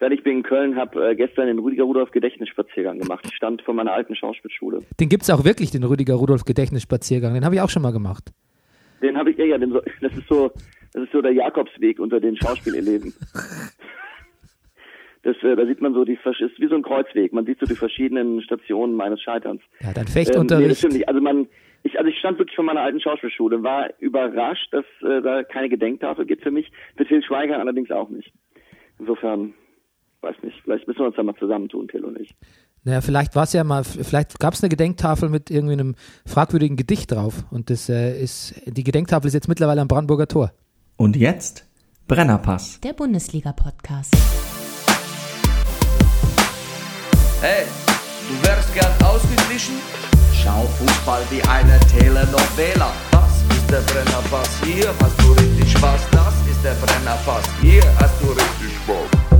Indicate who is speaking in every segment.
Speaker 1: Denn ich bin in Köln, habe äh, gestern den Rüdiger Rudolf Gedächtnisspaziergang gemacht. Ich stand vor meiner alten Schauspielschule.
Speaker 2: Den gibt es auch wirklich, den Rüdiger Rudolf Gedächtnisspaziergang. Den habe ich auch schon mal gemacht.
Speaker 1: Den habe ich, ja, ja, den, so- das ist so, das ist so der Jakobsweg unter den Schauspieleleven. Das, äh, da sieht man so die, ist wie so ein Kreuzweg. Man sieht so die verschiedenen Stationen meines Scheiterns.
Speaker 2: Ja, dein
Speaker 1: Ähm, nee, das
Speaker 2: Fechtunterricht.
Speaker 1: stimmt nicht. Also man, ich, also ich stand wirklich vor meiner alten Schauspielschule, war überrascht, dass äh, da keine Gedenktafel gibt für mich. Für Till Schweiger allerdings auch nicht. Insofern, weiß nicht, vielleicht müssen wir uns da mal zusammentun, Till und ich.
Speaker 2: naja, vielleicht war es ja mal, vielleicht gab es eine Gedenktafel mit irgendwie einem fragwürdigen Gedicht drauf. Und das äh, ist, die Gedenktafel ist jetzt mittlerweile am Brandenburger Tor.
Speaker 3: Und jetzt Brennerpass.
Speaker 4: Der Bundesliga-Podcast.
Speaker 5: Hey, du wärst gern ausgeglichen? Schau Fußball wie eine Telenovela. Das ist der Brennerpass, hier hast du richtig Spaß. Das ist der Brennerpass, hier hast du richtig Spaß.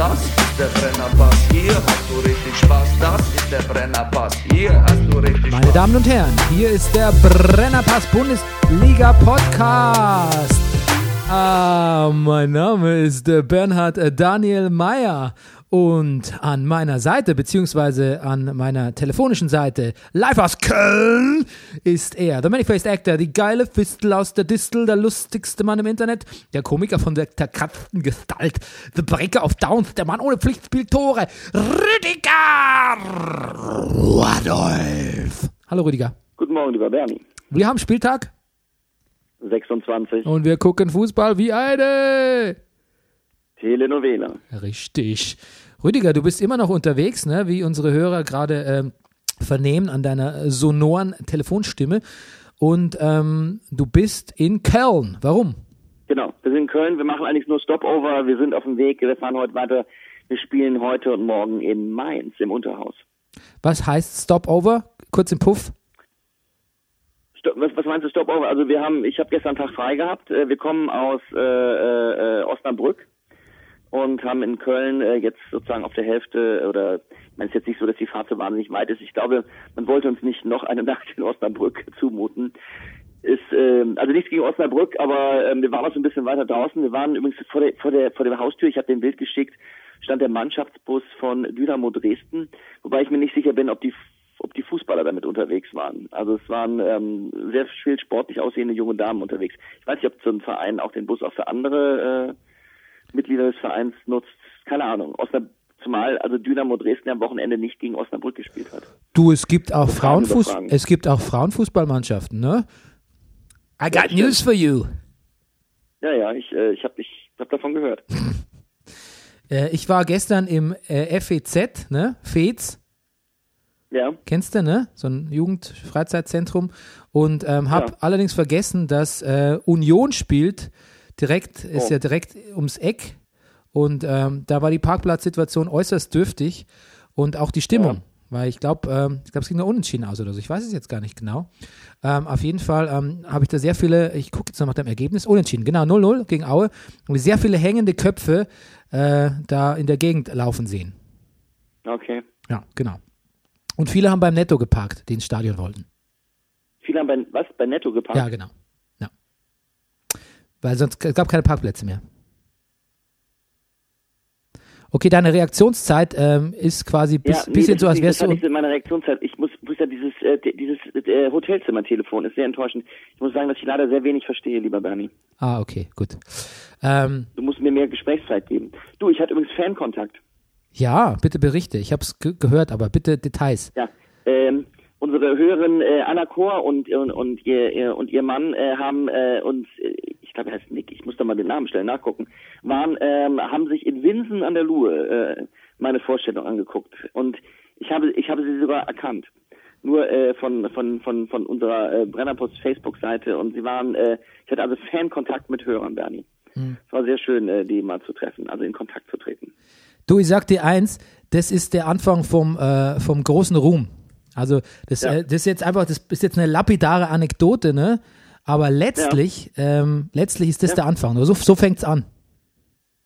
Speaker 5: Das ist der Brennerpass, hier hast du richtig Spaß. Das ist der Brennerpass, hier hast du richtig
Speaker 2: Meine
Speaker 5: Spaß.
Speaker 2: Damen und Herren, hier ist der Brennerpass Bundesliga Podcast. Ah, mein Name ist äh, Bernhard äh, Daniel Meyer und an meiner Seite, beziehungsweise an meiner telefonischen Seite, live aus Köln, ist er, der Many-Faced Actor, die geile Fistel aus der Distel, der lustigste Mann im Internet, der Komiker von der zerkratzten Gestalt, The Breaker of Downs, der Mann ohne Pflichtspiel Tore, Rüdiger Rudolf. Hallo Rüdiger.
Speaker 1: Guten Morgen, lieber Bernie.
Speaker 2: Wir haben Spieltag
Speaker 1: 26,
Speaker 2: und wir gucken Fußball wie eine.
Speaker 1: Telenovela.
Speaker 2: Richtig. Rüdiger, du bist immer noch unterwegs, ne? wie unsere Hörer gerade ähm, vernehmen an deiner sonoren Telefonstimme. Und ähm, du bist in Köln. Warum?
Speaker 1: Genau, wir sind in Köln, wir machen eigentlich nur Stopover, wir sind auf dem Weg, wir fahren heute weiter. Wir spielen heute und morgen in Mainz im Unterhaus.
Speaker 2: Was heißt Stopover? Kurz im Puff.
Speaker 1: Stopp, was, was meinst du Stopover? Also wir haben, ich habe gestern einen Tag frei gehabt. Äh, Wir kommen aus äh, äh, Osnabrück und haben in Köln äh, jetzt sozusagen auf der Hälfte oder ich meine es ist jetzt nicht so, dass die Fahrt so wahnsinnig weit ist. Ich glaube, man wollte uns nicht noch eine Nacht in Osnabrück zumuten. Ist ähm, also nichts gegen Osnabrück, aber ähm, wir waren auch so ein bisschen weiter draußen. Wir waren übrigens vor der vor der vor der Haustür. Ich habe den Bild geschickt. Stand der Mannschaftsbus von Dynamo Dresden, wobei ich mir nicht sicher bin, ob die ob die Fußballer damit unterwegs waren. Also es waren ähm, sehr viel sportlich aussehende junge Damen unterwegs. Ich weiß nicht, ob so ein Verein auch den Bus auch für andere äh, Mitglieder des Vereins nutzt. Keine Ahnung. Osnab zumal also Dynamo Dresden am Wochenende nicht gegen Osnabrück gespielt hat.
Speaker 2: Du, es gibt auch Frauenfuß es gibt auch Frauenfußballmannschaften, ne? I got
Speaker 1: stimmt.
Speaker 2: news for you.
Speaker 1: Ja, ja, ich, äh, ich habe ich hab davon gehört.
Speaker 2: Äh, ich war gestern im äh, FEZ, ne? FEZ.
Speaker 1: Ja,
Speaker 2: Kennst du, ne? So ein Jugendfreizeitzentrum. Und ähm, habe
Speaker 1: Ja.
Speaker 2: allerdings vergessen, dass äh, Union spielt. Direkt, ist
Speaker 1: Oh.
Speaker 2: ja direkt ums Eck. Und ähm, da war die Parkplatzsituation äußerst dürftig. Und auch die Stimmung.
Speaker 1: Ja.
Speaker 2: Weil ich glaube, ähm, ich glaube, es ging nur unentschieden aus oder so. Ich weiß es jetzt gar nicht genau. Ähm, auf jeden Fall ähm, habe ich da sehr viele, ich gucke jetzt noch nach dem Ergebnis, unentschieden, genau, 0-0 gegen Aue. Und sehr viele hängende Köpfe äh, da in der Gegend laufen sehen.
Speaker 1: okay.
Speaker 2: Ja, genau. Und viele haben beim Netto geparkt, die ins Stadion wollten.
Speaker 1: Viele haben bei, was, bei Netto geparkt.
Speaker 2: Ja, genau. Ja. Weil sonst es gab keine Parkplätze mehr. Okay, deine Reaktionszeit ähm, ist quasi bis,
Speaker 1: nee,
Speaker 2: bisschen
Speaker 1: das
Speaker 2: so, als wärst
Speaker 1: das
Speaker 2: du.
Speaker 1: in meiner Reaktionszeit. Ich muss, muss ja dieses, äh, di- dieses äh, Hotelzimmertelefon ist sehr enttäuschend. Ich muss sagen, dass ich leider sehr wenig verstehe, lieber Bernie.
Speaker 2: Ah, okay, gut. Ähm,
Speaker 1: Du musst mir mehr Gesprächszeit geben. Du, ich hatte übrigens Fankontakt.
Speaker 2: Ja, bitte berichte. Ich habe es ge gehört, aber bitte Details.
Speaker 1: Ja, ähm, unsere Hörerin äh, Anna Chor und, und, und, ihr, ihr, und ihr Mann äh, haben äh, uns, äh, ich glaube, er heißt Nick, ich muss da mal den Namen schnell nachgucken, waren, ähm, haben sich in Winsen an der Luhe äh, meine Vorstellung angeguckt. Und ich habe, ich habe sie sogar erkannt. Nur äh, von, von, von, von unserer äh, Brennerpost Facebook-Seite. Und sie waren, äh, ich hatte also Fankontakt mit Hörern, Bernie. Es war sehr schön, äh, die mal zu treffen, also in Kontakt zu treten.
Speaker 2: Du, ich sag dir eins, das ist der Anfang vom, äh, vom großen Ruhm. Also das,
Speaker 1: Ja.
Speaker 2: äh, das ist jetzt einfach, das ist jetzt eine lapidare Anekdote, ne? Aber letztlich, ähm, letztlich ist das
Speaker 1: Ja.
Speaker 2: der Anfang. So, so fängt's an.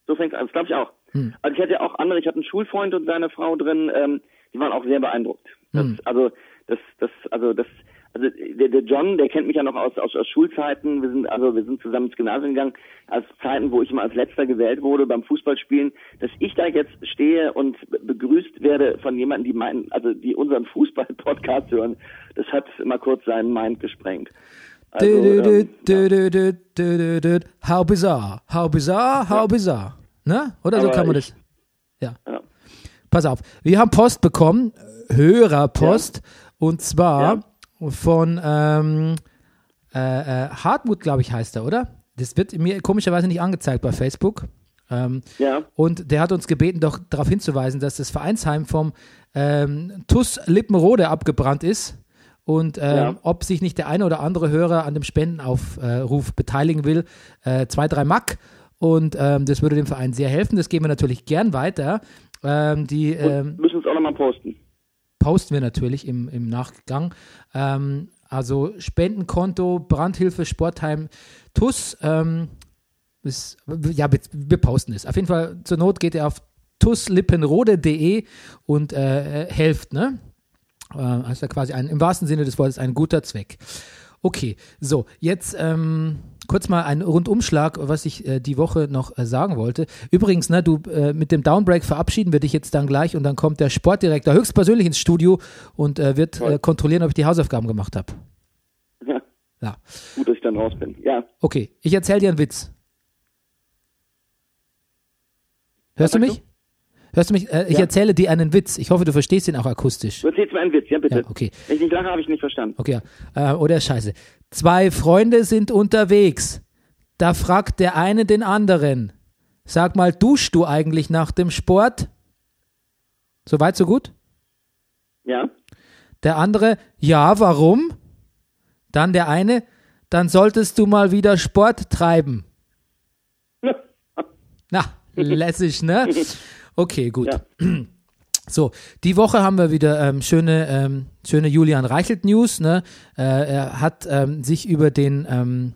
Speaker 1: So fängt es an, das glaube ich auch.
Speaker 2: Hm.
Speaker 1: Also ich hatte ja auch andere, ich hatte einen Schulfreund und seine Frau drin, ähm, die waren auch sehr beeindruckt. Das,
Speaker 2: Hm.
Speaker 1: Also das, das, also das, also der, der John, der kennt mich ja noch aus, aus, aus Schulzeiten. Wir sind also wir sind zusammen ins Gymnasium gegangen, als Zeiten, wo ich immer als letzter gewählt wurde beim Fußballspielen, dass ich da jetzt stehe und be- begrüßt werde von jemandem, die meinen, also die unseren Fußball-Podcast hören, das hat mal kurz seinen Mind gesprengt. Also, ähm,
Speaker 2: dü. How bizarre, how bizarre, how bizarre. Ne? Oder so
Speaker 1: Aber
Speaker 2: kann man
Speaker 1: ich-
Speaker 2: das. Ja.
Speaker 1: ja.
Speaker 2: Pass auf, wir haben Post bekommen, Hörerpost, und zwar von ähm, äh, äh, Hartmut, glaube ich, heißt er, oder? Das wird mir komischerweise nicht angezeigt bei Facebook. Ähm,
Speaker 1: Ja.
Speaker 2: und der hat uns gebeten, doch darauf hinzuweisen, dass das Vereinsheim vom ähm, TUS Lippenrode abgebrannt ist und ähm,
Speaker 1: Ja.
Speaker 2: ob sich nicht der eine oder andere Hörer an dem Spendenaufruf beteiligen will. Äh, zwei, drei Mack und ähm, das würde dem Verein sehr helfen. Das geben wir natürlich gern weiter. Ähm, die ähm,
Speaker 1: müssen es auch nochmal posten.
Speaker 2: Posten wir natürlich im, im Nachgang. Ähm, also Spendenkonto, Brandhilfe, Sportheim, TUS. Ähm, ist, ja, wir, wir posten es. Auf jeden Fall, zur Not geht ihr auf tuslippenrode.de und äh, helft, ne? Äh, also quasi ein, im wahrsten Sinne des Wortes ein guter Zweck. Okay, so, jetzt ähm, kurz mal ein Rundumschlag, was ich äh, die Woche noch äh, sagen wollte. Übrigens, ne, du äh, mit dem Downbreak verabschieden wir dich jetzt dann gleich und dann kommt der Sportdirektor höchstpersönlich ins Studio und äh, wird äh, kontrollieren, ob ich die Hausaufgaben gemacht habe.
Speaker 1: Ja.
Speaker 2: Ja.
Speaker 1: Gut, dass ich dann raus bin. Ja.
Speaker 2: Okay, ich erzähle dir einen Witz. Hörst du mich?
Speaker 1: sagst
Speaker 2: Hörst du mich? Äh, ich
Speaker 1: Ja.
Speaker 2: erzähle dir einen Witz. Ich hoffe, du verstehst ihn auch akustisch.
Speaker 1: Du erzählst mir einen Witz, ja bitte.
Speaker 2: Ja, okay.
Speaker 1: Wenn ich nicht lache, habe ich nicht verstanden.
Speaker 2: Okay, ja. Äh, oder scheiße. Zwei Freunde sind unterwegs. Da fragt der eine den anderen. Sag mal, duschst du eigentlich nach dem Sport? So weit, so gut?
Speaker 1: Ja?
Speaker 2: Der andere, ja, warum? Dann der eine, dann solltest du mal wieder Sport treiben. Na, lässig, ne? Okay, gut.
Speaker 1: Ja.
Speaker 2: So, die Woche haben wir wieder ähm, schöne, ähm, schöne Julian Reichelt News. Ne? Äh, er hat ähm, sich über den, ähm,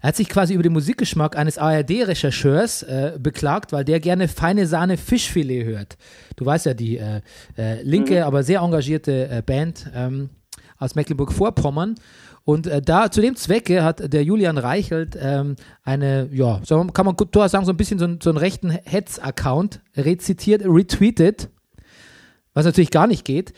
Speaker 2: er hat sich quasi über den Musikgeschmack eines ARD-Rechercheurs äh, beklagt, weil der gerne feine Sahne Fischfilet hört. Du weißt ja, die äh, äh, linke, aber sehr engagierte äh, Band ähm, aus Mecklenburg-Vorpommern. Und äh, da zu dem Zwecke hat der Julian Reichelt ähm, eine, ja, kann man gut sagen, so ein bisschen so, einen- so einen rechten Hetz-Account rezitiert, retweetet, was natürlich gar nicht geht.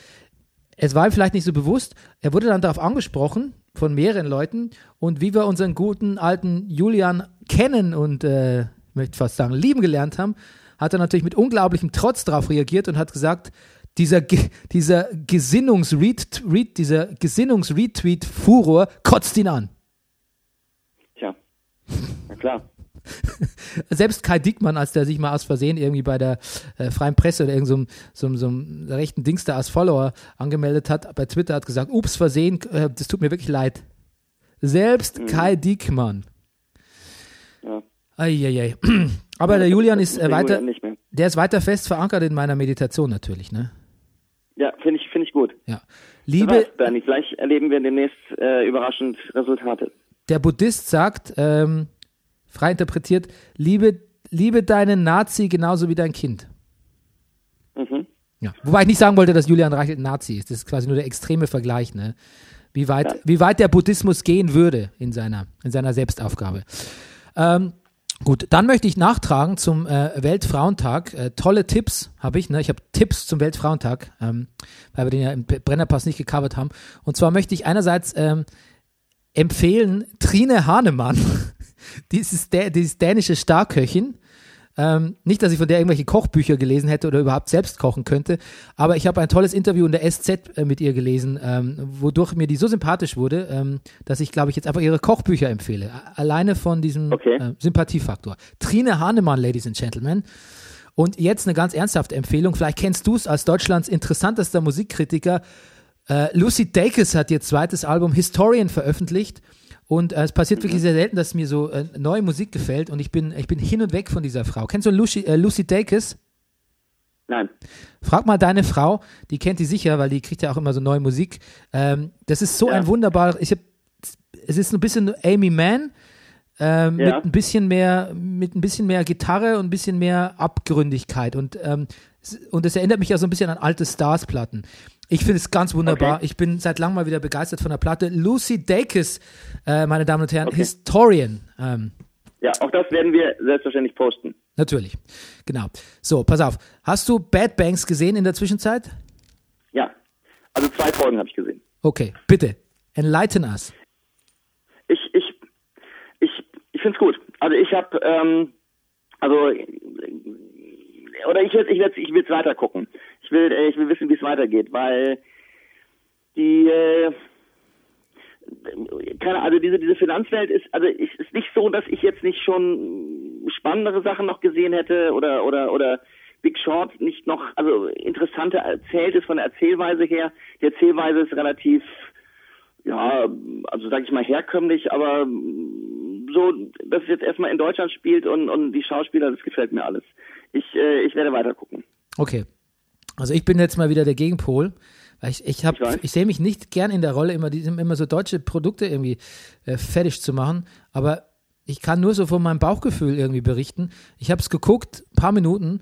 Speaker 2: Es war ihm vielleicht nicht so bewusst. Er wurde dann darauf angesprochen von mehreren Leuten und wie wir unseren guten alten Julian kennen und äh, ich möchte fast sagen lieben gelernt haben, hat er natürlich mit unglaublichem Trotz darauf reagiert und hat gesagt, dieser, Ge dieser Gesinnungs-Read, Read, dieser Gesinnungs-Retweet-Furor kotzt ihn an.
Speaker 1: Tja. Na klar.
Speaker 2: Selbst Kai Dickmann, als der sich mal aus Versehen irgendwie bei der äh, Freien Presse oder irgendeinem so, so, so einem rechten Dings da als Follower angemeldet hat, bei Twitter hat gesagt, ups, Versehen, äh, das tut mir wirklich leid. Selbst Kai Diekmann.
Speaker 1: Ja.
Speaker 2: Eieiei. Aber der Julian ist äh, weiter, der ist weiter fest verankert in meiner Meditation natürlich, ne?
Speaker 1: Ja, finde ich, finde ich gut.
Speaker 2: Ja. Liebe,
Speaker 1: weiß, Bernie, vielleicht erleben wir demnächst äh, überraschend Resultate.
Speaker 2: der Buddhist sagt, ähm, frei interpretiert, liebe, liebe deinen Nazi genauso wie dein Kind.
Speaker 1: Mhm.
Speaker 2: Ja. Wobei ich nicht sagen wollte, dass Julian Reichelt ein Nazi ist. Das ist quasi nur der extreme Vergleich, ne? Wie weit,
Speaker 1: Ja.
Speaker 2: wie weit der Buddhismus gehen würde in seiner, in seiner Selbstaufgabe. Ähm, gut, dann möchte ich nachtragen zum äh, Weltfrauentag. Äh, tolle Tipps habe ich. Ne? Ich habe Tipps zum Weltfrauentag, ähm, weil wir den ja im Brennerpass nicht gecovert haben. Und zwar möchte ich einerseits ähm, empfehlen Trine Hahnemann, dieses, dä dieses dänische Starköchin, Ähm, nicht, dass ich von der irgendwelche Kochbücher gelesen hätte oder überhaupt selbst kochen könnte, aber ich habe ein tolles Interview in der SZ äh, mit ihr gelesen, ähm, wodurch mir die so sympathisch wurde, ähm, dass ich, glaube ich, jetzt einfach ihre Kochbücher empfehle. Alleine von diesem
Speaker 1: Okay.
Speaker 2: äh, Sympathiefaktor. Trine Hahnemann, Ladies and Gentlemen. Und jetzt eine ganz ernsthafte Empfehlung. Vielleicht kennst du es als Deutschlands interessantester Musikkritiker. Äh, Lucy Dacus hat ihr zweites Album Historian veröffentlicht. Und äh, es passiert wirklich sehr selten, dass mir so äh, neue Musik gefällt. Und ich bin, ich bin hin und weg von dieser Frau. Kennst du Lucy, äh, Lucy Dacus?
Speaker 1: Nein.
Speaker 2: Frag mal deine Frau, die kennt die sicher, weil die kriegt ja auch immer so neue Musik. Ähm, das ist so
Speaker 1: Ja.
Speaker 2: ein wunderbarer, ich hab, es ist ein bisschen Amy Mann, ähm,
Speaker 1: Ja.
Speaker 2: mit ein bisschen mehr, mit ein bisschen mehr Gitarre und ein bisschen mehr Abgründigkeit und ähm, und es erinnert mich ja so ein bisschen an alte Stars-Platten. Ich finde es ganz wunderbar.
Speaker 1: Okay.
Speaker 2: Ich bin seit langem mal wieder begeistert von der Platte. Lucy Dacus, äh, meine Damen und Herren,
Speaker 1: Okay.
Speaker 2: Historian. Ähm,
Speaker 1: Ja, auch das werden wir selbstverständlich posten.
Speaker 2: natürlich. Genau. So, pass auf. Hast du Bad Banks gesehen in der Zwischenzeit?
Speaker 1: Ja. Also zwei Folgen habe ich gesehen.
Speaker 2: Okay, bitte. Enlighten us.
Speaker 1: Ich, ich, ich, ich finde es gut. Also ich habe, ähm, also oder ich will, ich will, ich will es weiter gucken. Ich will, äh, ich will wissen, wie es weitergeht, weil die, äh, keine, also diese diese Finanzwelt ist, also es ist nicht so, dass ich jetzt nicht schon spannendere Sachen noch gesehen hätte oder oder oder Big Short nicht noch, also interessanter erzählt ist von der Erzählweise her. Die Erzählweise ist relativ ja, also sage ich mal herkömmlich, aber so, dass es jetzt erstmal in Deutschland spielt und, und die Schauspieler, das gefällt mir alles. Ich, äh, ich werde weiter gucken.
Speaker 2: Okay. Also ich bin jetzt mal wieder der Gegenpol. Weil ich, ich, hab-
Speaker 1: Ich
Speaker 2: ich sehe mich nicht gern in der Rolle, immer, immer so deutsche Produkte irgendwie äh, fertig zu machen. Aber ich kann nur so von meinem Bauchgefühl irgendwie berichten. Ich habe es geguckt, paar Minuten,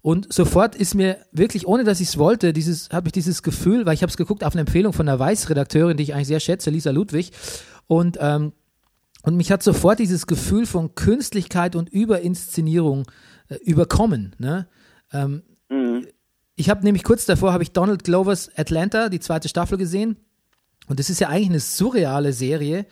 Speaker 2: und sofort ist mir wirklich, ohne dass ich es wollte, dieses, habe ich dieses Gefühl, weil ich habe es geguckt auf eine Empfehlung von einer Weiß-Redakteurin, die ich eigentlich sehr schätze, Lisa Ludwig. Und, ähm, und mich hat sofort dieses Gefühl von Künstlichkeit und Überinszenierung äh, überkommen. Ne? Ähm, ich habe nämlich kurz davor habe ich Donald Glovers Atlanta, die zweite Staffel gesehen. Und das ist ja eigentlich eine surreale Serie.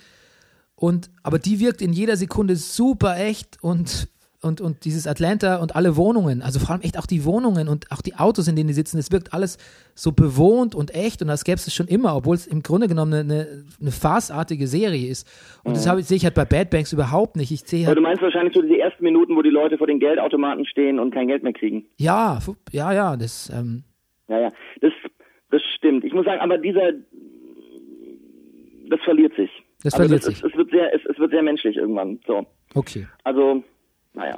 Speaker 2: Und, aber die wirkt in jeder Sekunde super echt und, und, und dieses Atlanta und alle Wohnungen, also vor allem echt auch die Wohnungen und auch die Autos, in denen die sitzen, es wirkt alles so bewohnt und echt und das gäbe es schon immer, obwohl es im Grunde genommen eine, eine farceartige Serie ist. Und das habe ich, sehe ich halt bei Bad Banks überhaupt nicht. Ich sehe
Speaker 1: Aber
Speaker 2: halt,
Speaker 1: du meinst wahrscheinlich so diese ersten Minuten, wo die Leute vor den Geldautomaten stehen und kein Geld mehr kriegen.
Speaker 2: ja, ja, ja, das, ähm,
Speaker 1: Ja, ja, das, das stimmt. Ich muss sagen, aber dieser, das verliert sich.
Speaker 2: Das
Speaker 1: also
Speaker 2: verliert
Speaker 1: das,
Speaker 2: sich.
Speaker 1: Es, es wird sehr, es, es wird sehr menschlich irgendwann. So,
Speaker 2: okay.
Speaker 1: also, naja.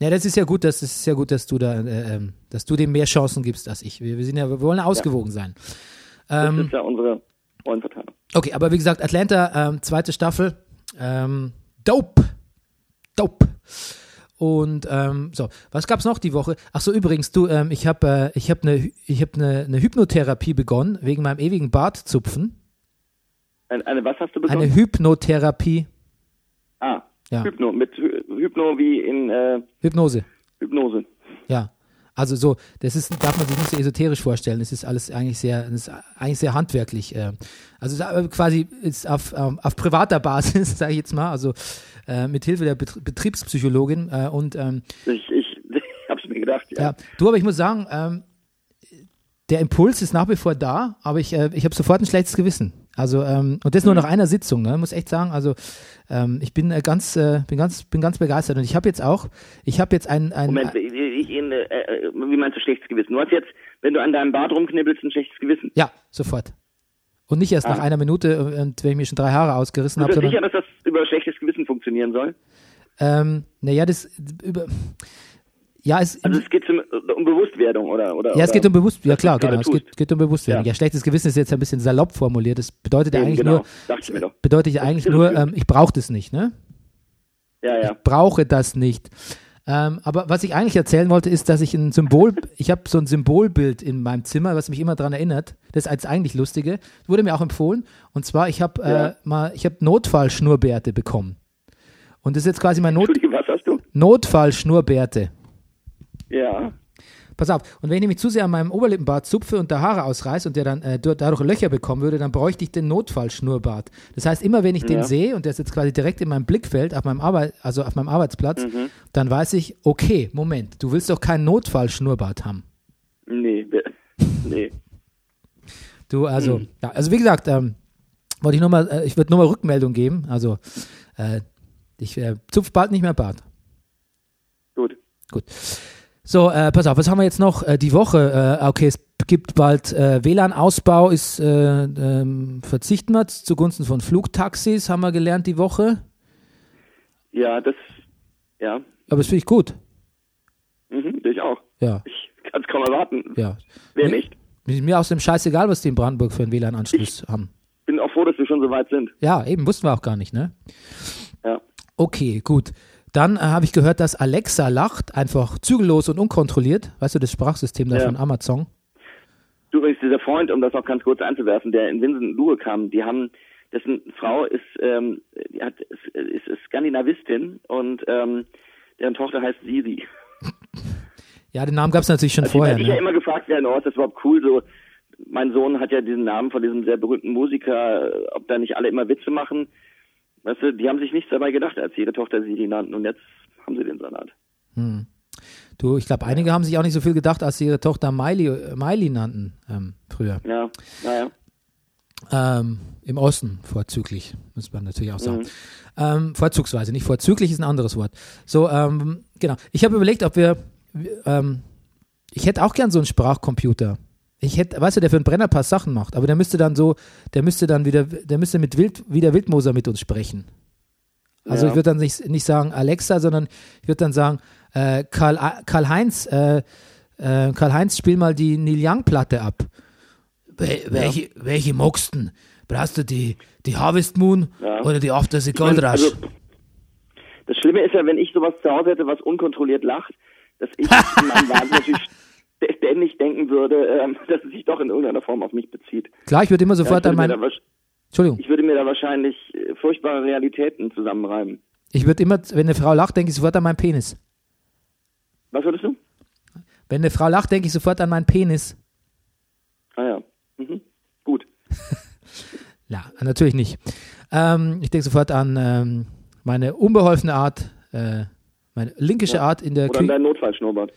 Speaker 2: Ja, das ist ja gut, das ist ja gut, dass du da, äh, ähm, dass du dem mehr Chancen gibst als ich. Wir, wir sind ja, wir wollen ausgewogen sein.
Speaker 1: Das
Speaker 2: Ähm,
Speaker 1: ist ja unsere Rollenverteilung.
Speaker 2: okay, aber wie gesagt, Atlanta, ähm, zweite Staffel, ähm, dope, dope. Und ähm, so, was gab's noch die Woche? Ach so, übrigens, du, ähm, ich habe, äh, ich habe eine, ich habe eine, eine Hypnotherapie begonnen wegen meinem ewigen Bartzupfen.
Speaker 1: Eine, eine was hast du bekommen?
Speaker 2: Eine Hypnotherapie,
Speaker 1: ah,
Speaker 2: Ja.
Speaker 1: Hypno, mit Hy- Hypno wie in äh,
Speaker 2: Hypnose.
Speaker 1: Hypnose.
Speaker 2: Ja. Also so, das ist, darf man sich nicht so esoterisch vorstellen. Es ist alles eigentlich sehr, ist eigentlich sehr handwerklich. Äh. Also aber quasi ist auf, ähm, auf privater Basis, sage ich jetzt mal, also äh, mit Hilfe der Bet Betriebspsychologin äh, und ähm,
Speaker 1: Ich, ich, ich hab's mir gedacht, ja.
Speaker 2: ja. Du, aber ich muss sagen, ähm, der Impuls ist nach wie vor da, aber ich, äh, ich habe sofort ein schlechtes Gewissen. Also und das nur nach einer Sitzung, ne? Muss echt sagen. Also ähm, ich bin äh, ganz, äh, bin ganz, bin ganz begeistert und ich habe jetzt auch, ich habe jetzt ein, ein
Speaker 1: Moment, ich, ich, äh, äh, wie meinst du schlechtes Gewissen? Du hast jetzt, wenn du an deinem Bart rumknibbelst, ein schlechtes Gewissen.
Speaker 2: Ja, sofort. Und nicht erst nach einer Minute äh, und wenn ich mir schon drei Haare ausgerissen habe,
Speaker 1: Bist du sicher, dass das über schlechtes Gewissen funktionieren soll?
Speaker 2: ähm, naja, das über ja, es,
Speaker 1: Also es geht zum, um Bewusstwerdung, oder? oder
Speaker 2: ja, es geht um Bewusst, ja klar, genau, es geht, geht um Bewusstwerden. Ja.
Speaker 1: Ja.
Speaker 2: schlechtes Gewissen ist jetzt ein bisschen salopp formuliert. Das bedeutet ja
Speaker 1: Eben,
Speaker 2: eigentlich
Speaker 1: genau.
Speaker 2: nur,
Speaker 1: ich
Speaker 2: bedeutet ja eigentlich nur, ähm, ich brauche das nicht, ne?
Speaker 1: Ja, ja.
Speaker 2: brauche das nicht. Ähm, aber was ich eigentlich erzählen wollte, ist, dass ich ein Symbol, ich habe so ein Symbolbild in meinem Zimmer, was mich immer daran erinnert. Das ist als eigentlich Lustige. Das wurde mir auch empfohlen. Und zwar, ich habe äh,
Speaker 1: Ja.
Speaker 2: mal, ich habe Notfallschnurrbärte bekommen. Und das ist jetzt quasi mein Not
Speaker 1: Entschuldige, was hast du?
Speaker 2: Notfallschnurrbärte.
Speaker 1: Ja.
Speaker 2: pass auf, und wenn ich nämlich zu sehr an meinem Oberlippenbart zupfe und da Haare ausreiße und der dann äh, dadurch Löcher bekommen würde, dann bräuchte ich den Notfallschnurrbart. Das heißt, immer wenn ich den
Speaker 1: Ja.
Speaker 2: sehe und der ist jetzt quasi direkt in meinem Blickfeld, auf meinem Arbeit, also auf meinem Arbeitsplatz,
Speaker 1: Mhm.
Speaker 2: dann weiß ich, okay, Moment, du willst doch keinen Notfallschnurrbart haben.
Speaker 1: Nee, nee.
Speaker 2: Du, also,
Speaker 1: Hm.
Speaker 2: ja, also wie gesagt, ähm, wollte ich nur mal, äh, ich würde nur mal Rückmeldung geben. Also, äh, ich äh, zupf bald nicht mehr Bart.
Speaker 1: Gut.
Speaker 2: Gut. So, äh, pass auf, was haben wir jetzt noch? Äh, die Woche, äh, okay, es gibt bald äh, WLAN-Ausbau, ist äh, ähm, verzichten wir zugunsten von Flugtaxis, haben wir gelernt die Woche.
Speaker 1: Ja, das, ja,
Speaker 2: Aber das finde ich gut.
Speaker 1: mhm, ich auch.
Speaker 2: Ja,
Speaker 1: Ich kann es kaum erwarten.
Speaker 2: ja.
Speaker 1: Wer
Speaker 2: Mir-
Speaker 1: nicht?
Speaker 2: Mir mir aus dem Scheißegal, was die in Brandenburg für einen WLAN-Anschluss haben.
Speaker 1: Bin auch froh, dass wir schon so weit sind.
Speaker 2: Ja, eben, wussten wir auch gar nicht, ne?
Speaker 1: Ja.
Speaker 2: Okay, gut. Dann äh, habe ich gehört, dass Alexa lacht, einfach zügellos und unkontrolliert. Weißt du, das Sprachsystem da
Speaker 1: Ja.
Speaker 2: von Amazon.
Speaker 1: Du übrigens, dieser Freund, um das noch ganz kurz einzuwerfen, der in Vincent Lure kam, die haben, dessen Frau ist, ähm, die hat, ist, ist, ist Skandinavistin und ähm, deren Tochter heißt Siri.
Speaker 2: Ja, den Namen gab es natürlich schon
Speaker 1: Also
Speaker 2: vorher.
Speaker 1: ich ja
Speaker 2: Ne?
Speaker 1: immer gefragt werden, oh, ist das überhaupt cool so. Mein Sohn hat ja diesen Namen von diesem sehr berühmten Musiker, äh, ob da nicht alle immer Witze machen. Weißt du, die haben sich nichts dabei gedacht, als sie ihre Tochter Siri nannten und jetzt haben sie den Salat.
Speaker 2: Du, ich glaube, einige haben sich auch nicht so viel gedacht, als sie ihre Tochter Miley, äh, Miley nannten ähm, früher.
Speaker 1: Ja, naja.
Speaker 2: Ähm, Im Osten vorzüglich, muss man natürlich auch sagen.
Speaker 1: Mhm.
Speaker 2: Ähm, vorzugsweise, nicht vorzüglich ist ein anderes Wort. So, ähm, genau. Ich habe überlegt, ob wir, ähm, ich hätte auch gern so einen Sprachcomputer. Ich hätte, weißt du, der für einen Brennerpass Sachen macht, aber der müsste dann so, der müsste dann wieder, der müsste mit Wild, wie der Wildmoser mit uns sprechen. Also
Speaker 1: Ja.
Speaker 2: ich würde dann nicht, nicht sagen Alexa, sondern ich würde dann sagen, äh, Karl, Karl-Heinz, äh, äh, Karl-Heinz, spiel mal die Neil Young-Platte ab. Wel welche, welche magst du? Brauchst du die, die Harvest Moon
Speaker 1: Ja.
Speaker 2: oder die After the Gold Rush?
Speaker 1: also, das Schlimme ist ja, wenn ich sowas zu Hause hätte, was unkontrolliert lacht, dass ich in meinem Wahnsinn natürlich ständig denken würde, ähm, dass es sich doch in irgendeiner Form auf mich bezieht.
Speaker 2: Klar, ich würde immer
Speaker 1: Ja,
Speaker 2: sofort an
Speaker 1: würde mir
Speaker 2: mein,
Speaker 1: da, wahrsch-
Speaker 2: Entschuldigung,
Speaker 1: ich würde mir da wahrscheinlich äh, furchtbare Realitäten zusammenreimen.
Speaker 2: ich würde immer, wenn eine Frau lacht, denke ich sofort an meinen Penis.
Speaker 1: Was würdest du?
Speaker 2: Wenn eine Frau lacht, denke ich sofort an meinen Penis.
Speaker 1: Ah ja. Mhm. Gut.
Speaker 2: Ja, natürlich nicht. Ähm, ich denke sofort an ähm, meine unbeholfene Art, äh, meine linkische
Speaker 1: Ja.
Speaker 2: Art in der
Speaker 1: Oder an
Speaker 2: Küche.
Speaker 1: dein Notfallschnurrbart.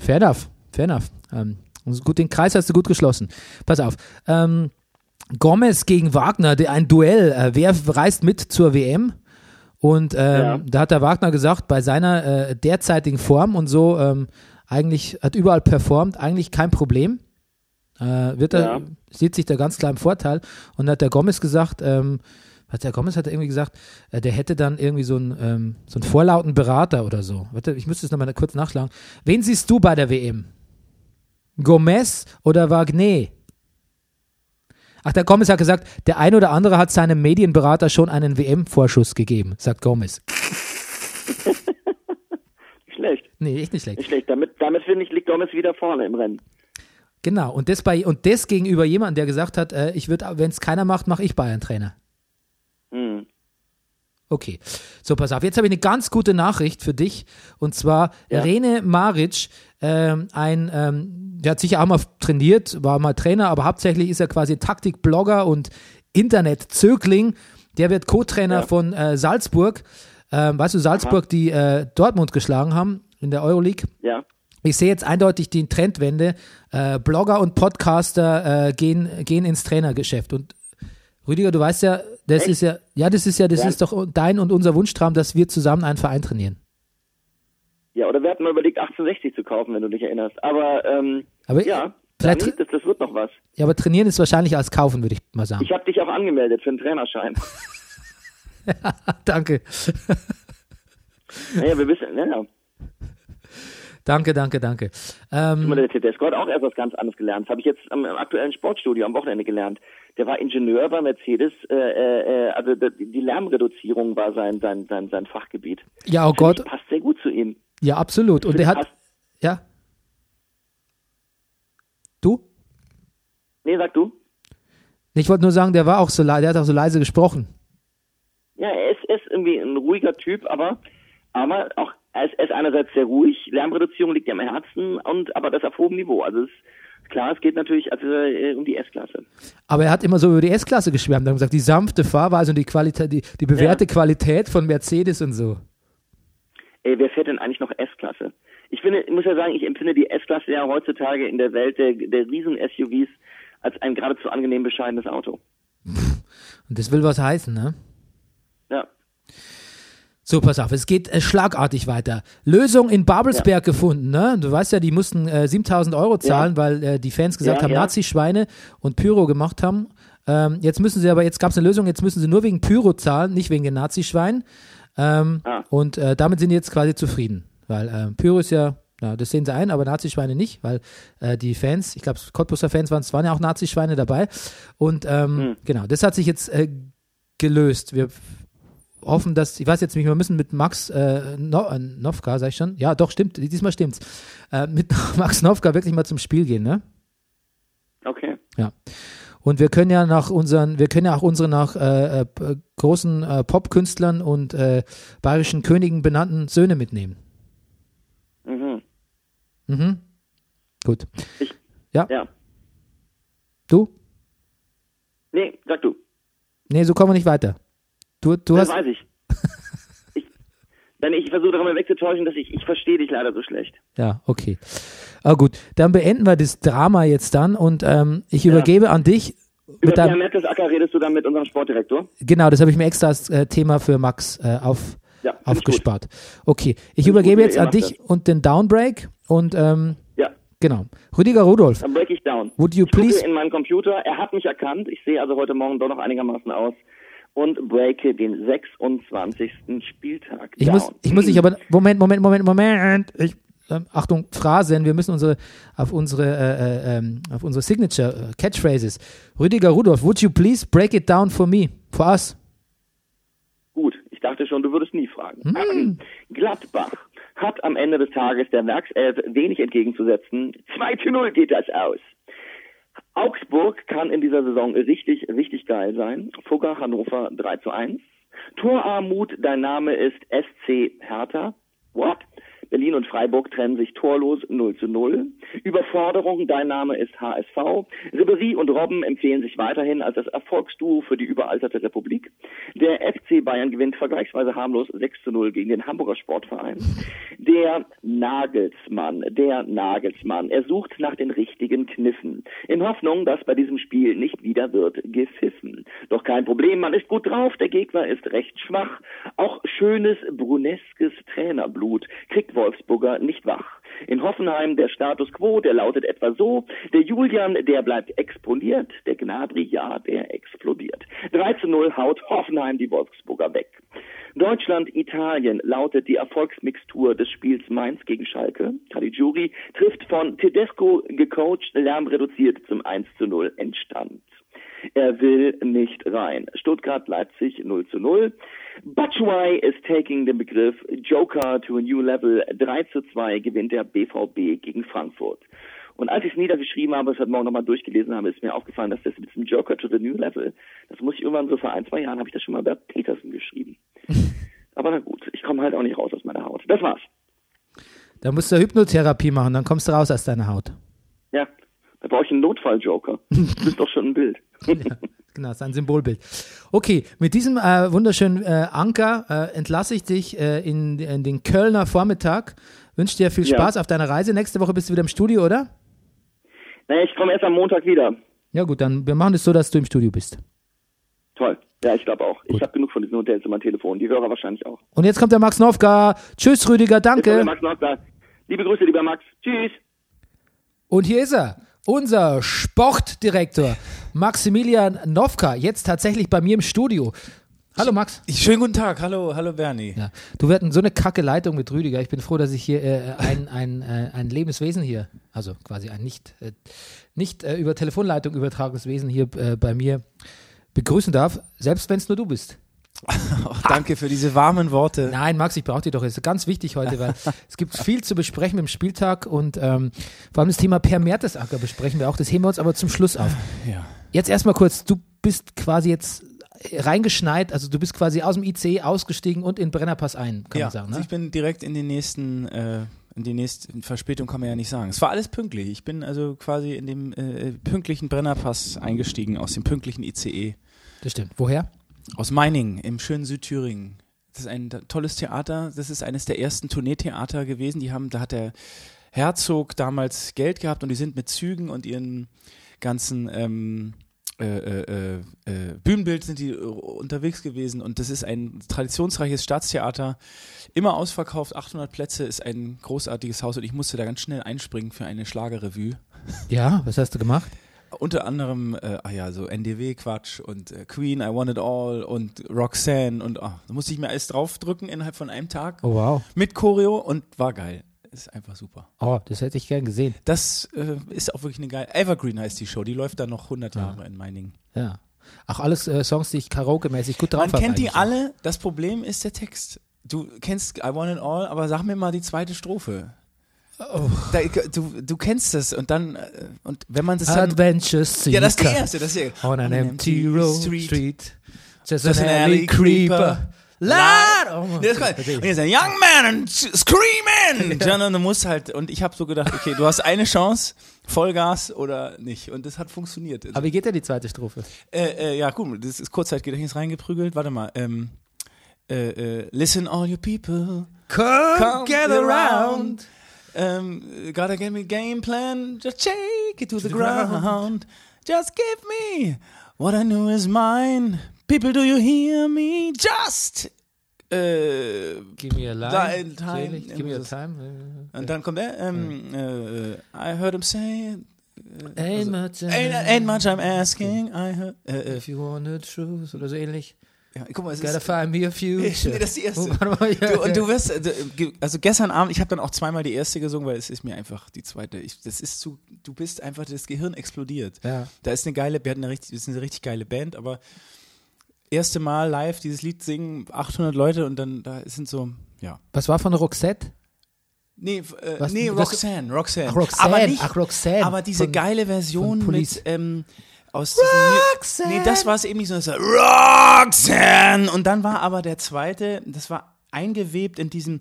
Speaker 2: Fair enough, fair enough. Ähm, gut, den Kreis hast du gut geschlossen. Pass auf. Ähm, Gomez gegen Wagner, ein Duell. Äh, wer reist mit zur WM? Und ähm,
Speaker 1: Ja.
Speaker 2: da hat der Wagner gesagt, bei seiner äh, derzeitigen Form und so, ähm, eigentlich hat überall performt, eigentlich kein Problem. Äh, wird er,
Speaker 1: Ja.
Speaker 2: sieht sich da ganz klar im Vorteil. Und da hat der Gomez gesagt, ähm, was der Gomez hat irgendwie gesagt, äh, der hätte dann irgendwie so einen, ähm, so einen vorlauten Berater oder so. Warte, ich müsste es nochmal kurz nachschlagen. Wen siehst du bei der WM? Gomez oder Wagner? Ach, der Gomez hat gesagt, der ein oder andere hat seinem Medienberater schon einen WM-Vorschuss gegeben, sagt Gomez.
Speaker 1: Nicht schlecht.
Speaker 2: Nee, echt nicht schlecht.
Speaker 1: Nicht schlecht. Damit, damit finde ich, liegt Gomez wieder vorne im Rennen.
Speaker 2: Genau, und das, bei, und das gegenüber jemandem, der gesagt hat, äh, ich würde, wenn es keiner macht, mache ich Bayern-Trainer.
Speaker 1: Hm.
Speaker 2: Okay, so pass auf. Jetzt habe ich eine ganz gute Nachricht für dich. Und zwar
Speaker 1: Ja.
Speaker 2: Rene Maric, ähm, ein, ähm, der hat sicher auch mal trainiert, war mal Trainer, aber hauptsächlich ist er quasi Taktikblogger und Internetzögling. Der wird Co-Trainer
Speaker 1: Ja.
Speaker 2: von äh, Salzburg. Ähm, weißt du, Salzburg, die äh, Dortmund geschlagen haben in der Euroleague.
Speaker 1: Ja.
Speaker 2: Ich sehe jetzt eindeutig die Trendwende. Äh, Blogger und Podcaster äh, gehen, gehen ins Trainergeschäft. Und Rüdiger, du weißt ja, das
Speaker 1: Echt?
Speaker 2: ist ja, ja, das ist ja, das
Speaker 1: Ja.
Speaker 2: ist doch dein und unser Wunschtraum, dass wir zusammen einen Verein trainieren.
Speaker 1: Ja, oder wir hatten mal überlegt, 1860 zu kaufen, wenn du dich erinnerst. Aber, ähm,
Speaker 2: Aber
Speaker 1: ja,
Speaker 2: vielleicht-
Speaker 1: Dani, das, das wird noch was.
Speaker 2: Ja, aber trainieren ist wahrscheinlich als kaufen, würde ich mal sagen.
Speaker 1: Ich habe dich auch angemeldet für einen Trainerschein.
Speaker 2: danke.
Speaker 1: naja, wir wissen, ja, ja.
Speaker 2: Danke, danke, danke. Ähm,
Speaker 1: der Tedesco hat auch erst was ganz anderes gelernt. Das habe ich jetzt am, am aktuellen Sportstudio am Wochenende gelernt. Der war Ingenieur bei Mercedes, äh, äh, äh, also die Lärmreduzierung war sein, sein, sein, sein Fachgebiet.
Speaker 2: ja, oh
Speaker 1: Finde
Speaker 2: Gott.
Speaker 1: passt sehr gut zu ihm.
Speaker 2: Ja, absolut. Und
Speaker 1: ich,
Speaker 2: hat, ja. Du?
Speaker 1: Nee, sag du.
Speaker 2: Ich wollte nur sagen, der war auch so, le- der hat auch so leise gesprochen.
Speaker 1: Ja, er ist, er ist irgendwie ein ruhiger Typ, aber, aber auch er ist, er einerseits sehr ruhig, Lärmreduzierung liegt ihm am Herzen, und aber das auf hohem Niveau. Also es ist klar, es geht natürlich also, äh, um die S-Klasse.
Speaker 2: Aber er hat immer so über die S-Klasse geschwärmt. Hat gesagt, die sanfte Fahrweise und die Qualität, die, die bewährte Qualität von Mercedes und so.
Speaker 1: Ey, wer fährt denn eigentlich noch S-Klasse? Ich finde, ich muss ja sagen, ich empfinde die S-Klasse ja heutzutage in der Welt der, der Riesen-SUVs als ein geradezu angenehm bescheidenes Auto.
Speaker 2: Und das will was heißen, ne?
Speaker 1: Ja.
Speaker 2: So, pass auf, es geht äh, schlagartig weiter. Lösung in Babelsberg gefunden, ne? Du weißt ja, die mussten äh, 7000 Euro zahlen, weil äh, die Fans gesagt
Speaker 1: Ja,
Speaker 2: haben,
Speaker 1: ja.
Speaker 2: Nazi-Schweine und Pyro gemacht haben. Ähm, jetzt müssen sie aber, jetzt gab es eine Lösung, jetzt müssen sie nur wegen Pyro zahlen, nicht wegen den Nazi-Schweinen. Ähm,
Speaker 1: Ah.
Speaker 2: Und äh, damit sind die jetzt quasi zufrieden. Weil äh, Pyro ist ja, ja, das sehen sie ein, aber Nazi-Schweine nicht, weil äh, die Fans, ich glaube, Cottbuser Fans waren, es waren ja auch Nazi-Schweine dabei. Und ähm,
Speaker 1: Hm.
Speaker 2: genau, das hat sich jetzt gelöst. Wir hoffen, dass, ich weiß jetzt nicht, wir müssen mit Max äh, no, äh, Nowka, sag ich schon, ja doch, stimmt, diesmal stimmt's, äh, mit Max Nowka wirklich mal zum Spiel gehen, ne?
Speaker 1: Okay.
Speaker 2: Ja. Und wir können ja nach unseren, wir können ja auch unsere nach äh, äh, großen äh, Popkünstlern und äh, bayerischen Königen benannten Söhne mitnehmen.
Speaker 1: Mhm.
Speaker 2: Mhm. Gut.
Speaker 1: Ich-
Speaker 2: ja,
Speaker 1: Ja.
Speaker 2: du?
Speaker 1: Nee, sag du.
Speaker 2: Nee, so kommen wir nicht weiter. Du, du
Speaker 1: das
Speaker 2: hast,
Speaker 1: weiß ich. ich denn ich versuche darüber wegzutäuschen, dass ich, ich verstehe dich leider so schlecht.
Speaker 2: Ja, okay. Ah, gut, dann beenden wir das Drama jetzt dann und ähm, ich übergebe an dich.
Speaker 1: Über
Speaker 2: deinem,
Speaker 1: Mertesacker redest du dann mit unserem Sportdirektor?
Speaker 2: genau, das habe ich mir extra als äh, Thema für Max äh, auf,
Speaker 1: Ja, find
Speaker 2: aufgespart. Okay, ich
Speaker 1: ich
Speaker 2: übergebe
Speaker 1: gut,
Speaker 2: jetzt an dich und den Downbreak und ähm,
Speaker 1: Ja,
Speaker 2: genau. Rüdiger Rudolf,
Speaker 1: dann break ich down.
Speaker 2: would you
Speaker 1: Ich
Speaker 2: please
Speaker 1: in meinen Computer, er hat mich erkannt, ich sehe also heute Morgen doch noch einigermaßen aus und breake den 26. Spieltag
Speaker 2: Ich
Speaker 1: down.
Speaker 2: muss, ich muss dich aber, Moment, Moment, Moment, Moment. Ich, ähm, Achtung, Phrasen, wir müssen unsere, auf unsere, äh, äh, ähm, auf unsere Signature äh, Catchphrases. Rüdiger Rudolf, would you please break it down for me, for us?
Speaker 1: Gut, ich dachte schon, du würdest nie fragen.
Speaker 2: Hm.
Speaker 1: Gladbach hat am Ende des Tages der Werkself wenig entgegenzusetzen. 2 zu 0 geht das aus. Augsburg kann in dieser Saison richtig, richtig geil sein. Fugger Hannover 3 zu 1. Torarmut, dein Name ist SC Hertha. What? Berlin und Freiburg trennen sich torlos 0 zu 0. Überforderung, dein Name ist HSV. Ribery und Robben empfehlen sich weiterhin als das Erfolgsduo für die überalterte Republik. Der FC Bayern gewinnt vergleichsweise harmlos 6 zu 0 gegen den Hamburger Sportverein. Der Nagelsmann, der Nagelsmann, er sucht nach den richtigen Kniffen. In Hoffnung, dass bei diesem Spiel nicht wieder wird gepfiffen. Doch kein Problem, man ist gut drauf, der Gegner ist recht schwach. Auch schönes bruneskes Trainerblut kriegt Wolfsburger nicht wach. In Hoffenheim der Status quo, der lautet etwa so, der Julian, der bleibt exponiert, der Gnabry, ja, der explodiert. 3 zu 0 haut Hoffenheim die Wolfsburger weg. Deutschland, Italien lautet die Erfolgsmixtur des Spiels Mainz gegen Schalke. Caligiuri trifft von Tedesco gecoacht, lärmreduziert zum 1 zu 0 entstand. Er will nicht rein. Stuttgart, Leipzig 0 zu 0. Batshuayi is taking den Begriff Joker to a new level. 3 zu 2 gewinnt der BVB gegen Frankfurt. Und als ich es niedergeschrieben habe, es heute Morgen nochmal durchgelesen habe, ist mir aufgefallen, dass das mit diesem Joker to the new level, das muss ich irgendwann so vor ein, zwei Jahren, habe ich das schon mal bei Peterson geschrieben. Aber na gut, ich komme halt auch nicht raus aus meiner Haut. Das war's.
Speaker 2: Da musst du Hypnotherapie machen, dann kommst du raus aus deiner Haut.
Speaker 1: Ja, da brauche ich einen Notfall-Joker. Das ist doch schon ein Bild.
Speaker 2: Genau, das ist ein Symbolbild. Okay, mit diesem äh, wunderschönen äh, Anker äh, entlasse ich dich äh, in, in den Kölner Vormittag. Wünsche dir viel
Speaker 1: Ja.
Speaker 2: Spaß auf deiner Reise. Nächste Woche bist du wieder im Studio, oder?
Speaker 1: Naja, ich komme erst am Montag wieder.
Speaker 2: Ja gut, dann wir machen es so, dass du im Studio bist.
Speaker 1: Toll. Ja, ich glaube auch. Ich habe genug von diesen Hotels in meinem Telefon. Die Hörer wahrscheinlich auch.
Speaker 2: Und jetzt kommt der Max Nowka. Tschüss, Rüdiger, danke.
Speaker 1: Max. Liebe Grüße, lieber Max. Tschüss.
Speaker 2: Und hier ist er, unser Sportdirektor Maximilian Nowka, jetzt tatsächlich bei mir im Studio. Hallo Max.
Speaker 4: Ich, schönen guten Tag, hallo, hallo Bernie.
Speaker 2: Ja, du wir hatten so eine kacke Leitung mit Rüdiger. Ich bin froh, dass ich hier äh, ein, ein, äh, ein Lebenswesen hier, also quasi ein nicht, äh, nicht äh, über Telefonleitung übertragenes Wesen hier äh, bei mir begrüßen darf, selbst wenn es nur du bist.
Speaker 4: Auch danke für diese warmen Worte.
Speaker 2: Nein, Max, ich brauche dich doch. Das ist ganz wichtig heute, weil es gibt viel zu besprechen im Spieltag und ähm, vor allem das Thema Per Mertesacker besprechen wir auch. Das heben wir uns aber zum Schluss auf.
Speaker 4: Ja.
Speaker 2: Jetzt erstmal kurz, du bist quasi jetzt reingeschneit, also du bist quasi aus dem IC ausgestiegen und in Brennerpass ein, kann
Speaker 4: ja,
Speaker 2: man sagen.
Speaker 4: also
Speaker 2: Ne?
Speaker 4: ich bin direkt in den nächsten, äh, in die nächste Verspätung kann man ja nicht sagen. Es war alles pünktlich. Ich bin also quasi in dem äh, pünktlichen Brennerpass eingestiegen, aus dem pünktlichen ICE.
Speaker 2: Das stimmt. Woher?
Speaker 4: Aus Meiningen im schönen Südthüringen. Das ist ein tolles Theater. Das ist eines der ersten Tourneetheater gewesen. Die haben, da hat der Herzog damals Geld gehabt und die sind mit Zügen und ihren ganzen ähm, äh, äh, äh, Bühnenbild sind die äh, unterwegs gewesen und das ist ein traditionsreiches Staatstheater, immer ausverkauft, 800 Plätze, ist ein großartiges Haus und ich musste da ganz schnell einspringen für eine Schlagerrevue.
Speaker 2: Ja, was hast du gemacht?
Speaker 4: Unter anderem, äh, ah ja, so NDW-Quatsch und äh, Queen, I Want It All und Roxanne und ah, da musste ich mir alles draufdrücken innerhalb von einem Tag
Speaker 2: Oh wow.
Speaker 4: mit Choreo und war geil. Ist einfach super.
Speaker 2: Oh, das hätte ich gern gesehen.
Speaker 4: Das äh, ist auch wirklich eine geile. Evergreen heißt die Show, die läuft dann noch 100 Jahre in Meiningen.
Speaker 2: Ja. Ach, alles äh, Songs, die ich Karaoke-mäßig gut drauf
Speaker 4: Man
Speaker 2: habe
Speaker 4: kennt die alle, das Problem ist der Text. Du kennst I Want It All, aber sag mir mal die zweite Strophe.
Speaker 2: Oh.
Speaker 4: Da, du, du kennst das und dann, äh, und wenn man das dann.
Speaker 2: Adventure Seeker.
Speaker 4: Ja, das ist die erste, das ist.
Speaker 2: On an empty road
Speaker 4: street.
Speaker 2: street. Just, an
Speaker 4: an
Speaker 2: alley creeper.
Speaker 4: creeper.
Speaker 2: Lad! Oh,
Speaker 4: kann, und jetzt ein Young Man and Screaming! Ja. Und du musst halt, und ich habe so gedacht, okay, du hast eine Chance, Vollgas oder nicht. Und das hat funktioniert.
Speaker 2: Aber wie geht denn die zweite Strophe?
Speaker 4: Äh, äh, ja, gut, das ist Kurzzeitgedächtnis reingeprügelt. Warte mal. Ähm, äh, äh, listen, all you people.
Speaker 2: Come,
Speaker 4: Come get around. Um, gotta give me game plan. Just shake it to, the, ground. Just give me what I knew is mine. People, do you hear me? Just. Äh,
Speaker 2: Give me a line.
Speaker 4: Time.
Speaker 2: Give me a time.
Speaker 4: und dann kommt der. Ähm, äh, I heard him say.
Speaker 2: Ain't much.
Speaker 4: Ain't, ain't much I'm asking. I heard. Äh, äh,
Speaker 2: If you want the truth oder so ähnlich.
Speaker 4: Ja, guck mal, es
Speaker 2: Gotta
Speaker 4: ist.
Speaker 2: find me a future.
Speaker 4: Nee, das ist die erste. Du, und du wirst, äh, also gestern Abend, ich habe dann auch zweimal die erste gesungen, weil es ist mir einfach die zweite. Ich, das ist zu, du bist einfach, das Gehirn explodiert.
Speaker 2: Ja.
Speaker 4: Da ist eine geile, wir hatten eine richtig, das ist eine richtig geile Band, aber erste Mal live dieses Lied singen, 800 Leute und dann da sind so, ja.
Speaker 2: Was war von Roxette?
Speaker 4: Nee, äh, nee, Roxanne, Roxanne.
Speaker 2: Ach, Roxanne,
Speaker 4: Aber nicht,
Speaker 2: ach, Roxanne.
Speaker 4: aber diese geile Version mit, ähm, aus diesem
Speaker 2: Roxanne.
Speaker 4: Nee, das war es eben nicht so. Das war Roxanne. Und dann war aber der zweite, das war eingewebt in diesem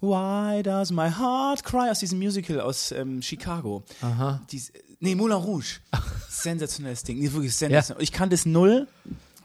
Speaker 4: Why does my heart cry aus diesem Musical aus ähm, Chicago.
Speaker 2: Aha.
Speaker 4: Dies, nee, Moulin Rouge. Sensationelles Ding. Nee, wirklich sensationell. Ich kannte es null.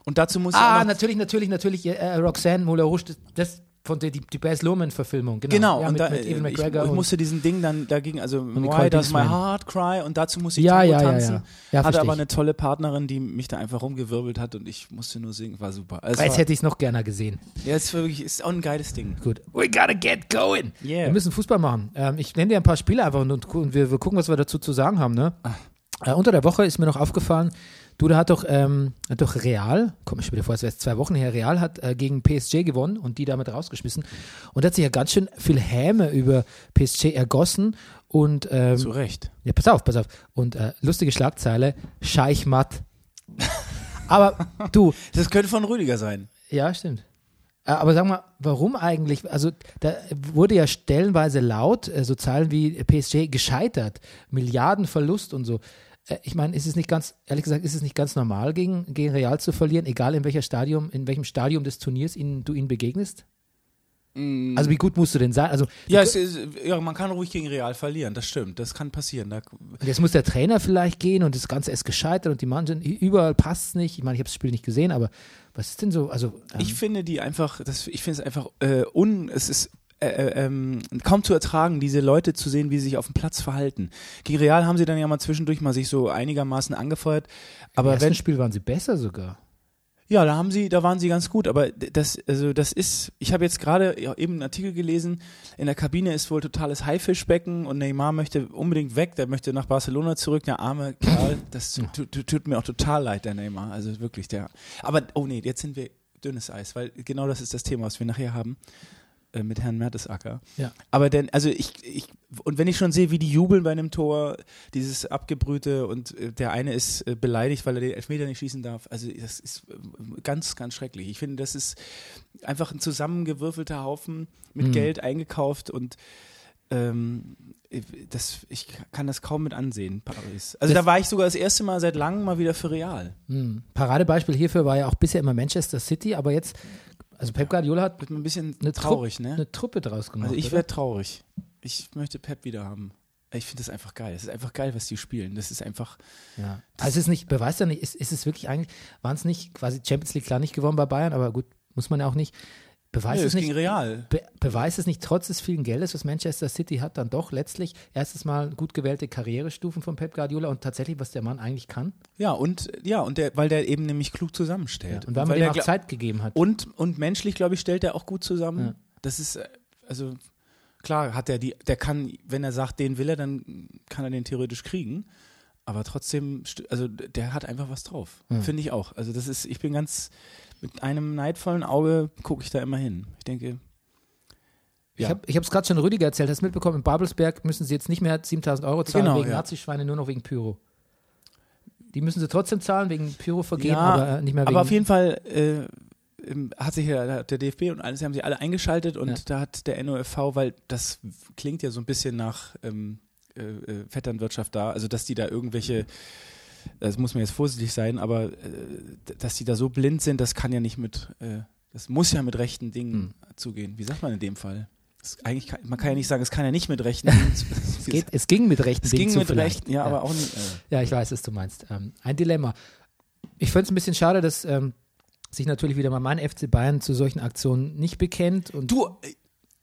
Speaker 4: Und dazu muss ich
Speaker 2: Ah,
Speaker 4: auch noch
Speaker 2: natürlich, natürlich, natürlich. Äh, Roxanne Moulin Rouge, das, das von der die, die Baz Luhrmann-Verfilmung. Genau,
Speaker 4: Genau,
Speaker 2: ja,
Speaker 4: und
Speaker 2: mit,
Speaker 4: da,
Speaker 2: mit Ewan
Speaker 4: äh, ich,
Speaker 2: McGregor.
Speaker 4: ich
Speaker 2: und-
Speaker 4: musste diesen Ding dann dagegen, also Why does my heart cry und dazu musste ich
Speaker 2: Ja, ja, ja,
Speaker 4: tanzen.
Speaker 2: ja. Ja,
Speaker 4: Hatte
Speaker 2: versteh
Speaker 4: aber
Speaker 2: ich.
Speaker 4: eine tolle Partnerin, die mich da einfach rumgewirbelt hat und ich musste nur singen, war super. Also
Speaker 2: Jetzt hätte ich es noch gerne gesehen.
Speaker 4: ja, es ist wirklich, ist auch ein geiles Ding.
Speaker 2: Gut. We gotta get going.
Speaker 4: Yeah.
Speaker 2: Wir müssen Fußball machen. Ähm, ich nenne dir ein paar Spiele einfach und, und, und wir, wir gucken, was wir dazu zu sagen haben. Ne? Äh, unter der Woche ist mir noch aufgefallen, du, da hat doch, ähm, hat doch Real, komm ich mir vor, es wäre jetzt zwei Wochen her, Real hat äh, gegen PSG gewonnen und die damit rausgeschmissen. Und da hat sich ja ganz schön viel Häme über PSG ergossen. Und ähm,
Speaker 4: Zu Recht.
Speaker 2: Ja, pass auf, pass auf. Und äh, lustige Schlagzeile, Scheich Matt. Aber du,
Speaker 4: Das könnte von Rüdiger sein.
Speaker 2: ja, stimmt. Äh, Aber sag mal, warum eigentlich? Also da wurde ja stellenweise laut, äh, so Zahlen wie PSG gescheitert, Milliardenverlust und so. Äh, Ich meine, ist es nicht ganz, ehrlich gesagt, ist es nicht ganz normal, gegen, gegen Real zu verlieren, egal in welcher Stadium, in welchem Stadium des Turniers ihnen, du ihnen begegnest? Also wie gut musst du denn sein? Also
Speaker 4: Ja, es ist, ja, man kann ruhig gegen Real verlieren, das stimmt. Das kann passieren. Da,
Speaker 2: Jetzt muss der Trainer vielleicht gehen und das Ganze ist gescheitert und die Mannschaft, überall passt es nicht. Ich meine, ich habe das Spiel nicht gesehen, aber was ist denn so? Also, ähm,
Speaker 4: ich finde die einfach, das, ich finde es einfach äh, un, es ist äh, äh, ähm, kaum zu ertragen, diese Leute zu sehen, wie sie sich auf dem Platz verhalten. Gegen Real haben sie dann ja mal zwischendurch mal sich so einigermaßen angefeuert,
Speaker 2: im
Speaker 4: aber
Speaker 2: ersten
Speaker 4: wenn
Speaker 2: Spiel waren sie besser sogar.
Speaker 4: Ja, da haben sie, da waren sie ganz gut, aber das, also das ist, ich habe jetzt gerade eben einen Artikel gelesen, in der Kabine ist wohl totales Haifischbecken und Neymar möchte unbedingt weg, der möchte nach Barcelona zurück, der arme Kerl, das tut mir auch total leid, der Neymar, also wirklich der. Aber, oh nee, jetzt sind wir dünnes Eis, weil genau das ist das Thema, was wir nachher haben äh, mit Herrn Mertesacker.
Speaker 2: Ja.
Speaker 4: Aber denn, also ich, ich, und wenn ich schon sehe, wie die jubeln bei einem Tor, dieses abgebrühte und äh, der eine ist äh, beleidigt, weil er den Elfmeter nicht schießen darf, also das ist ganz, ganz schrecklich. Ich finde, das ist einfach ein zusammengewürfelter Haufen mit
Speaker 2: Mhm.
Speaker 4: Geld eingekauft und ähm, das, ich kann das kaum mit ansehen, Paris. Also da war ich sogar das erste Mal seit langem mal wieder für Real.
Speaker 2: Hm. Paradebeispiel hierfür war ja auch bisher immer Manchester City, aber jetzt, also Pep Guardiola hat
Speaker 4: Wird mir ein bisschen
Speaker 2: eine,
Speaker 4: traurig,
Speaker 2: Trupp,
Speaker 4: ne?
Speaker 2: eine Truppe draus gemacht.
Speaker 4: Also ich wäre traurig. Ich möchte Pep wieder haben. Ich finde das einfach geil. Es ist einfach geil, was die spielen. Das ist einfach.
Speaker 2: Ja. Also es ist nicht, beweist ja nicht, ist, ist es wirklich eigentlich, waren es nicht quasi Champions League klar nicht gewonnen bei Bayern, aber gut, muss man ja auch nicht. Beweist
Speaker 4: Nö,
Speaker 2: es
Speaker 4: es
Speaker 2: nicht,
Speaker 4: real.
Speaker 2: be, beweist es nicht trotz des vielen Geldes, was Manchester City hat, dann doch letztlich erstes Mal gut gewählte Karrierestufen von Pep Guardiola und tatsächlich, was der Mann eigentlich kann.
Speaker 4: Ja, und ja, und der, weil der eben nämlich klug zusammenstellt.
Speaker 2: Und weil man ihm auch Zeit gegeben hat.
Speaker 4: Und, und menschlich, glaube ich, stellt er auch gut zusammen.
Speaker 2: Ja.
Speaker 4: Das ist, äh, also klar hat er die, der kann, wenn er sagt, den will er, dann kann er den theoretisch kriegen. Aber trotzdem, also der hat einfach was drauf. Finde ich auch. Also das ist, ich bin ganz, mit einem neidvollen Auge gucke ich da immer hin. Ich denke,
Speaker 2: Ich
Speaker 4: Ja.
Speaker 2: habe es gerade schon Rüdiger erzählt, hast du mitbekommen, in Babelsberg müssen sie jetzt nicht mehr 7000 Euro zahlen
Speaker 4: Genau,
Speaker 2: wegen
Speaker 4: ja.
Speaker 2: Nazischweine, nur noch wegen Pyro. Die müssen sie trotzdem zahlen, wegen Pyro vergeben,
Speaker 4: Ja,
Speaker 2: aber nicht mehr wegen.
Speaker 4: aber auf jeden Fall äh, hat sich ja hat der DFB und alles haben sie alle eingeschaltet und
Speaker 2: Ja.
Speaker 4: da hat der NOFV, weil das klingt ja so ein bisschen nach ähm, äh, äh, Vetternwirtschaft da, also dass die da irgendwelche, das muss man jetzt vorsichtig sein, aber äh, dass die da so blind sind, das kann ja nicht mit, äh, das muss ja mit rechten Dingen
Speaker 2: Hm.
Speaker 4: zugehen. Wie sagt man in dem Fall? Eigentlich kann, man kann ja nicht sagen, es kann ja nicht mit rechten Dingen zu,
Speaker 2: es, geht, es ging mit rechten
Speaker 4: es
Speaker 2: Dingen
Speaker 4: ging
Speaker 2: zu
Speaker 4: mit
Speaker 2: vielleicht.
Speaker 4: rechten, ja, aber auch nicht. Äh,
Speaker 2: Ja, ich weiß, was du meinst. Ähm, ein Dilemma. Ich finde es ein bisschen schade, dass ähm, sich natürlich wieder mal mein FC Bayern zu solchen Aktionen nicht bekennt. Und,
Speaker 4: du, äh,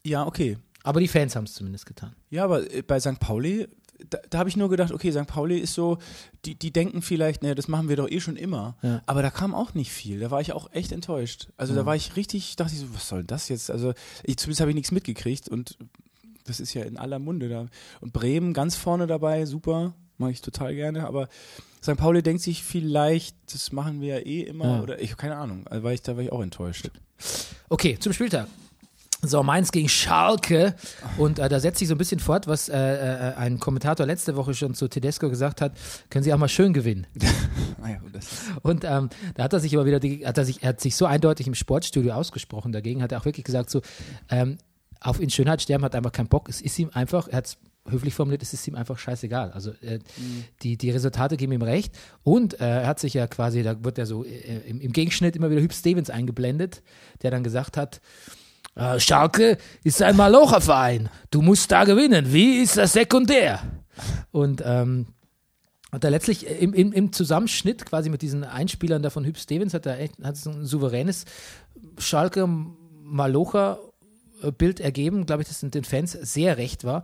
Speaker 4: ja, okay.
Speaker 2: aber die Fans haben es zumindest getan.
Speaker 4: Ja, aber äh, bei St. Pauli, da, da habe ich nur gedacht, okay, St. Pauli ist so, die, die denken vielleicht, naja, das machen wir doch eh schon immer.
Speaker 2: Ja.
Speaker 4: Aber da kam auch nicht viel. Da war ich auch echt enttäuscht. Also da war ich richtig, dachte ich so, was soll das jetzt? Also ich, zumindest habe ich nichts mitgekriegt und das ist ja in aller Munde da. Und Bremen ganz vorne dabei, super, mag ich total gerne, aber St. Pauli denkt sich vielleicht, das machen wir ja eh immer
Speaker 2: Ja.
Speaker 4: oder ich habe keine Ahnung. Also war ich, da war ich auch enttäuscht.
Speaker 2: Okay, zum Spieltag. So, Mainz gegen Schalke. Und äh, da setzt sich so ein bisschen fort, was äh, äh, ein Kommentator letzte Woche schon zu Tedesco gesagt hat. Können Sie auch mal schön gewinnen.
Speaker 4: Naja, und das
Speaker 2: Und ähm, da hat er sich aber wieder, hat er, sich, er hat sich so eindeutig im Sportstudio ausgesprochen. Dagegen hat er auch wirklich gesagt, so, ähm, auf in Schönheit sterben hat einfach keinen Bock. Es ist ihm einfach, er hat es höflich formuliert, es ist ihm einfach scheißegal. Also äh, die, die Resultate geben ihm recht. Und äh, er hat sich ja quasi, da wird er so äh, im, im Gegenschnitt immer wieder Hüb Stevens eingeblendet, der dann gesagt hat, Schalke ist ein Malocherverein. Du musst da gewinnen. Wie ist das sekundär? Und ähm, hat er letztlich im, im, im Zusammenschnitt quasi mit diesen Einspielern da von Hüb Stevens hat er echt hat so ein souveränes Schalke Malocher äh, Bild ergeben, glaube ich, das den Fans sehr recht war.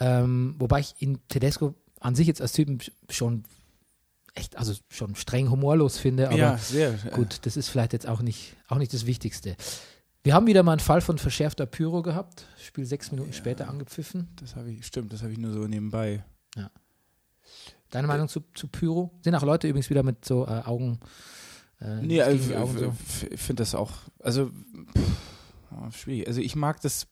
Speaker 2: Ähm, wobei ich ihn Tedesco an sich jetzt als Typen schon echt, also schon streng humorlos finde, aber
Speaker 4: ja, sehr.
Speaker 2: Gut, das ist vielleicht jetzt auch nicht, auch nicht das Wichtigste. Wir haben wieder mal einen Fall von verschärfter Pyro gehabt. Spiel sechs Minuten später angepfiffen.
Speaker 4: Das habe ich, stimmt, das habe ich nur so nebenbei.
Speaker 2: Deine Meinung zu, zu Pyro? Sind auch Leute übrigens wieder mit so äh, Augen. Äh,
Speaker 4: Nee, also,
Speaker 2: Augen so.
Speaker 4: ich finde das auch, also pff, schwierig. Also ich mag das.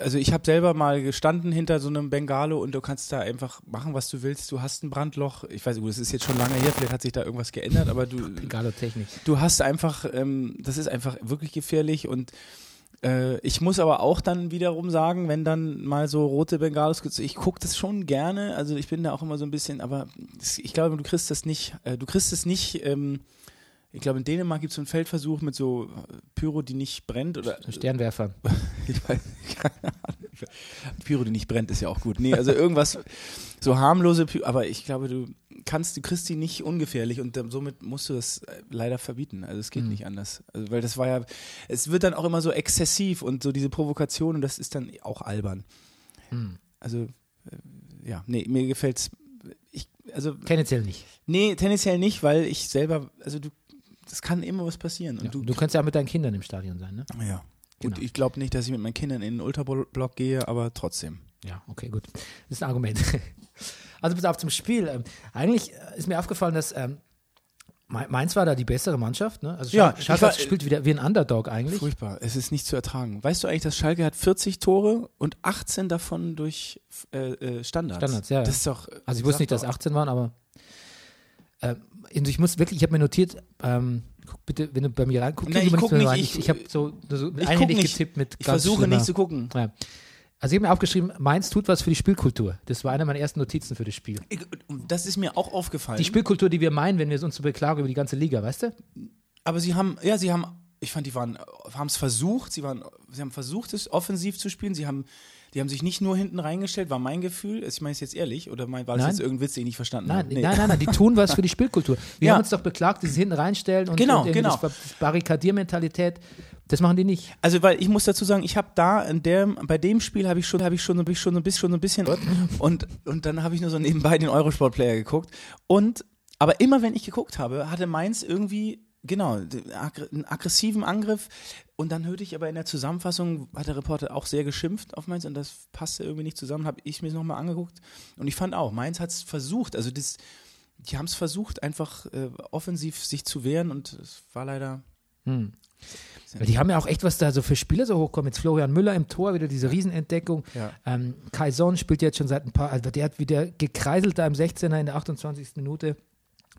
Speaker 4: Also ich habe selber mal gestanden hinter so einem Bengalo und du kannst da einfach machen, was du willst. Du hast ein Brandloch. Ich weiß, gut, das ist jetzt schon lange her, vielleicht hat sich da irgendwas geändert, aber du,
Speaker 2: Bengalo-Technik.
Speaker 4: du hast einfach, ähm, das ist einfach wirklich gefährlich und äh, ich muss aber auch dann wiederum sagen, wenn dann mal so rote Bengalos, gibt, ich gucke das schon gerne, also ich bin da auch immer so ein bisschen, aber ich glaube, du kriegst das nicht, äh, du kriegst es nicht, ähm, ich glaube, in Dänemark gibt es so einen Feldversuch mit so äh, Pyro, die nicht brennt oder
Speaker 2: Sternwerfer.
Speaker 4: ich weiß, keine Ahnung. Pyro, die nicht brennt, ist ja auch gut. Nee, also irgendwas, so harmlose Pyro, aber ich glaube, du kannst, du kriegst die nicht ungefährlich und somit musst du das äh, leider verbieten. Also es geht nicht anders. Also, weil das war ja, es wird dann auch immer so exzessiv und so diese Provokation und das ist dann auch albern. Also, äh, ja, nee, mir gefällt's. Ich, also,
Speaker 2: Tendenziell nicht.
Speaker 4: nee, tendenziell nicht, weil ich selber, also du, das kann immer was passieren. Und
Speaker 2: Ja.
Speaker 4: du,
Speaker 2: Du kannst ja auch mit deinen Kindern im Stadion sein, ne?
Speaker 4: ja. Gut,
Speaker 2: Genau.
Speaker 4: ich glaube nicht, dass ich mit meinen Kindern in den Ultrablock gehe, aber trotzdem.
Speaker 2: Ja, okay, gut. Das ist ein Argument. Also bis auf zum Spiel. Ähm, eigentlich äh, ist mir aufgefallen, dass ähm, Mainz war da die bessere Mannschaft. Ne? Also
Speaker 4: Ja,
Speaker 2: Schalke,
Speaker 4: ich
Speaker 2: Schalke
Speaker 4: war-
Speaker 2: spielt wieder wie ein Underdog eigentlich.
Speaker 4: Furchtbar. Es ist nicht zu ertragen. Weißt du eigentlich, dass Schalke hat 40 Tore und 18 davon durch äh, äh, Standards?
Speaker 2: Standards, ja, ja.
Speaker 4: Das ist doch.
Speaker 2: Also ich wusste nicht, dass 18 waren, aber ähm, also ich muss wirklich, ich habe mir notiert, ähm, guck bitte, wenn du bei mir reinguckst,
Speaker 4: ich guck nicht,
Speaker 2: rein.
Speaker 4: ich-
Speaker 2: Ich, ich habe so, so einhändig getippt mit
Speaker 4: Ich versuche
Speaker 2: schlimmer-
Speaker 4: nicht zu gucken.
Speaker 2: Ja. Also ich habe mir aufgeschrieben, Mainz tut was für die Spielkultur. Das war eine meiner ersten Notizen für das Spiel.
Speaker 4: Das ist mir auch aufgefallen.
Speaker 2: Die Spielkultur, die wir meinen, wenn wir uns so beklagen über die ganze Liga, weißt du?
Speaker 4: Aber sie haben, ja, sie haben, ich fand, die waren, haben es versucht, sie waren, sie haben versucht, es offensiv zu spielen. Sie haben, die haben sich nicht nur hinten reingestellt, war mein Gefühl. Ich meine es jetzt ehrlich, oder mein, war das
Speaker 2: Nein.
Speaker 4: jetzt irgendein Witz, den ich nicht verstanden
Speaker 2: Nein,
Speaker 4: habe? Nee.
Speaker 2: nein, nein, nein, die tun was für die Spielkultur. Wir
Speaker 4: Ja.
Speaker 2: haben uns doch beklagt, dieses hinten reinstellen und,
Speaker 4: Genau,
Speaker 2: und
Speaker 4: genau.
Speaker 2: das Barrikadiermentalität. Das machen die nicht.
Speaker 4: Also, weil ich muss dazu sagen, ich habe da in der, bei dem Spiel habe ich schon, habe ich schon, hab ich schon so ein bisschen, schon ein bisschen und und dann habe ich nur so nebenbei den Eurosport-Player geguckt und aber immer wenn ich geguckt habe, hatte Mainz irgendwie genau einen aggressiven Angriff und dann hörte ich aber in der Zusammenfassung hat der Reporter auch sehr geschimpft auf Mainz und das passte irgendwie nicht zusammen. Habe ich mir nochmal angeguckt und ich fand auch Mainz hat es versucht, also das, die haben es versucht einfach äh, offensiv sich zu wehren und es war leider
Speaker 2: Weil die haben ja auch echt was da so für Spieler so hochkommen. Jetzt Florian Müller im Tor, wieder diese Riesenentdeckung.
Speaker 4: Ja.
Speaker 2: Ähm, Kai Son spielt jetzt schon seit ein paar, also der hat wieder gekreiselt da im 16er in der 28. Minute.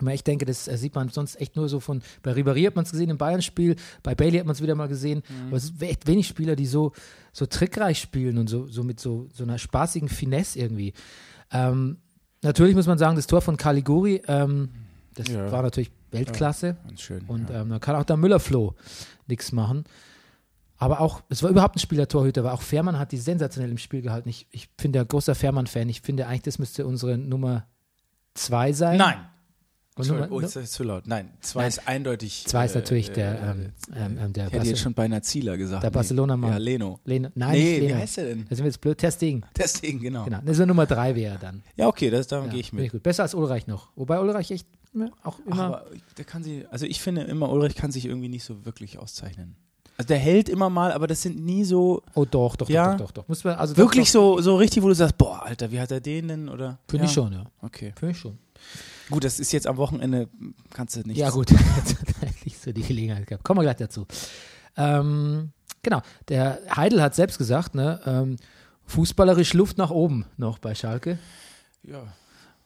Speaker 2: Und Ich denke, das äh, sieht man sonst echt nur so von, bei Ribéry hat man es gesehen im Bayern-Spiel, bei Bailey hat man es wieder mal gesehen, aber es sind echt wenig Spieler, die so, so trickreich spielen und so, so mit so, so einer spaßigen Finesse irgendwie. Ähm, natürlich muss man sagen, das Tor von Caliguri, ähm, das
Speaker 4: Ja.
Speaker 2: war natürlich Weltklasse.
Speaker 4: ganz schön.
Speaker 2: Und
Speaker 4: ja.
Speaker 2: ähm, da kann auch der Müller-Floh nichts machen. Aber auch, es war überhaupt ein Spieler-Torhüter, aber auch Fährmann hat die sensationell im Spiel gehalten. Ich, ich bin der großer Fährmann-Fan. Ich finde eigentlich, das müsste unsere Nummer zwei sein.
Speaker 4: Nein.
Speaker 2: Nummer,
Speaker 4: oh, ist das zu laut. Nein, zwei
Speaker 2: Nein.
Speaker 4: ist eindeutig.
Speaker 2: zwei ist
Speaker 4: äh,
Speaker 2: natürlich
Speaker 4: äh,
Speaker 2: der,
Speaker 4: äh,
Speaker 2: ähm, ähm, ähm, der
Speaker 4: ich hätte jetzt schon beinahe Zieler gesagt.
Speaker 2: der
Speaker 4: Nee.
Speaker 2: Barcelona-Mann.
Speaker 4: Ja, Leno.
Speaker 2: Leno. Nein,
Speaker 4: nee,
Speaker 2: nicht
Speaker 4: wie
Speaker 2: Leno.
Speaker 4: heißt der denn?
Speaker 2: Da sind wir jetzt blöd. Testing.
Speaker 4: Deswegen, genau.
Speaker 2: Genau. Das ist Nummer drei wäre er dann.
Speaker 4: Ja, okay, das, da
Speaker 2: Ja,
Speaker 4: gehe ich mit.
Speaker 2: gut. Besser als Ulreich noch. Wobei Ulreich echt ne, auch
Speaker 4: Ach,
Speaker 2: immer.
Speaker 4: aber der kann sie, also ich finde immer, Ulrich kann sich irgendwie nicht so wirklich auszeichnen. Also der hält immer mal, aber das sind nie so
Speaker 2: oh doch, doch,
Speaker 4: Ja.
Speaker 2: doch, doch, doch, doch. Muss man, also
Speaker 4: wirklich
Speaker 2: doch,
Speaker 4: so, so richtig, wo du sagst, boah, Alter, wie hat er den denn? Oder?
Speaker 2: doch. Finde
Speaker 4: ja.
Speaker 2: ich schon, ja.
Speaker 4: Okay.
Speaker 2: Finde ich schon.
Speaker 4: Gut, das ist jetzt am Wochenende, kannst du nicht.
Speaker 2: Ja, gut, jetzt hat er nicht so die Gelegenheit gehabt. Kommen wir gleich dazu. Ähm, genau, der Heidel hat selbst gesagt, ne, ähm, fußballerisch Luft nach oben noch bei Schalke.
Speaker 4: Ja.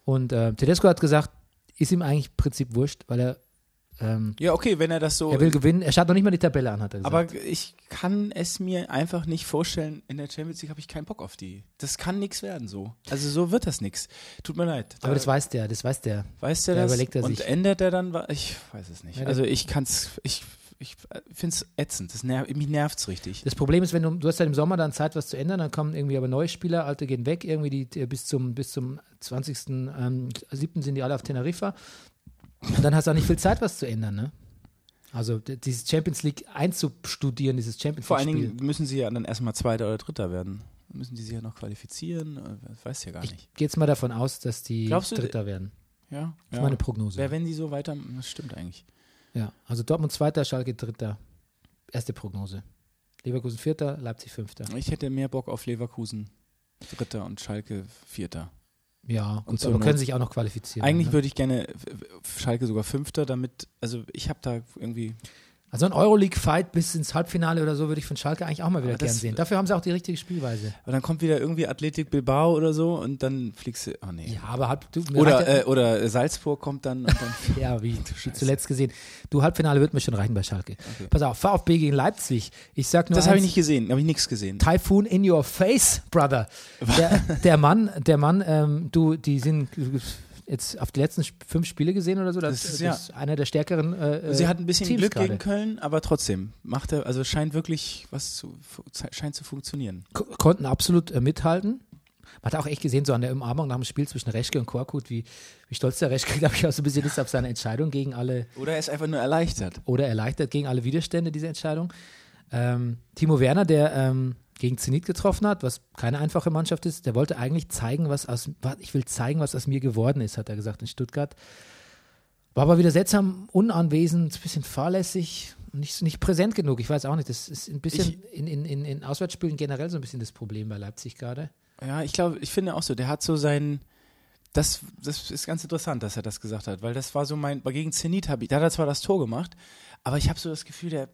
Speaker 2: Und äh, Tedesco hat gesagt, ist ihm eigentlich im Prinzip wurscht, weil er, ähm,
Speaker 4: ja, okay, wenn er das so.
Speaker 2: er will gewinnen. Er schaut noch nicht mal die Tabelle an, hat er gesagt.
Speaker 4: Aber ich kann es mir einfach nicht vorstellen, in der Champions League habe ich keinen Bock auf die. Das kann nichts werden so. Also so wird das nichts. Tut mir leid.
Speaker 2: Aber das weiß der, das weiß der.
Speaker 4: weiß der
Speaker 2: da
Speaker 4: das?
Speaker 2: überlegt er
Speaker 4: Und
Speaker 2: sich.
Speaker 4: ändert er dann was? Ich weiß es nicht. Also ich kann es, ich, ich finde es ätzend. Das nerv, mich nervt es richtig.
Speaker 2: Das Problem ist, wenn du, du hast ja im Sommer dann Zeit, was zu ändern, dann kommen irgendwie aber neue Spieler, alte gehen weg, irgendwie die, bis zum bis zum 20. Ähm, 7. sind die alle auf Teneriffa. Und dann hast du auch nicht viel Zeit, was zu ändern, ne? Also dieses Champions League einzustudieren, dieses Champions
Speaker 4: Vor
Speaker 2: League
Speaker 4: allen
Speaker 2: Spiel.
Speaker 4: Dingen müssen sie ja dann erstmal Zweiter oder Dritter werden. Müssen die sich ja noch qualifizieren? Äh, Das weiß ja gar
Speaker 2: Ich
Speaker 4: nicht.
Speaker 2: gehe jetzt mal davon aus, dass die
Speaker 4: du,
Speaker 2: Dritter werden.
Speaker 4: Ja,
Speaker 2: Das ist
Speaker 4: ja.
Speaker 2: meine Prognose.
Speaker 4: Wer, wenn die so weiter, das stimmt eigentlich.
Speaker 2: Ja, also Dortmund Zweiter, Schalke Dritter. Erste Prognose. Leverkusen Vierter, Leipzig Fünfter.
Speaker 4: Ich hätte mehr Bock auf Leverkusen Dritter und Schalke Vierter.
Speaker 2: Ja,
Speaker 4: Und
Speaker 2: gut, aber können sich auch noch qualifizieren.
Speaker 4: Eigentlich
Speaker 2: ne?
Speaker 4: würde ich gerne Schalke sogar Fünfter, damit, also ich habe da irgendwie,
Speaker 2: Also ein Euroleague-Fight bis ins Halbfinale oder so würde ich von Schalke eigentlich auch mal wieder
Speaker 4: Aber
Speaker 2: gern sehen. Dafür haben sie auch die richtige Spielweise.
Speaker 4: aber dann kommt wieder irgendwie Athletik Bilbao oder so und dann fliegst du, oh nee.
Speaker 2: Ja, aber halb, du,
Speaker 4: Oder,
Speaker 2: ja,
Speaker 4: äh, oder Salzburg kommt dann und dann
Speaker 2: ja, wie, wie zuletzt gesehen. Du, Halbfinale wird mir schon reichen bei Schalke. Pass auf, VfB gegen Leipzig. Ich sag nur
Speaker 4: Das habe ich nicht gesehen, habe ich nichts gesehen.
Speaker 2: Typhoon in your face, brother. Der, der Mann, der Mann, ähm, du, die sind jetzt auf die letzten fünf Spiele gesehen oder so. Das,
Speaker 4: Das ist,
Speaker 2: das ist einer der stärkeren. Äh,
Speaker 4: Sie hat ein bisschen
Speaker 2: Teams
Speaker 4: Glück
Speaker 2: gerade.
Speaker 4: gegen Köln, aber trotzdem macht er, also scheint wirklich was zu, scheint zu funktionieren.
Speaker 2: Ko- konnten absolut äh, mithalten. Man hat auch echt gesehen, so an der Umarmung nach dem Spiel zwischen Reschke und Korkut, wie, wie stolz der Reschke, glaube ich, auch so ein bisschen ist auf seine Entscheidung gegen alle,
Speaker 4: Oder er ist einfach nur erleichtert.
Speaker 2: oder erleichtert gegen alle Widerstände, diese Entscheidung. Ähm, Timo Werner, der ähm, gegen Zenit getroffen hat, was keine einfache Mannschaft ist, der wollte eigentlich zeigen, was aus, ich will zeigen, was aus mir geworden ist, hat er gesagt in Stuttgart. War aber wieder seltsam unanwesend, ein bisschen fahrlässig, nicht, nicht präsent genug. Ich weiß auch nicht, das ist ein bisschen in, in, in, in Auswärtsspielen generell so ein bisschen das Problem bei Leipzig gerade.
Speaker 4: Ja, ich glaube, ich finde auch so, der hat so seinen, das, das ist ganz interessant, dass er das gesagt hat, weil das war so mein, gegen Zenit habe ich, da hat er zwar das Tor gemacht, aber ich habe so das Gefühl, der,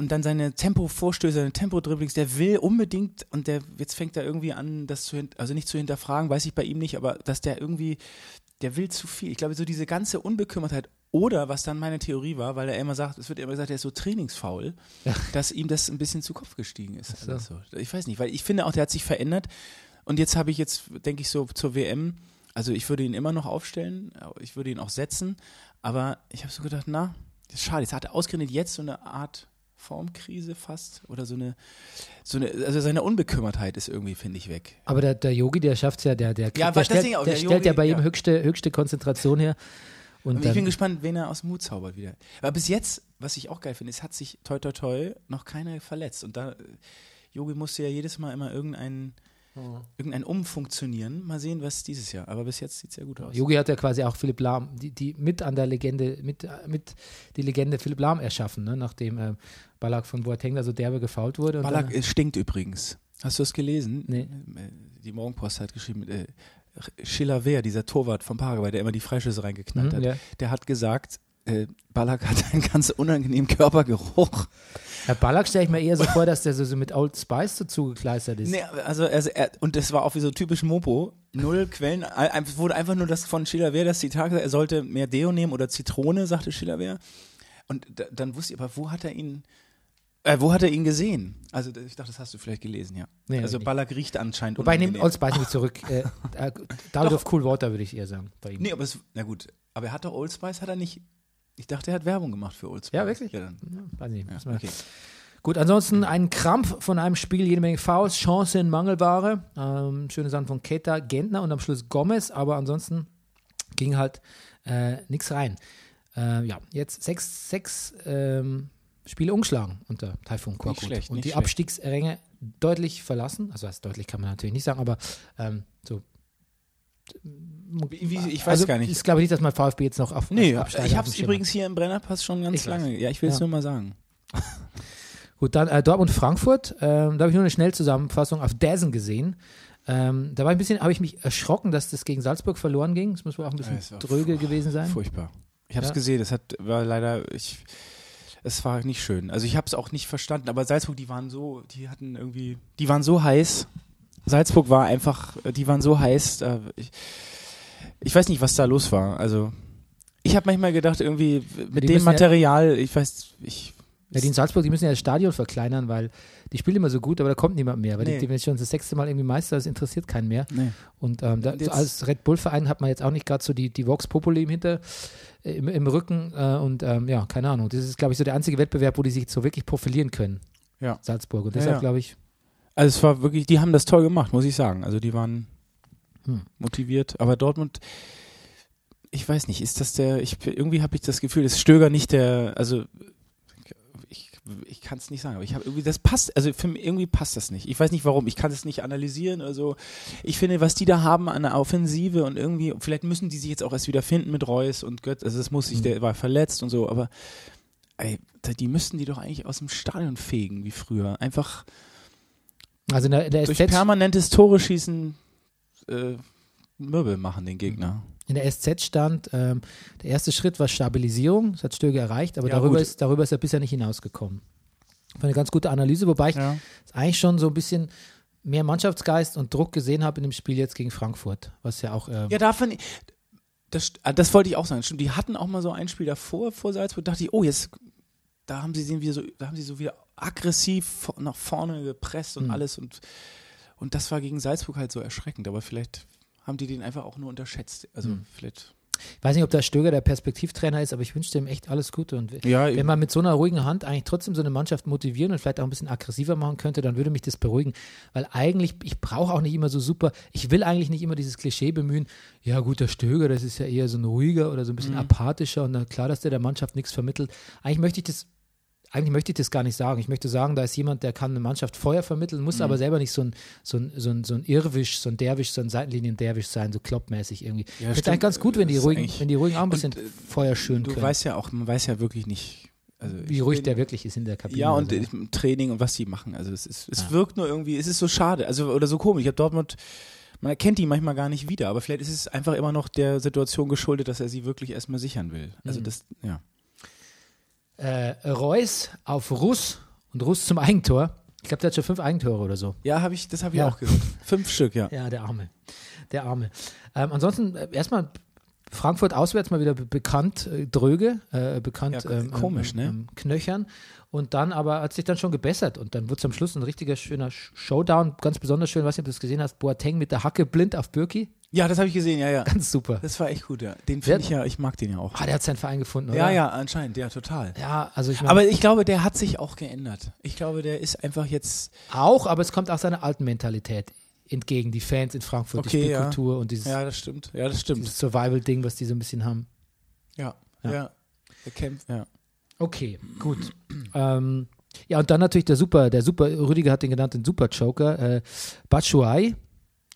Speaker 4: und dann seine Tempo-Vorstöße, seine Tempo-Dribblings, der will unbedingt, und der, jetzt fängt er irgendwie an, das zu, also nicht zu hinterfragen, weiß ich bei ihm nicht, aber dass der irgendwie, der will zu viel. Ich glaube, so diese ganze Unbekümmertheit Oder was dann meine Theorie war, weil er immer sagt, es wird immer gesagt, er ist so trainingsfaul, dass ihm das ein bisschen zu Kopf gestiegen ist.
Speaker 2: so.
Speaker 4: Also, ich weiß nicht, weil ich finde auch, der hat sich verändert. Und jetzt habe ich jetzt, denke ich so, zur WM, also ich würde ihn immer noch aufstellen, ich würde ihn auch setzen, aber ich habe so gedacht, na, das ist schade. Jetzt hat er ausgerechnet jetzt so eine Art Formkrise fast oder so eine, so eine, also seine Unbekümmertheit ist irgendwie, finde ich, weg.
Speaker 2: Aber der, der Yogi, der schafft es ja, der, der,
Speaker 4: Ja,
Speaker 2: der, stellt, der
Speaker 4: der
Speaker 2: stellt ja
Speaker 4: Yogi,
Speaker 2: bei ihm
Speaker 4: ja.
Speaker 2: höchste, höchste Konzentration her. Und
Speaker 4: Und ich bin gespannt, wen er aus dem Hut zaubert wieder. Aber bis jetzt, was ich auch geil finde, es hat sich toi toi toi noch keiner verletzt. Und da, Yogi musste ja jedes Mal immer irgendein, irgendein Umfunktionieren. Mal sehen, was dieses Jahr. Aber bis jetzt sieht es ja gut aus.
Speaker 2: Yogi hat ja quasi auch Philipp Lahm, die, die mit an der Legende, mit, mit die Legende Philipp Lahm erschaffen, ne? nachdem äh, Ballack von Boateng da so derbe gefault wurde.
Speaker 4: Ballack
Speaker 2: dann,
Speaker 4: äh, stinkt übrigens. Hast du es gelesen?
Speaker 2: Nee.
Speaker 4: Äh, Die Morgenpost hat geschrieben, äh, Schiller Wehr, dieser Torwart vom Paraguay, der immer die Freischüsse reingeknallt
Speaker 2: Mhm,
Speaker 4: hat,
Speaker 2: ja.
Speaker 4: der hat gesagt, äh, Ballack hat einen ganz unangenehmen Körpergeruch.
Speaker 2: Herr Ballack stelle ich mir eher so vor, dass der so, so mit Old Spice so zugekleistert ist.
Speaker 4: Nee, also, also er, und das war auch wie so typisch Mopo. Null Quellen, ein- wurde einfach nur das von Schiller Wehr, das Zitat gesagt, er sollte mehr Deo nehmen oder Zitrone, sagte Schiller Wehr. Und da, dann wusste ich, aber wo hat er ihn, äh, wo hat er ihn gesehen? Also ich dachte, das hast du vielleicht gelesen, ja.
Speaker 2: Nee,
Speaker 4: also. Ballack riecht anscheinend
Speaker 2: Wobei
Speaker 4: unangenehm.
Speaker 2: Old Spice nicht zurück. Äh, äh, Cool Water würde ich eher sagen bei ihm.
Speaker 4: Nee, aber es, na gut, aber er hat doch Old Spice, hat er nicht, ich dachte, er hat Werbung gemacht für Old Spice.
Speaker 2: Ja, wirklich?
Speaker 4: Ja, dann,
Speaker 2: Ja, weiß nicht.
Speaker 4: ja, okay.
Speaker 2: Gut, ansonsten ein Krampf von einem Spiel, jede Menge Fouls, Chancen, Mangelware. Ähm, schöne Sachen von Keta, Gentner und am Schluss Gomez, aber ansonsten ging halt äh, nichts rein. Äh, ja, jetzt sechs, sechs ähm, Spiele umgeschlagen unter Taifun Korkut.
Speaker 4: schlecht,
Speaker 2: und die
Speaker 4: schlecht.
Speaker 2: Abstiegsränge deutlich verlassen. Also heißt deutlich kann man natürlich nicht sagen, aber ähm, so.
Speaker 4: Wie, ich weiß
Speaker 2: also,
Speaker 4: gar nicht.
Speaker 2: Ich glaube nicht, dass mein VfB jetzt noch auf
Speaker 4: Nee,
Speaker 2: Absteiger
Speaker 4: ich habe es übrigens hier im Brennerpass schon ganz
Speaker 2: Ich weiß.
Speaker 4: lange. Ja, ich will es
Speaker 2: Ja.
Speaker 4: nur mal sagen.
Speaker 2: Gut, dann äh, Dortmund-Frankfurt. Ähm, da habe ich nur eine Schnellzusammenfassung auf Dazen gesehen. Ähm, da war ein bisschen, habe ich mich erschrocken, dass das gegen Salzburg verloren ging. Das muss wohl auch ein bisschen
Speaker 4: Ja,
Speaker 2: dröge gewesen sein.
Speaker 4: Furchtbar. Ich habe es
Speaker 2: Ja.
Speaker 4: gesehen, das hat, war leider, ich, es war nicht schön. Also ich habe es auch nicht verstanden, aber Salzburg, die waren so, die hatten irgendwie, die waren so heiß. Salzburg war einfach, die waren so heiß. äh, Ich, ich weiß nicht, was da los war. Also ich habe manchmal gedacht, irgendwie mit dem
Speaker 2: müssen ja-
Speaker 4: Material, ich weiß, ich,
Speaker 2: Ja, die in Salzburg, die müssen ja das Stadion verkleinern, weil die spielen immer so gut, aber da kommt niemand mehr. Weil
Speaker 4: Nee.
Speaker 2: die, die wenn schon das sechste Mal irgendwie Meister, das interessiert keinen mehr.
Speaker 4: nee.
Speaker 2: Und ähm, da, so als Red Bull-Verein hat man jetzt auch nicht gerade so die, die Vox Populi im Hinter, äh, im, im Rücken. Äh, und ähm, ja, keine Ahnung. Das ist, glaube ich, so der einzige Wettbewerb, wo die sich so wirklich profilieren können.
Speaker 4: Ja.
Speaker 2: Salzburg. Und
Speaker 4: Ja,
Speaker 2: deshalb
Speaker 4: ja.
Speaker 2: glaube ich,
Speaker 4: Also es war wirklich, die haben das toll gemacht, muss ich sagen. Also die waren
Speaker 2: Hm.
Speaker 4: motiviert. Aber Dortmund, ich weiß nicht, ist das der, ich, irgendwie habe ich das Gefühl, ist Stöger nicht der, also ich, ich kann es nicht sagen, aber ich habe irgendwie, das passt, also für mich, irgendwie passt das nicht. Ich weiß nicht warum, ich kann es nicht analysieren oder so. Ich finde, was die da haben an der Offensive und irgendwie, vielleicht müssen die sich jetzt auch erst wieder finden mit Reus und Götz, also das muss sich, der war verletzt und so, aber ey, die müssten die doch eigentlich aus dem Stadion fegen, wie früher. Einfach
Speaker 2: also in der, in der
Speaker 4: durch
Speaker 2: SZ
Speaker 4: permanentes Tore schießen äh, Mürbel machen den Gegner.
Speaker 2: In der SZ stand, ähm, der erste Schritt war Stabilisierung, das hat Stöger erreicht, aber
Speaker 4: Ja,
Speaker 2: darüber,
Speaker 4: gut.
Speaker 2: ist, darüber ist er bisher nicht hinausgekommen. War eine ganz gute Analyse, wobei ich
Speaker 4: Ja.
Speaker 2: eigentlich schon so ein bisschen mehr Mannschaftsgeist und Druck gesehen habe in dem Spiel jetzt gegen Frankfurt, was ja auch ähm,
Speaker 4: Ja, davon. Das, ah, das wollte ich auch sagen. Stimmt, die hatten auch mal so ein Spiel davor, vor Salzburg, dachte ich, oh, jetzt, da haben sie den wieder so, da haben sie so wieder aggressiv nach vorne gepresst und
Speaker 2: Mhm.
Speaker 4: alles und, und das war gegen Salzburg halt so erschreckend, aber vielleicht haben die den einfach auch nur unterschätzt. Also
Speaker 2: Mhm.
Speaker 4: vielleicht.
Speaker 2: ich weiß nicht, ob der Stöger der Perspektivtrainer ist, aber ich wünsche dem echt alles Gute und
Speaker 4: Ja,
Speaker 2: wenn man mit so einer ruhigen Hand eigentlich trotzdem so eine Mannschaft motivieren und vielleicht auch ein bisschen aggressiver machen könnte, dann würde mich das beruhigen. Weil eigentlich, ich brauche auch nicht immer so super, ich will eigentlich nicht immer dieses Klischee bemühen, ja gut, der Stöger, das ist ja eher so ein ruhiger oder so ein bisschen apathischer und dann klar, dass der der Mannschaft nichts vermittelt. Eigentlich möchte ich das eigentlich möchte ich das gar nicht sagen. Ich möchte sagen, da ist jemand, der kann eine Mannschaft Feuer vermitteln, muss aber selber nicht so ein, so ein, so ein, so ein Irrwisch, so ein Derwisch, so ein Seitenlinien-Derwisch sein, so kloppmäßig irgendwie.
Speaker 4: Ja, stimmt.
Speaker 2: eigentlich ganz gut, wenn die
Speaker 4: ist
Speaker 2: ruhigen, wenn die ruhigen auch ein bisschen
Speaker 4: Und, äh,
Speaker 2: Feuer
Speaker 4: Du
Speaker 2: können.
Speaker 4: weißt ja auch, man weiß ja wirklich nicht. Also
Speaker 2: wie ruhig
Speaker 4: bin-
Speaker 2: der wirklich ist in der Kabine.
Speaker 4: Ja, und
Speaker 2: Also,
Speaker 4: im Training und was die machen. Also es ist, es
Speaker 2: Ja.
Speaker 4: wirkt nur irgendwie, es ist so schade, also oder so komisch. Ich habe Dortmund, man erkennt die manchmal gar nicht wieder, aber vielleicht ist es einfach immer noch der Situation geschuldet, dass er sie wirklich erstmal sichern will. Also
Speaker 2: Mhm.
Speaker 4: das, ja.
Speaker 2: Äh, Reus auf Russ und Russ zum Eigentor. Ich glaube, der hat schon fünf Eigentore oder so.
Speaker 4: Ja, habe ich, das habe ich
Speaker 2: Ja.
Speaker 4: auch gehört. Fünf Stück, ja.
Speaker 2: Ja, der Arme. Der Arme. Ähm, ansonsten, äh, erstmal Frankfurt auswärts mal wieder be bekannt, äh, dröge, äh, bekannt
Speaker 4: Ja,
Speaker 2: ähm,
Speaker 4: komisch,
Speaker 2: ähm,
Speaker 4: ne?
Speaker 2: ähm, knöchern. Und dann aber hat sich dann schon gebessert und dann wurde es am Schluss ein richtiger schöner Sh- Showdown. Ganz besonders schön, ob du das gesehen hast, Boateng mit der Hacke blind auf Birki.
Speaker 4: Ja, das habe ich gesehen, ja, ja.
Speaker 2: Ganz super.
Speaker 4: Das war echt gut, ja. Den finde ich ja, ich mag den ja auch.
Speaker 2: Ah, der hat seinen Verein gefunden, oder?
Speaker 4: Ja, ja, anscheinend, ja, total.
Speaker 2: Ja, also ich meine,
Speaker 4: Aber ich glaube, der hat sich auch geändert. Ich glaube, der ist einfach jetzt,
Speaker 2: auch, aber es kommt auch seiner alten Mentalität entgegen. Die Fans in Frankfurt,
Speaker 4: Okay,
Speaker 2: die
Speaker 4: ja.
Speaker 2: Spielkultur und dieses,
Speaker 4: ja, das stimmt. Ja, das stimmt.
Speaker 2: dieses Survival-Ding, was die so ein bisschen haben.
Speaker 4: Ja,
Speaker 2: Ja.
Speaker 4: ja. Der kämpft, ja.
Speaker 2: Okay, gut. ähm, ja, und dann natürlich der Super, der Super, Rüdiger hat den genannt, den Super Joker. Äh, Batshuayi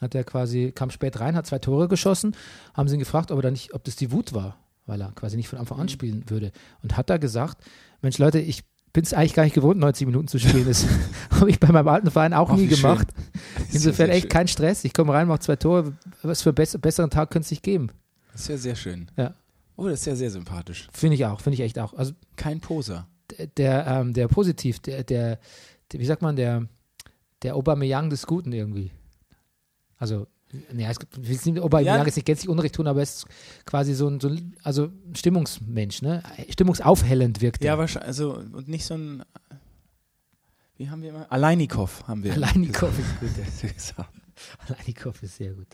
Speaker 2: hat er quasi, kam spät rein, hat zwei Tore geschossen. Haben sie ihn gefragt, ob er da nicht, ob das die Wut war, weil er quasi nicht von Anfang
Speaker 4: Mhm.
Speaker 2: an spielen würde. Und hat da gesagt, Mensch Leute, ich bin es eigentlich gar nicht gewohnt, 90 Minuten zu spielen. Das habe ich bei meinem alten Verein auch
Speaker 4: Ach,
Speaker 2: nie gemacht. Insofern echt
Speaker 4: schön.
Speaker 2: kein Stress. Ich komme rein, mache zwei Tore. Was für bess besseren Tag könnte es nicht geben.
Speaker 4: Das ist ja sehr schön.
Speaker 2: Ja.
Speaker 4: Oh, das ist ja sehr sympathisch.
Speaker 2: Finde ich auch, finde ich echt auch. Also
Speaker 4: Kein Poser.
Speaker 2: der, ähm, der positiv, der, der, der, wie sagt man, der, der Aubameyang des Guten irgendwie. Also, ja, es gibt, ich will nicht Aubameyang
Speaker 4: Ja.
Speaker 2: jetzt nicht gänzlich Unrecht tun, aber es ist quasi so ein, so ein also Stimmungsmensch, ne? Stimmungsaufhellend wirkt
Speaker 4: Ja,
Speaker 2: er.
Speaker 4: wahrscheinlich, also, und nicht so ein, wie haben wir immer? Aleinikow haben wir.
Speaker 2: Aleinikow ist gut. ja.
Speaker 4: gesagt.
Speaker 2: Aleinikow ist sehr gut.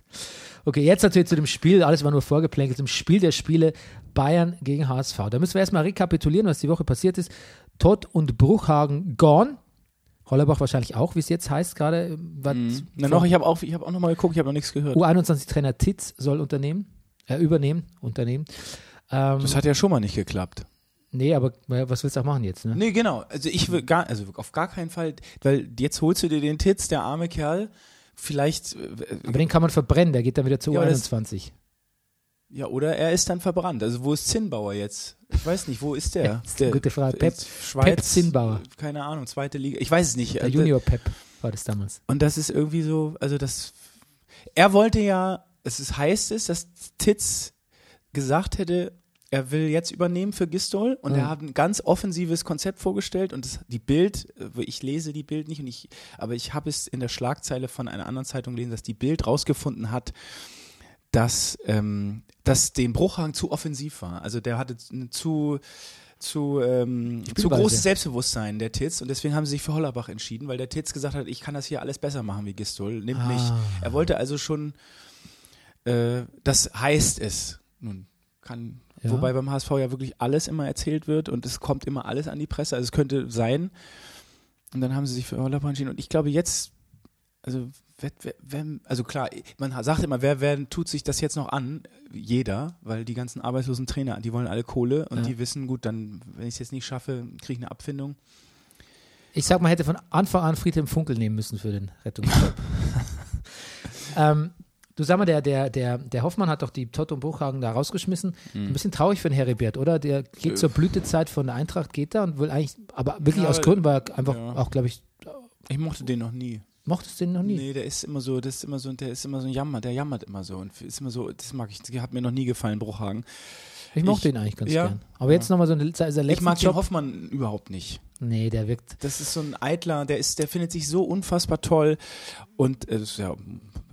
Speaker 2: Okay, jetzt natürlich zu dem Spiel, alles war nur vorgeplänkelt, zum Spiel der Spiele Bayern gegen HSV. Da müssen wir erstmal rekapitulieren, was die Woche passiert ist. Todd und Bruchhagen gone. Hollerbach wahrscheinlich auch, wie es jetzt heißt gerade. Was
Speaker 4: Mhm. Na noch, ich habe auch, ich habe auch noch mal geguckt, ich habe noch nichts gehört.
Speaker 2: U21-Trainer Titz soll unternehmen, äh, übernehmen, unternehmen. Ähm,
Speaker 4: Das hat ja schon mal nicht geklappt.
Speaker 2: nee, aber äh, was willst du auch machen jetzt? Ne?
Speaker 4: Nee, genau. Also ich will gar, also auf gar keinen Fall, weil jetzt holst du dir den Titz, der arme Kerl. Vielleicht, äh,
Speaker 2: Aber den kann man verbrennen, der geht dann wieder zu
Speaker 4: Ja, aber das-
Speaker 2: U21.
Speaker 4: Ja, oder er ist dann verbrannt. Also wo ist Zinnbauer jetzt? Ich weiß nicht, wo ist der?
Speaker 2: Ja, das ist eine gute Frage. Pep-
Speaker 4: Schweiz,
Speaker 2: Pep Zinnbauer.
Speaker 4: Keine Ahnung, zweite Liga. Ich weiß es nicht.
Speaker 2: Der
Speaker 4: Also,
Speaker 2: Junior Pep war das damals.
Speaker 4: Und das ist irgendwie so, also das, er wollte ja, es ist, heißt es, dass Titz gesagt hätte, er will jetzt übernehmen für Gistol und
Speaker 2: Mhm.
Speaker 4: er hat ein ganz offensives Konzept vorgestellt und das, die Bild, äh, ich lese die Bild nicht und ich, aber ich habe es in der Schlagzeile von einer anderen Zeitung gelesen, dass die Bild rausgefunden hat, dass, ähm, dass dem Bruchhagen zu offensiv war. Also der hatte zu, zu, ähm, zu großes Selbstbewusstsein, der Titz. Und deswegen haben sie sich für Hollerbach entschieden, weil der Titz gesagt hat, ich kann das hier alles besser machen wie Gistol. Nimmt mich.
Speaker 2: Ah.
Speaker 4: Er wollte also schon, äh, das heißt es. Nun, kann,
Speaker 2: Ja.
Speaker 4: wobei beim HSV ja wirklich alles immer erzählt wird und es kommt immer alles an die Presse. Also es könnte sein. Und dann haben sie sich für Hollerbach entschieden. Und ich glaube jetzt, also, also klar, man sagt immer, wer, wer tut sich das jetzt noch an? Jeder, weil die ganzen arbeitslosen Trainer, die wollen alle Kohle und
Speaker 2: Ja.
Speaker 4: die wissen, gut, dann, wenn ich es jetzt nicht schaffe, kriege ich eine Abfindung.
Speaker 2: Ich sag mal, hätte von Anfang an Friedhelm Funkel nehmen müssen für den Rettungsjob. ähm, du sag mal, der, der, der, der Hoffmann hat doch die Todd und Bruchhagen da rausgeschmissen.
Speaker 4: Mhm.
Speaker 2: Ein bisschen traurig für den Heribert, oder? Der geht zur Blütezeit von der Eintracht, geht da und will eigentlich, aber wirklich
Speaker 4: Ja,
Speaker 2: aus Gründen, weil er einfach
Speaker 4: ja.
Speaker 2: auch, glaube ich,
Speaker 4: Ich mochte den noch nie.
Speaker 2: Mochtest du den noch nie.
Speaker 4: Nee, der ist immer so, das ist immer so, der ist immer so ein Jammer, der jammert immer so und ist immer so, das mag ich, das hat mir noch nie gefallen, Bruchhagen.
Speaker 2: Ich mochte
Speaker 4: Ich-
Speaker 2: ihn eigentlich ganz
Speaker 4: ja.
Speaker 2: gern. Aber jetzt nochmal so eine, sein letzten
Speaker 4: Ich mag den
Speaker 2: Job.
Speaker 4: Hoffmann überhaupt nicht.
Speaker 2: Nee, der wirkt.
Speaker 4: Das ist so ein Eitler, der ist, der findet sich so unfassbar toll und äh, das ist ja,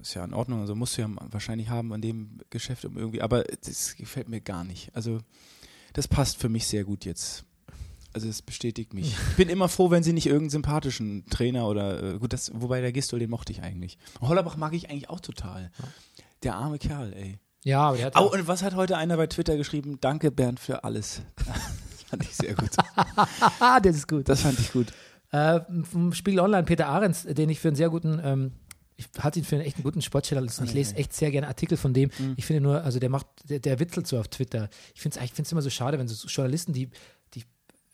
Speaker 4: ist ja in Ordnung, also musst du ja wahrscheinlich haben an dem Geschäft um irgendwie, aber das gefällt mir gar nicht. Also das passt für mich sehr gut jetzt. Also es bestätigt mich. Ich bin immer froh, wenn sie nicht irgendeinen sympathischen Trainer oder äh, gut, das, wobei der Gistol, den mochte ich eigentlich. Hollerbach mag ich eigentlich auch total. Der arme Kerl, ey.
Speaker 2: Ja, aber der hat
Speaker 4: Oh, und was hat heute einer bei Twitter geschrieben? Danke Bernd für alles. Das fand ich sehr gut.
Speaker 2: ah, das ist gut.
Speaker 4: Das fand ich gut.
Speaker 2: Äh, vom Spiegel Online Peter Ahrens, den ich für einen sehr guten, ähm, ich halte ihn für einen echt guten Sportjournalisten. Ich lese echt sehr gerne Artikel von dem. Ich finde nur, also der macht, der, der witzelt so auf Twitter. Ich finde es ich find's immer so schade, wenn so Journalisten, die,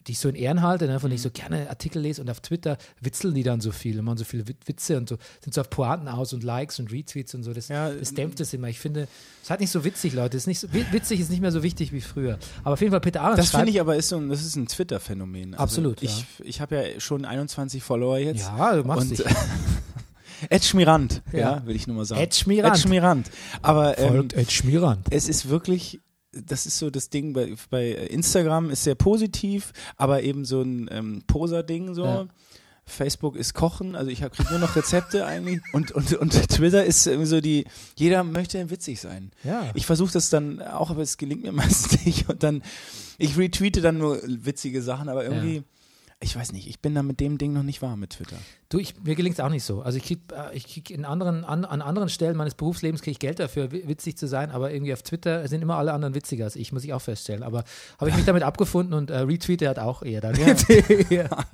Speaker 2: die, ich so in Ehren halte, ne, von denen ich so gerne Artikel lese und auf Twitter witzeln die dann so viel und machen so viele Wit- Witze und so, sind so auf Pointen aus und Likes und Retweets und so. Das,
Speaker 4: Ja,
Speaker 2: das dämpft es immer. Ich finde, es hat nicht so witzig, Leute. Ist nicht so, wi- witzig ist nicht mehr so wichtig wie früher. Aber auf jeden Fall Peter Ahrens
Speaker 4: Das finde ich aber ist so ein, das ist ein Twitter-Phänomen. Also
Speaker 2: Absolut,
Speaker 4: Ich,
Speaker 2: ja.
Speaker 4: ich habe ja schon 21 Follower jetzt.
Speaker 2: Ja, du machst dich.
Speaker 4: Ed Schmirant, ja,
Speaker 2: Ja.
Speaker 4: will ich nur mal sagen.
Speaker 2: Ed Schmirant.
Speaker 4: Ed Schmirant. Aber ähm,
Speaker 2: Folgt Ed Schmirand.
Speaker 4: es ist wirklich, das ist so das Ding bei, bei Instagram ist sehr positiv, aber eben so ein ähm, Poser-Ding so.
Speaker 2: Ja.
Speaker 4: Facebook ist Kochen, also ich kriege nur noch Rezepte eigentlich und, und, und Twitter ist irgendwie so die, jeder möchte witzig sein.
Speaker 2: Ja.
Speaker 4: Ich versuche das dann auch, aber es gelingt mir meistens nicht und dann, ich retweete dann nur witzige Sachen, aber irgendwie,
Speaker 2: Ja.
Speaker 4: Ich weiß nicht, ich bin da mit dem Ding noch nicht warm mit Twitter.
Speaker 2: Du, ich, mir gelingt es auch nicht so. Also ich krieg, äh, ich krieg in anderen, an, an anderen Stellen meines Berufslebens kriege ich Geld dafür, wi- witzig zu sein, aber irgendwie auf Twitter sind immer alle anderen witziger als ich, muss ich auch feststellen. Aber habe ich mich damit abgefunden und äh, retweete hat auch eher dann. ja.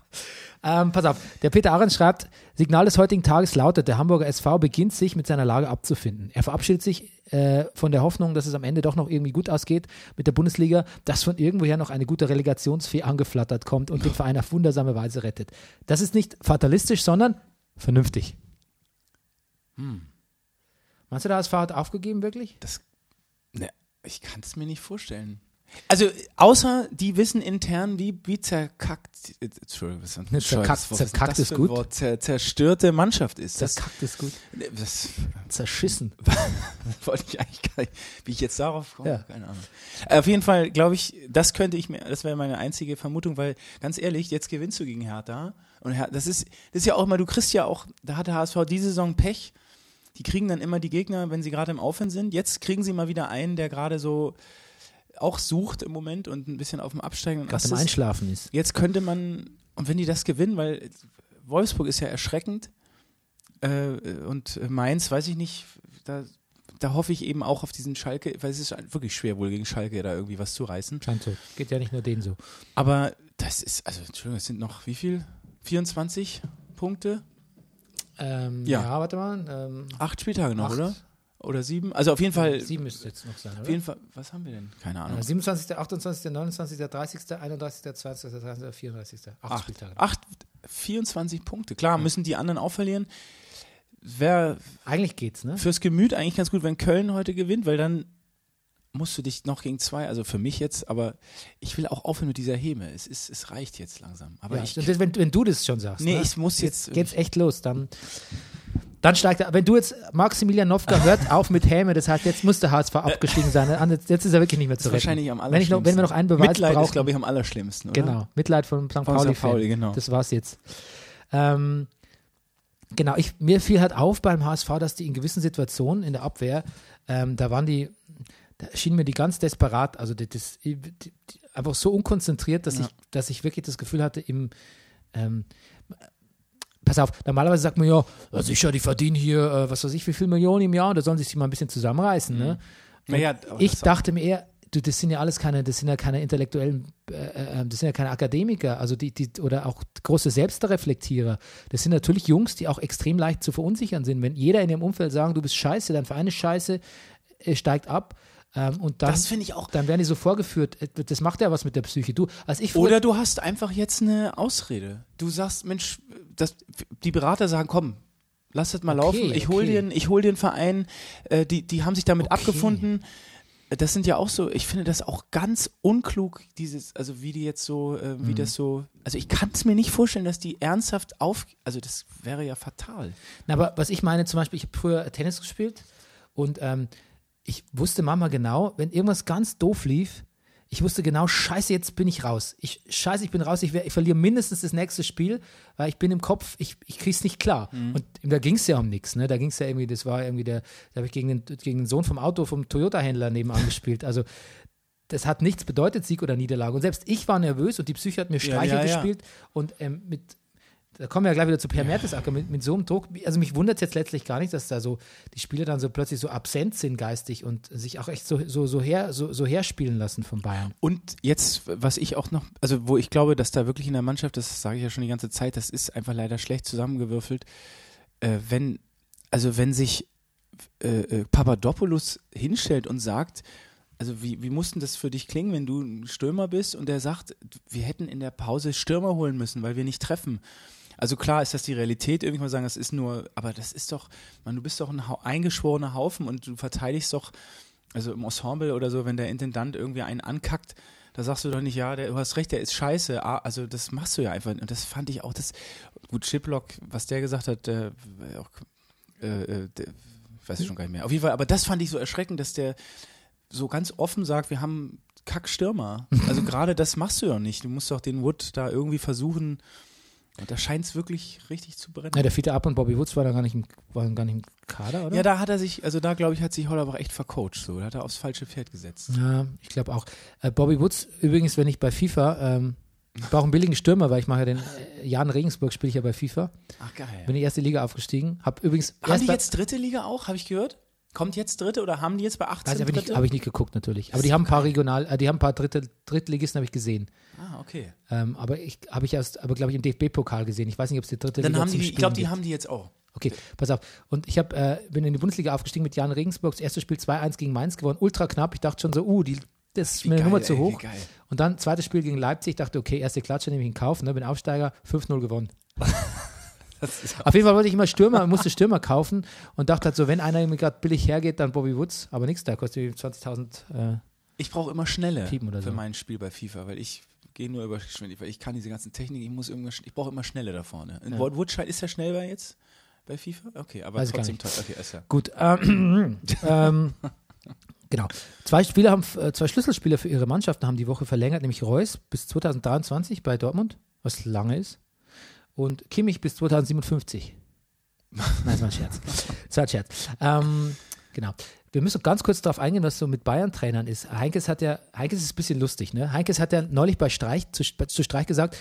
Speaker 2: ähm, pass auf, der Peter Ahrens schreibt, Signal des heutigen Tages lautet, der Hamburger SV beginnt sich mit seiner Lage abzufinden. Er verabschiedet sich äh, von der Hoffnung, dass es am Ende doch noch irgendwie gut ausgeht mit der Bundesliga, dass von irgendwoher noch eine gute Relegationsfee angeflattert kommt und den Verein auf wundersame Weise rettet. Das ist nicht fatalistisch, sondern vernünftig. Meinst du, der HSV hat aufgegeben wirklich?
Speaker 4: Das, ne, ich kann es mir nicht vorstellen. Also, außer die wissen intern, wie, wie zerkackt, Entschuldigung, was ist
Speaker 2: zerkackt-.
Speaker 4: Was ist
Speaker 2: zerkackt ist gut.
Speaker 4: Wort? Zer, zerstörte Mannschaft ist. Das,
Speaker 2: Zerkackt ist gut.
Speaker 4: das
Speaker 2: Zerschissen.
Speaker 4: wollte ich eigentlich gar nicht, wie ich jetzt darauf komme,
Speaker 2: Ja.
Speaker 4: keine Ahnung. Auf jeden Fall, glaube ich, das könnte ich mir, das wäre meine einzige Vermutung, weil, ganz ehrlich, jetzt gewinnst du gegen Hertha und Her das ist, das ist ja auch immer, du kriegst ja auch, da hat der HSV diese Saison Pech, die kriegen dann immer die Gegner, wenn sie gerade im Aufwind sind. Jetzt kriegen sie mal wieder einen, der gerade so auch sucht im Moment und ein bisschen auf dem absteigenden
Speaker 2: Gerade
Speaker 4: Ast
Speaker 2: im
Speaker 4: ist.
Speaker 2: Einschlafen ist.
Speaker 4: Jetzt könnte man, und wenn die das gewinnen, weil Wolfsburg ist ja erschreckend äh, und Mainz, weiß ich nicht, da, da hoffe ich eben auch auf diesen Schalke, weil es ist wirklich schwer wohl gegen Schalke da irgendwie was zu reißen.
Speaker 2: Scheint so. Geht ja nicht nur denen so.
Speaker 4: Aber das ist, also Entschuldigung, es sind noch wie viel? 24 Punkte?
Speaker 2: Ähm,
Speaker 4: Ja.
Speaker 2: ja. warte mal. Ähm,
Speaker 4: Acht Spieltage noch,
Speaker 2: Acht.
Speaker 4: oder? Oder sieben? Also auf jeden Fall,
Speaker 2: sieben müsste jetzt noch sein,
Speaker 4: auf
Speaker 2: oder?
Speaker 4: jeden Fall, was haben wir denn? Keine Ahnung.
Speaker 2: Äh, 27., 28., 29., 30., 31., 20., 30., 34. Acht,
Speaker 4: Acht,
Speaker 2: Spieltage.
Speaker 4: acht, 24 Punkte. Klar, müssen die anderen auch verlieren. Wäre
Speaker 2: Eigentlich geht's, ne?
Speaker 4: fürs Gemüt eigentlich ganz gut, wenn Köln heute gewinnt, weil dann musst du dich noch gegen zwei, also für mich jetzt, aber ich will auch aufhören mit dieser Häme. Es, ist, es reicht jetzt langsam. Aber
Speaker 2: ja,
Speaker 4: ich,
Speaker 2: das, wenn, wenn du das schon sagst.
Speaker 4: nee,
Speaker 2: ne?
Speaker 4: ich muss jetzt.
Speaker 2: jetzt geht's echt los. Dann, dann steigt er. Wenn du jetzt, Maximilian Nowka hört auf mit Häme, das heißt, jetzt muss der HSV abgestiegen sein. Jetzt ist er wirklich nicht mehr zu retten.
Speaker 4: wahrscheinlich am
Speaker 2: wenn, ich noch, wenn wir noch einen Beweis
Speaker 4: Mitleid
Speaker 2: brauchen.
Speaker 4: ist, glaube ich, am allerschlimmsten, oder?
Speaker 2: Genau, Mitleid von St. Pauli.
Speaker 4: St. Pauli, genau.
Speaker 2: Das war's jetzt. Ähm, genau, ich, mir fiel halt auf beim HSV, dass die in gewissen Situationen in der Abwehr, ähm, da waren die, da schienen mir die ganz desperat, also die, das, die, die, einfach so unkonzentriert, dass,
Speaker 4: Ja.
Speaker 2: ich, dass ich wirklich das Gefühl hatte, im ähm, Pass auf, normalerweise sagt man ja, ja, sicher, die verdienen hier, äh, was weiß ich, wie viel Millionen im Jahr, da sollen sich mal ein bisschen zusammenreißen. Ne?
Speaker 4: Naja, aber
Speaker 2: Ich
Speaker 4: das-
Speaker 2: dachte mir eher, du, das sind ja alles keine, das sind ja keine intellektuellen, äh, äh, das sind ja keine Akademiker, also die, die, oder auch große Selbstreflektierer. Das sind natürlich Jungs, die auch extrem leicht zu verunsichern sind. Wenn jeder in ihrem Umfeld sagt, du bist scheiße, dein Verein ist scheiße, äh, steigt ab. Ähm, und dann,
Speaker 4: Das finde ich auch.
Speaker 2: dann werden die so vorgeführt. Äh, Das macht ja was mit der Psyche. Du, als ich
Speaker 4: Oder du hast einfach jetzt eine Ausrede. Du sagst, Mensch, das, die Berater sagen, komm, lass das mal
Speaker 2: Okay,
Speaker 4: laufen. Ich hol
Speaker 2: okay.
Speaker 4: dir, einen- ich hol einen Verein. Äh, die, die haben sich damit
Speaker 2: Okay.
Speaker 4: abgefunden. Das sind ja auch so, ich finde das auch ganz unklug, dieses, also wie die jetzt so, äh,
Speaker 2: Mhm.
Speaker 4: wie das so, also ich kann es mir nicht vorstellen, dass die ernsthaft auf, also das wäre ja fatal.
Speaker 2: Na, aber was ich meine, zum Beispiel, ich habe früher Tennis gespielt und ähm, ich wusste manchmal genau, wenn irgendwas ganz doof lief, ich wusste genau, scheiße, jetzt bin ich raus. Ich, scheiße, ich bin raus, ich, ich verliere mindestens das nächste Spiel, weil ich bin im Kopf, ich, ich krieg's nicht klar. Und da ging es ja um nichts, ne? Da ging es ja irgendwie, das war irgendwie der, da habe ich gegen den, gegen den Sohn vom Auto, vom Toyota-Händler nebenan gespielt. Also das hat nichts bedeutet, Sieg oder Niederlage. Und selbst ich war nervös und die Psyche hat mir
Speaker 4: Ja,
Speaker 2: Streiche
Speaker 4: ja, ja.
Speaker 2: gespielt und ähm, mit da kommen wir ja gleich wieder zu Per Mertesacker mit, mit so einem Druck. Also mich wundert es jetzt letztlich gar nicht, dass da so die Spieler dann so plötzlich so absent sind geistig und sich auch echt so, so, so, her, so, so herspielen lassen von Bayern.
Speaker 4: Und jetzt, was ich auch noch, also wo ich glaube, dass da wirklich in der Mannschaft, das sage ich ja schon die ganze Zeit, das ist einfach leider schlecht zusammengewürfelt. Äh, wenn, also wenn sich äh, äh, Papadopoulos hinstellt und sagt, also wie, wie muss denn das für dich klingen, wenn du ein Stürmer bist und der sagt, wir hätten in der Pause Stürmer holen müssen, weil wir nicht treffen. Also klar ist das die Realität, irgendwie mal sagen, das ist nur, aber das ist doch, man, du bist doch ein eingeschworener Haufen und du verteidigst doch, also im Ensemble oder so, wenn der Intendant irgendwie einen ankackt, da sagst du doch nicht, ja, der, du hast recht, der ist scheiße. Ah, Also das machst du ja einfach. Und das fand ich auch, das, gut, Chiplock, was der gesagt hat, der, auch, äh, äh, der, ich weiß ich schon gar nicht mehr. Auf jeden Fall, aber das fand ich so erschreckend, dass der so ganz offen sagt, wir haben Kackstürmer. Also gerade das machst du ja nicht. Du musst doch den Wood da irgendwie versuchen, da scheint es wirklich richtig zu brennen.
Speaker 2: Ja, der Fiete Ab und Bobby Woods waren da gar nicht im, waren gar nicht im Kader, oder?
Speaker 4: Ja, da hat er sich, also da glaube ich, hat sich Hollerbach echt vercoacht. So, da hat er aufs falsche Pferd gesetzt.
Speaker 2: Ja, ich glaube auch. Äh, Bobby Woods, übrigens, wenn ich bei FIFA, ähm, ich brauche einen billigen Stürmer, weil ich mache ja den äh, Jan Regensburg, spiele ich ja bei FIFA.
Speaker 4: Ach geil.
Speaker 2: Bin in die erste Liga aufgestiegen. Hab übrigens
Speaker 4: haben die jetzt dritte Liga auch? Habe ich gehört? Kommt jetzt dritte oder haben die jetzt bei 18
Speaker 2: Weiß ich, habe ich, nicht,
Speaker 4: dritte?
Speaker 2: hab ich nicht geguckt natürlich. Aber die haben ein paar Regional, äh, die haben ein paar Dritte, Drittligisten habe ich gesehen.
Speaker 4: ah, okay.
Speaker 2: Ähm, aber ich habe ich erst, aber glaube ich im DFB-Pokal gesehen. Ich weiß nicht, ob es die dritte
Speaker 4: Dann
Speaker 2: Liga
Speaker 4: haben die, ich glaube, die
Speaker 2: gibt.
Speaker 4: haben die jetzt auch.
Speaker 2: Okay, pass auf. Und ich hab, äh, bin in die Bundesliga aufgestiegen mit Jan Regensburg. Das erste Spiel 2-1 gegen Mainz gewonnen. Ultra knapp. Ich dachte schon so, uh, die, das ist
Speaker 4: Wie
Speaker 2: mir eine
Speaker 4: geil,
Speaker 2: Nummer zu
Speaker 4: ey,
Speaker 2: hoch. Und dann zweites Spiel gegen Leipzig. Ich dachte, okay, erste Klatsche nehme ich in Kauf. Ne, bin Aufsteiger, 5-0 gewonnen. Auf jeden Fall wollte ich immer Stürmer, musste Stürmer kaufen und dachte halt so, wenn einer mir gerade billig hergeht, dann Bobby Woods. Aber nichts, da kostet die 20.000. Äh,
Speaker 4: Ich brauche immer schnelle für
Speaker 2: so.
Speaker 4: mein Spiel bei FIFA, weil ich gehe nur über Geschwindigkeit, weil ich kann diese ganzen Techniken, ich muss irgendwas, ich brauche immer schnelle da vorne. In
Speaker 2: Ja.
Speaker 4: Woodscheid ist er schnell bei jetzt bei FIFA? Okay, aber
Speaker 2: Weiß
Speaker 4: trotzdem toll. Okay, ist ja.
Speaker 2: Gut, ähm, ähm, genau. Zwei Spieler haben, äh, zwei Schlüsselspieler für ihre Mannschaften haben die Woche verlängert, nämlich Reus bis 2023 bei Dortmund, was lange ist, und Kimmich bis 2057. Nein, das war ein Scherz. Das war ein Scherz. Ähm, genau. Wir müssen ganz kurz darauf eingehen, was so mit Bayern-Trainern ist. Heinkes hat ja, Heinkes ist ein bisschen lustig, ne? Heinkes hat ja neulich bei Streich, zu, zu Streich gesagt,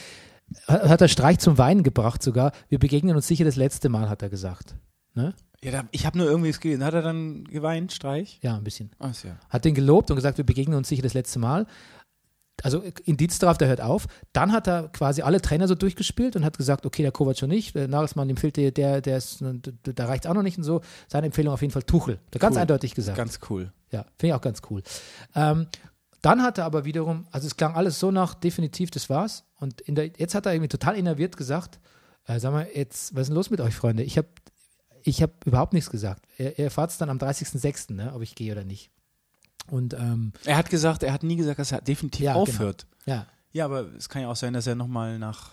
Speaker 2: hat er Streich zum Weinen gebracht sogar. Wir begegnen uns sicher das letzte Mal, hat er gesagt. Ne?
Speaker 4: Ja, da, ich habe nur irgendwie es gelesen. Hat er dann geweint, Streich?
Speaker 2: Ja, ein bisschen.
Speaker 4: Ach ja.
Speaker 2: hat den gelobt und gesagt, wir begegnen uns sicher das letzte Mal. Also Indiz darauf, der hört auf. Dann hat er quasi alle Trainer so durchgespielt und hat gesagt, okay, der Kovac schon nicht, der Nagelsmann, dem fehlt der, der, der ist, da reicht auch noch nicht und so. Seine Empfehlung auf jeden Fall Tuchel. Ganz
Speaker 4: Cool.
Speaker 2: eindeutig gesagt.
Speaker 4: Ganz cool.
Speaker 2: Ja, finde ich auch ganz cool. Ähm, dann hat er aber wiederum, also es klang alles so nach, definitiv, das war's. Und der, jetzt hat er irgendwie total innerviert gesagt, äh, sag mal, jetzt, was ist denn los mit euch, Freunde? Ich habe ich hab überhaupt nichts gesagt. Er, er erfahrt es dann am 30.06., ne, ob ich gehe oder nicht. Und ähm,
Speaker 4: Er hat gesagt, er hat nie gesagt, dass er definitiv
Speaker 2: Ja, genau.
Speaker 4: aufhört.
Speaker 2: ja,
Speaker 4: Ja, aber es kann ja auch sein, dass er nochmal nach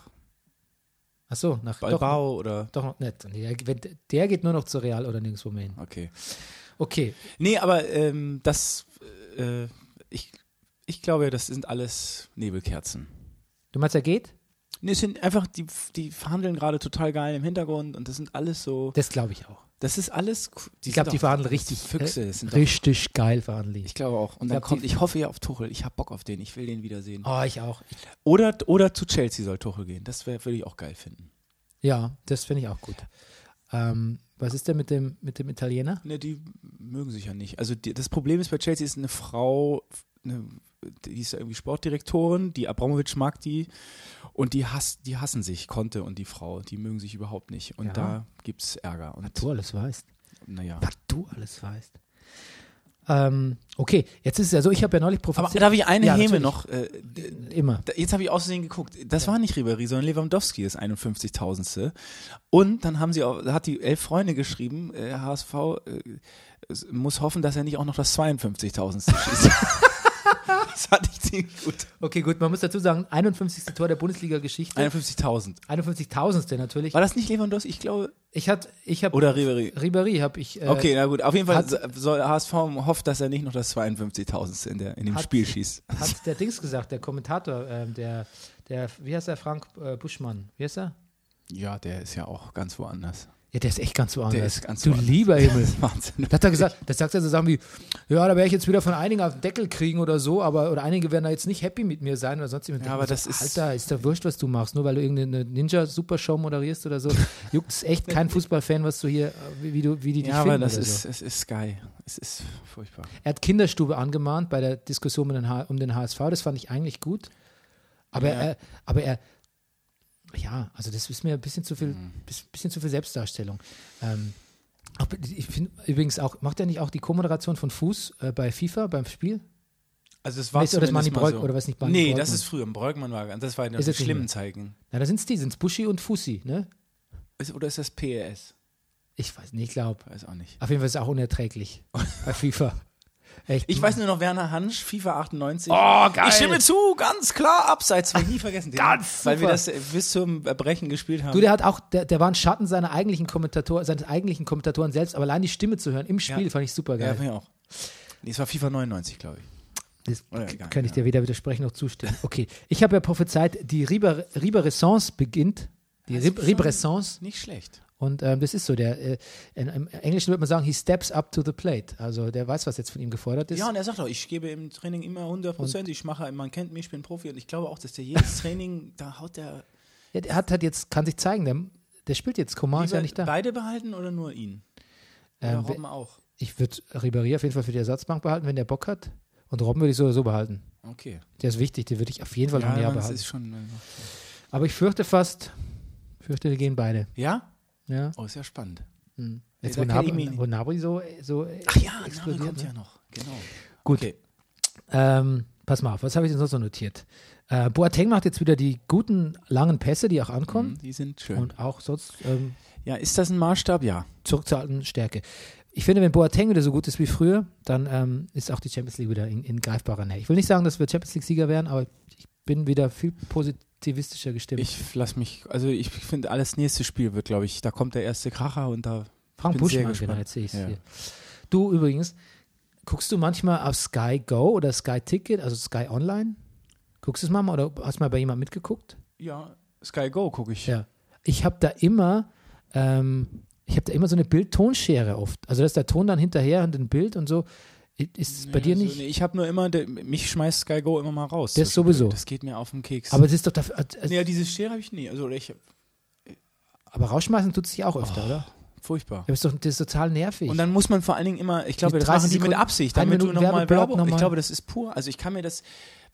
Speaker 2: ach so, nach doch,
Speaker 4: Balbao oder.
Speaker 2: doch noch nicht. Nee, der, der geht nur noch zu Real oder nirgendwo mehr hin.
Speaker 4: Okay.
Speaker 2: Okay,
Speaker 4: Nee, aber ähm, das, äh, ich, ich glaube, das sind alles Nebelkerzen.
Speaker 2: du meinst, er geht?
Speaker 4: Nee, es sind einfach, die, die verhandeln gerade total geil im Hintergrund und das sind alles so,
Speaker 2: Das glaube ich auch.
Speaker 4: das ist alles,
Speaker 2: Ich glaube, die verhandeln richtig,
Speaker 4: Füchse.
Speaker 2: äh,
Speaker 4: sind doch,
Speaker 2: richtig geil verhandeln.
Speaker 4: ich glaube auch. Und
Speaker 2: Ich
Speaker 4: dann kommt, ich hoffe ja auf Tuchel. Ich habe Bock auf den. Ich will den wiedersehen.
Speaker 2: Oh, ich auch.
Speaker 4: Oder, oder zu Chelsea soll Tuchel gehen. Das würde ich auch geil finden.
Speaker 2: ja, das finde ich auch gut. Ähm, was ist denn mit dem, mit dem Italiener?
Speaker 4: Ne, die mögen sich ja nicht. Also die, das Problem ist bei Chelsea ist eine Frau, eine, die ist ja irgendwie Sportdirektorin, die Abramovic mag die und die, hass, die hassen sich, Conte und die Frau. Die mögen sich überhaupt nicht. Und
Speaker 2: Ja.
Speaker 4: da gibt es Ärger. Und
Speaker 2: Du alles weißt.
Speaker 4: naja.
Speaker 2: Was du alles weißt. Ähm, okay, jetzt ist es ja so, ich habe ja neulich
Speaker 4: Aber
Speaker 2: prophezeit.
Speaker 4: darf ich eine
Speaker 2: Ja,
Speaker 4: Häme
Speaker 2: natürlich.
Speaker 4: noch? Äh,
Speaker 2: Immer.
Speaker 4: Da- Jetzt habe ich außerdem geguckt. Das war nicht Ribéry, sondern Lewandowski ist 51.000. Und dann haben sie auch, hat die elf Freunde geschrieben, äh, HSV äh, muss hoffen, dass er nicht auch noch das 52.000. schießt. das fand ich ziemlich gut.
Speaker 2: Okay, gut, man muss dazu sagen, 51. Tor der Bundesliga-Geschichte.
Speaker 4: 51.000.
Speaker 2: 51.000. natürlich.
Speaker 4: War das nicht Lewandowski? Ich glaube.
Speaker 2: Ich hatte, ich habe.
Speaker 4: Oder Ribéry.
Speaker 2: Ribéry habe ich. Äh,
Speaker 4: Okay, na gut. Auf jeden Fall
Speaker 2: hat-
Speaker 4: so- soll HSV hofft, dass er nicht noch das 52.000. in, der- in dem
Speaker 2: Hat-
Speaker 4: Spiel schießt.
Speaker 2: Hat der Dings gesagt, der Kommentator, ähm, der, der, wie heißt der, Frank äh, Buschmann? Wie heißt er?
Speaker 4: Ja, der ist ja auch ganz woanders.
Speaker 2: Ja, der ist echt ganz woanders.
Speaker 4: ist ganz
Speaker 2: du
Speaker 4: woanders.
Speaker 2: lieber Himmel.
Speaker 4: Das Wahnsinn.
Speaker 2: Da hat er gesagt, das sagt er so Sachen wie, ja, da werde ich jetzt wieder von einigen auf den Deckel kriegen oder so, aber oder einige werden da jetzt nicht happy mit mir sein oder sonst irgendwas.
Speaker 4: Ja, aber das ist-
Speaker 2: Alter, ist doch wurscht, was du machst, nur weil du irgendeine Ninja-Supershow moderierst oder so. Juckt es echt kein Fußballfan, was du hier, wie, du, wie die dich
Speaker 4: Ja, aber das ist,
Speaker 2: so.
Speaker 4: es ist Sky. Es ist furchtbar.
Speaker 2: Er hat Kinderstube angemahnt bei der Diskussion um den, um den HSV, das fand ich eigentlich gut. Aber
Speaker 4: Ja.
Speaker 2: er, aber er, ja, also das ist mir ein bisschen zu viel,
Speaker 4: Mhm.
Speaker 2: bis- bisschen zu viel Selbstdarstellung. Ähm, auch, ich finde übrigens auch, macht er nicht auch die Co-Moderation von Fuß äh, bei FIFA beim Spiel?
Speaker 4: Also es war
Speaker 2: Weißt oder das Manni Breuk- oder was nicht Manni
Speaker 4: Nee,
Speaker 2: Breukmann?
Speaker 4: das ist früher. Breukmann war das war in den schlimmen
Speaker 2: mehr?
Speaker 4: Zeigen.
Speaker 2: Na, da sind es die, sind es Buschi und Fusi, ne?
Speaker 4: Ist, oder ist das PES?
Speaker 2: Ich weiß nicht, ich glaube.
Speaker 4: Weiß auch nicht.
Speaker 2: Auf jeden Fall ist es auch unerträglich bei FIFA. Echt.
Speaker 4: Ich weiß nur noch Werner Hansch, FIFA 98.
Speaker 2: Oh, geil.
Speaker 4: Ich stimme zu, ganz klar, abseits, will ich nie vergessen. Den,
Speaker 2: Ganz
Speaker 4: Weil wir
Speaker 2: super.
Speaker 4: das äh, bis zum Erbrechen gespielt haben.
Speaker 2: Du, der hat auch, der, der war ein Schatten seiner eigentlichen Kommentator, seines eigentlichen Kommentatoren selbst, aber allein die Stimme zu hören im Spiel
Speaker 4: Ja.
Speaker 2: fand ich super
Speaker 4: ja,
Speaker 2: geil.
Speaker 4: fand ich auch. Nee, es war FIFA 99, glaube ich.
Speaker 2: Das
Speaker 4: Oder egal,
Speaker 2: kann ich
Speaker 4: ja.
Speaker 2: dir weder widersprechen noch zustimmen. Okay, ich habe ja prophezeit, die Riber, Riber-Renaissance beginnt. Die
Speaker 4: Also
Speaker 2: Rib.
Speaker 4: Nicht schlecht.
Speaker 2: Und ähm, das ist so, der, äh, in, im Englischen würde man sagen, he steps up to the plate. Also der weiß, was jetzt von ihm gefordert ist.
Speaker 4: Ja, und er sagt auch, ich gebe im Training immer 100 Prozent. Ich mache, man kennt mich, ich bin Profi und ich glaube auch, dass der jedes Training, da haut der.
Speaker 2: Ja, der hat, hat jetzt, kann sich zeigen, der, der spielt jetzt, Coman ist ja nicht da.
Speaker 4: Beide behalten oder nur ihn? Oder
Speaker 2: Ähm,
Speaker 4: Robben auch.
Speaker 2: Ich würde Ribéry auf jeden Fall für die Ersatzbank behalten, wenn der Bock hat. Und Robben würde ich so oder so behalten.
Speaker 4: Okay.
Speaker 2: Der ist wichtig, den würde ich auf jeden Fall noch
Speaker 4: Ja, Mann, das
Speaker 2: behalten.
Speaker 4: ist schon. äh,
Speaker 2: Aber ich fürchte fast, fürchte, die gehen beide.
Speaker 4: Ja?
Speaker 2: Ja.
Speaker 4: Oh, ist ja spannend.
Speaker 2: Hm. Jetzt, wo,
Speaker 4: nicht.
Speaker 2: wo Nabri so, so
Speaker 4: Ach ja, Nabri
Speaker 2: explodiert,
Speaker 4: kommt
Speaker 2: ne?
Speaker 4: ja noch. Genau.
Speaker 2: Gut.
Speaker 4: Okay.
Speaker 2: Ähm, pass mal auf, was habe ich denn sonst noch notiert? Äh, Boateng macht jetzt wieder die guten, langen Pässe, die auch ankommen.
Speaker 4: Mhm, Die sind schön.
Speaker 2: Und auch sonst ähm,
Speaker 4: ja, ist das ein Maßstab? Ja.
Speaker 2: zurück zur alten Stärke. Ich finde, wenn Boateng wieder so gut ist wie früher, dann ähm, ist auch die Champions League wieder in, in greifbarer Nähe. Ich will nicht sagen, dass wir Champions League-Sieger werden, aber ich bin wieder viel positivistischer gestimmt.
Speaker 4: Ich lass mich, also ich finde, alles nächste Spiel wird, glaube ich, da kommt der erste Kracher und da.
Speaker 2: Frank Buschmann, genau, jetzt sehe ich es
Speaker 4: Ja.
Speaker 2: hier. Du übrigens, guckst du manchmal auf Sky Go oder Sky Ticket, also Sky Online? Guckst du es mal oder hast du mal bei jemandem mitgeguckt?
Speaker 4: Ja, Sky Go gucke ich.
Speaker 2: Ja. Ich habe da immer, ähm, ich habe da immer so eine Bild-Tonschere oft. Also da ist der Ton dann hinterher und ein Bild und so. Ist es bei dir
Speaker 4: also,
Speaker 2: nicht?
Speaker 4: nee, ich habe nur immer, der, mich schmeißt Sky Go immer mal raus.
Speaker 2: Das sowieso.
Speaker 4: Das geht mir auf den Keks.
Speaker 2: Aber es ist doch dafür, also,
Speaker 4: nee, ja, diese Schere habe ich nie. Also ich,
Speaker 2: aber rausschmeißen tut sich auch öfter, oder?
Speaker 4: furchtbar.
Speaker 2: Das ist doch das ist total nervig.
Speaker 4: Und dann muss man vor allen Dingen immer, ich glaube,
Speaker 2: Mit
Speaker 4: das
Speaker 2: 30
Speaker 4: machen die mit
Speaker 2: Sekunden,
Speaker 4: Absicht,
Speaker 2: ein
Speaker 4: damit du
Speaker 2: Minuten
Speaker 4: nochmal
Speaker 2: Werbeblock
Speaker 4: Werbung. Ich glaube, das ist pur. Also ich kann mir das,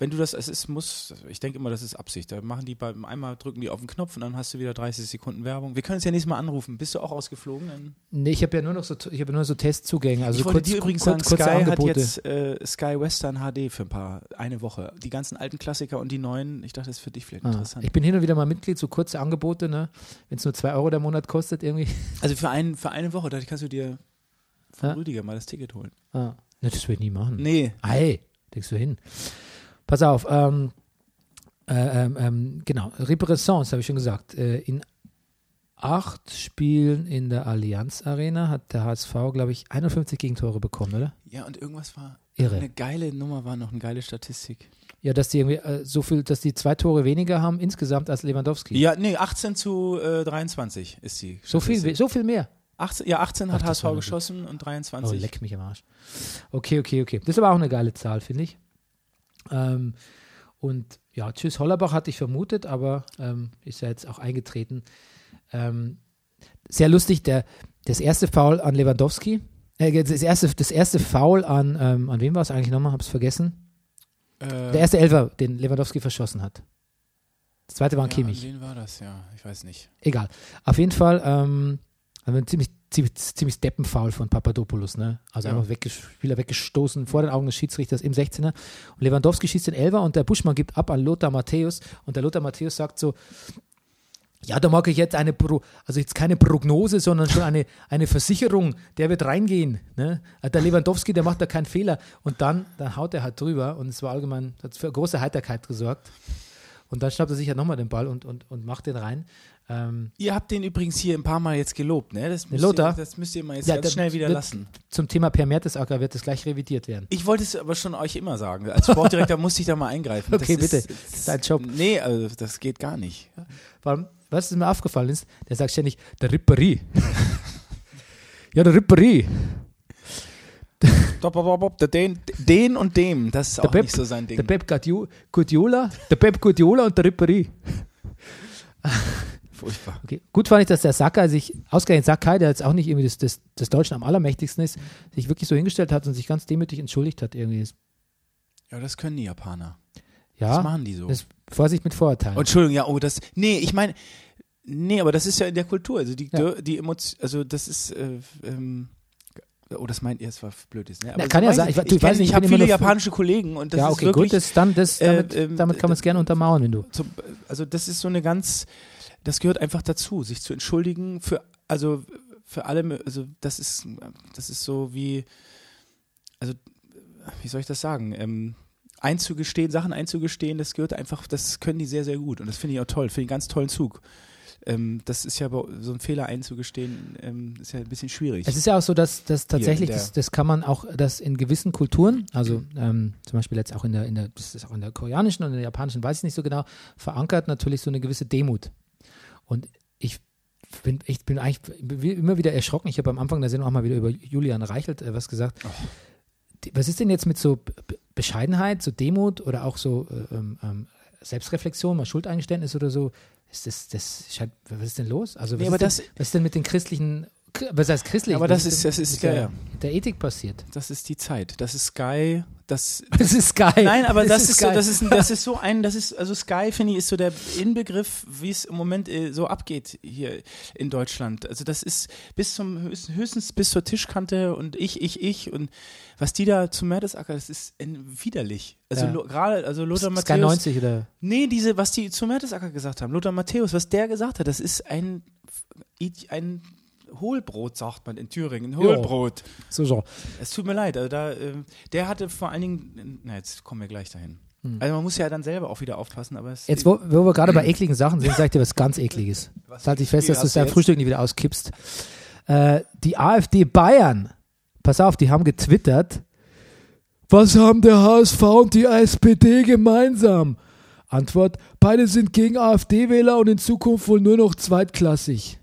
Speaker 4: wenn du das, es ist, muss, ich denke immer, das ist Absicht. Da machen die beim einmal drücken die auf den Knopf und dann hast du wieder 30 Sekunden Werbung. Wir können es ja nächstes Mal anrufen. Bist du auch ausgeflogen? Dann
Speaker 2: nee, ich habe ja nur noch so, ich habe nur so Testzugänge. Also
Speaker 4: ich wollte
Speaker 2: kurz,
Speaker 4: dir übrigens
Speaker 2: kurz,
Speaker 4: sagen,
Speaker 2: kurze
Speaker 4: Sky
Speaker 2: Angebote.
Speaker 4: hat jetzt äh, Sky Western HD für ein paar, eine Woche. Die ganzen alten Klassiker und die neuen. Ich dachte, das ist für dich vielleicht
Speaker 2: Ah,
Speaker 4: interessant.
Speaker 2: ich bin hin und wieder mal Mitglied, so kurze Angebote, ne? Wenn es nur 2 Euro der Monat kostet, irgendwie.
Speaker 4: Also für, ein, für eine Woche, da kannst du dir von
Speaker 2: Ja.
Speaker 4: Rüdiger mal das Ticket holen.
Speaker 2: Ah. Ne, das würde ich nie machen.
Speaker 4: Nee.
Speaker 2: Ei, denkst du hin. Pass auf, ähm, äh, ähm, ähm, genau, Repressance, habe ich schon gesagt. Äh, in acht Spielen in der Allianz Arena hat der HSV, glaube ich, 51 Gegentore bekommen, oder?
Speaker 4: Ja, und irgendwas war.
Speaker 2: Irre.
Speaker 4: Eine geile Nummer war noch eine geile Statistik.
Speaker 2: Ja, dass die irgendwie äh, so viel, dass die zwei Tore weniger haben insgesamt als Lewandowski.
Speaker 4: Ja, nee, 18 zu äh, 23 ist die.
Speaker 2: so viel, so viel mehr.
Speaker 4: 18, ja, 18 hat
Speaker 2: Ach,
Speaker 4: HSV
Speaker 2: gut.
Speaker 4: geschossen und
Speaker 2: Oh,
Speaker 4: 23.
Speaker 2: leck mich am Arsch. Okay, okay, okay. Das ist aber auch eine geile Zahl, finde ich. Ähm, und ja, tschüss, Hollerbach hatte ich vermutet, aber ähm, ist ja jetzt auch eingetreten. Ähm, sehr lustig, der, das erste Foul an Lewandowski, äh, das, erste, das erste Foul an, ähm, an wem war es eigentlich nochmal? Hab's vergessen.
Speaker 4: äh,
Speaker 2: Der erste Elfer, den Lewandowski verschossen hat. Das zweite war an
Speaker 4: ja,
Speaker 2: Kimmich.
Speaker 4: An wen war das? Ja, ich weiß nicht.
Speaker 2: Egal. Auf jeden Fall ein ziemlich, ziemlich, ziemlich Steppenfoul von Papadopoulos. Ne? Also
Speaker 4: Ja.
Speaker 2: einfach wegges Spieler weggestoßen vor den Augen des Schiedsrichters im 16er. Und Lewandowski schießt den Elfer und der Buschmann gibt ab an Lothar Matthäus. Und der Lothar Matthäus sagt so, ja, da mag ich jetzt eine, Pro, also jetzt keine Prognose, sondern schon eine, eine Versicherung, der wird reingehen. Ne? Der Lewandowski, der macht da keinen Fehler. Und dann, dann haut er halt drüber und es war allgemein, hat für große Heiterkeit gesorgt. Und dann schnappt er sich ja nochmal den Ball und, und, und macht den rein. Ähm,
Speaker 4: Ihr habt den übrigens hier ein paar Mal jetzt gelobt, ne? Das müsst,
Speaker 2: Lothar?
Speaker 4: Ihr, das müsst ihr mal jetzt
Speaker 2: Ja,
Speaker 4: ganz
Speaker 2: das
Speaker 4: schnell wieder lassen.
Speaker 2: zum Thema Per Mertesacker wird es gleich revidiert werden.
Speaker 4: Ich wollte es aber schon euch immer sagen. Als Sportdirektor musste ich da mal eingreifen.
Speaker 2: Okay,
Speaker 4: das
Speaker 2: bitte.
Speaker 4: Ist,
Speaker 2: Das ist dein Job.
Speaker 4: Nee, also das geht gar nicht.
Speaker 2: Allem, was mir aufgefallen ist, der sagt ständig, der Ripperie. ja, der Ripperie.
Speaker 4: Der Den, den und dem, das ist
Speaker 2: Der
Speaker 4: auch
Speaker 2: Pep-
Speaker 4: nicht so sein Ding.
Speaker 2: Der Pep Guardiola, Guardiola, der Pep Guardiola und der Ripperie.
Speaker 4: Furchtbar.
Speaker 2: Okay. Gut fand ich, dass der Sakai sich, ausgerechnet Sakai, der jetzt auch nicht irgendwie das, das, das Deutschen am allermächtigsten ist, sich wirklich so hingestellt hat und sich ganz demütig entschuldigt hat irgendwie.
Speaker 4: Ja, das können die Japaner.
Speaker 2: Ja,
Speaker 4: Das machen die so.
Speaker 2: das Vorsicht mit Vorurteilen.
Speaker 4: Oh, Entschuldigung, ja, oh, das. Nee, ich meine. Nee, aber das ist ja in der Kultur. Also die,
Speaker 2: Ja.
Speaker 4: die Emotion, also das ist. Äh, ähm, oh, das meint ihr, es war blöd ist, ne? Aber
Speaker 2: Na, kann ja
Speaker 4: weiß
Speaker 2: sein.
Speaker 4: Ich,
Speaker 2: Ich-
Speaker 4: ich,
Speaker 2: weißt nicht,
Speaker 4: ich habe viele japanische Kollegen und das
Speaker 2: ja,
Speaker 4: ist
Speaker 2: okay,
Speaker 4: wirklich.
Speaker 2: gut, das, dann, das, damit,
Speaker 4: äh, ähm,
Speaker 2: damit kann man es gerne untermauern, wenn du.
Speaker 4: zum, also das ist so eine ganz, das gehört einfach dazu, sich zu entschuldigen für, also für alle, also das ist, das ist so wie, also wie soll ich das sagen, ähm, einzugestehen, Sachen einzugestehen, das gehört einfach, das können die sehr, sehr gut und das finde ich auch toll, finde ich einen ganz tollen Zug. Ähm, das ist ja so ein Fehler einzugestehen, ähm, ist ja ein bisschen schwierig.
Speaker 2: Es ist ja auch so, dass, dass tatsächlich, das, das kann man auch, dass in gewissen Kulturen, also ähm, zum Beispiel jetzt auch in der, in der, das ist auch in der koreanischen und in der japanischen, weiß ich nicht so genau, verankert natürlich so eine gewisse Demut. Und ich bin, ich bin eigentlich immer wieder erschrocken. Ich habe am Anfang der Sendung auch mal wieder über Julian Reichelt äh, was gesagt. Die- Was ist denn jetzt mit so Bescheidenheit, so Demut oder auch so äh, ähm, ähm, Selbstreflexion, mal Schuldeingeständnis oder so? Ist das, das scheint, was ist denn los? Also, was,
Speaker 4: Nee,
Speaker 2: ist denn,
Speaker 4: das-
Speaker 2: was ist denn mit den christlichen, was heißt christlich?
Speaker 4: Aber
Speaker 2: Was
Speaker 4: das ist- das ist-
Speaker 2: mit
Speaker 4: ja,
Speaker 2: der,
Speaker 4: ja.
Speaker 2: mit der Ethik passiert.
Speaker 4: Das ist die Zeit. Das ist Sky. Das,
Speaker 2: Das ist geil.
Speaker 4: Nein, aber das, ist, so,
Speaker 2: geil.
Speaker 4: das ist, ein- das ist so ein, das ist, also Sky, finde ich, ist so der Inbegriff, wie es im Moment äh, so abgeht hier in Deutschland. Also das ist bis zum, höchstens, bis zur Tischkante und ich, ich, ich und was die da zu Mertesacker, das ist äh, widerlich. Also
Speaker 2: Ja.
Speaker 4: gerade, also Lothar
Speaker 2: Sky
Speaker 4: Matthäus.
Speaker 2: 90 oder?
Speaker 4: Nee, diese, was die zu Mertesacker gesagt haben, Lothar Matthäus, was der gesagt hat, das ist ein, ein Hohlbrot, sagt man in Thüringen. Hohlbrot.
Speaker 2: So, so.
Speaker 4: Es tut mir leid, also da, ähm, der hatte vor allen Dingen, na jetzt kommen wir gleich dahin.
Speaker 2: Hm.
Speaker 4: Also man muss ja dann selber auch wieder aufpassen, aber es
Speaker 2: Jetzt, wo, wo wir gerade bei ekligen Sachen sind, sag ich dir was ganz ekliges.
Speaker 4: Was
Speaker 2: Halt dich fest, dass du dein
Speaker 4: jetzt?
Speaker 2: Frühstück nicht wieder auskippst. Äh, die AfD Bayern, pass auf, die haben getwittert, was haben der HSV und die SPD gemeinsam? Antwort, beide sind gegen AfD-Wähler und in Zukunft wohl nur noch zweitklassig.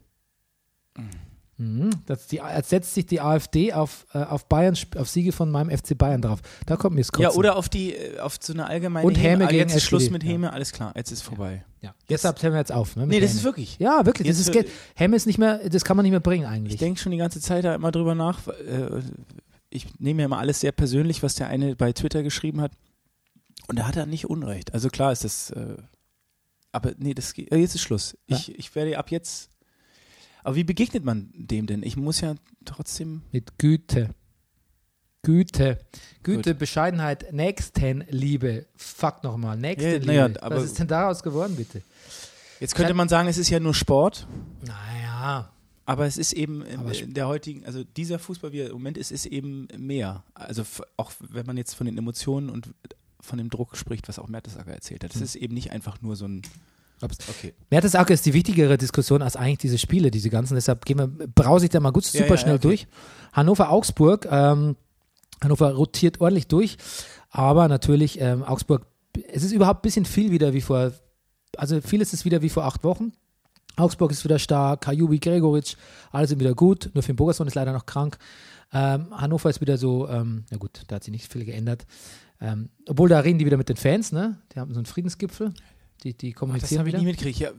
Speaker 2: Mhm. Das, die, jetzt setzt sich die AfD auf, äh, auf Bayern, auf Siege von meinem FC Bayern drauf. Da kommt mir das Kotzen.
Speaker 4: ja, oder auf die, äh, auf so eine allgemeine
Speaker 2: Und Häme
Speaker 4: Ah,
Speaker 2: gegen
Speaker 4: Jetzt ist Schluss
Speaker 2: SPD,
Speaker 4: mit
Speaker 2: ja.
Speaker 4: Häme, alles klar, jetzt ist vorbei.
Speaker 2: Ja. Deshalb hören wir jetzt auf. Ne,
Speaker 4: Nee, das
Speaker 2: Häme.
Speaker 4: ist wirklich.
Speaker 2: Ja, wirklich. Das
Speaker 4: Jetzt,
Speaker 2: ist Geld. Hemme ist nicht mehr, das kann man nicht mehr bringen eigentlich.
Speaker 4: Ich denke schon die ganze Zeit da immer drüber nach. äh, Ich nehme ja immer alles sehr persönlich, was der eine bei Twitter geschrieben hat. Und da hat er nicht Unrecht. Also klar ist das, äh, aber nee, das geht, äh, jetzt ist Schluss. Ich, ich werde ab jetzt, aber wie begegnet man dem denn? Ich muss ja trotzdem,
Speaker 2: Mit Güte. Güte. Güte, Bescheidenheit, Nächstenliebe. Fuck nochmal. Nächstenliebe.
Speaker 4: naja, aber-
Speaker 2: Was ist denn daraus geworden, bitte?
Speaker 4: jetzt könnte man sagen, es ist ja nur Sport.
Speaker 2: Naja.
Speaker 4: Aber es ist eben in,
Speaker 2: Aber
Speaker 4: in der heutigen, also dieser Fußball, wie er im Moment ist, ist eben mehr. Also auch wenn man jetzt von den Emotionen und von dem Druck spricht, was auch Mertesacker erzählt hat. Es ist eben nicht einfach nur so ein. Okay.
Speaker 2: Mertesacker ist die wichtigere Diskussion als eigentlich diese Spiele, diese ganzen. Deshalb gehen wir, brause ich da mal gut
Speaker 4: Ja,
Speaker 2: super
Speaker 4: ja,
Speaker 2: schnell
Speaker 4: ja, okay.
Speaker 2: durch. Hannover-Augsburg. Ähm, Hannover rotiert ordentlich durch. Aber natürlich, ähm, Augsburg, es ist überhaupt ein bisschen viel wieder wie vor, also vieles ist wieder wie vor acht Wochen. Augsburg ist wieder stark, Kajubi, Gregoritsch, alle sind wieder gut. Nur Finn Bogerson ist leider noch krank. Ähm, Hannover ist wieder so, ähm, na gut, da hat sich nicht viel geändert. Ähm, obwohl da reden die wieder mit den Fans, ne? Die haben so einen Friedensgipfel. Die, die
Speaker 4: Ach, das
Speaker 2: kommunizieren
Speaker 4: habe ich nie mitgekriegt. Ja,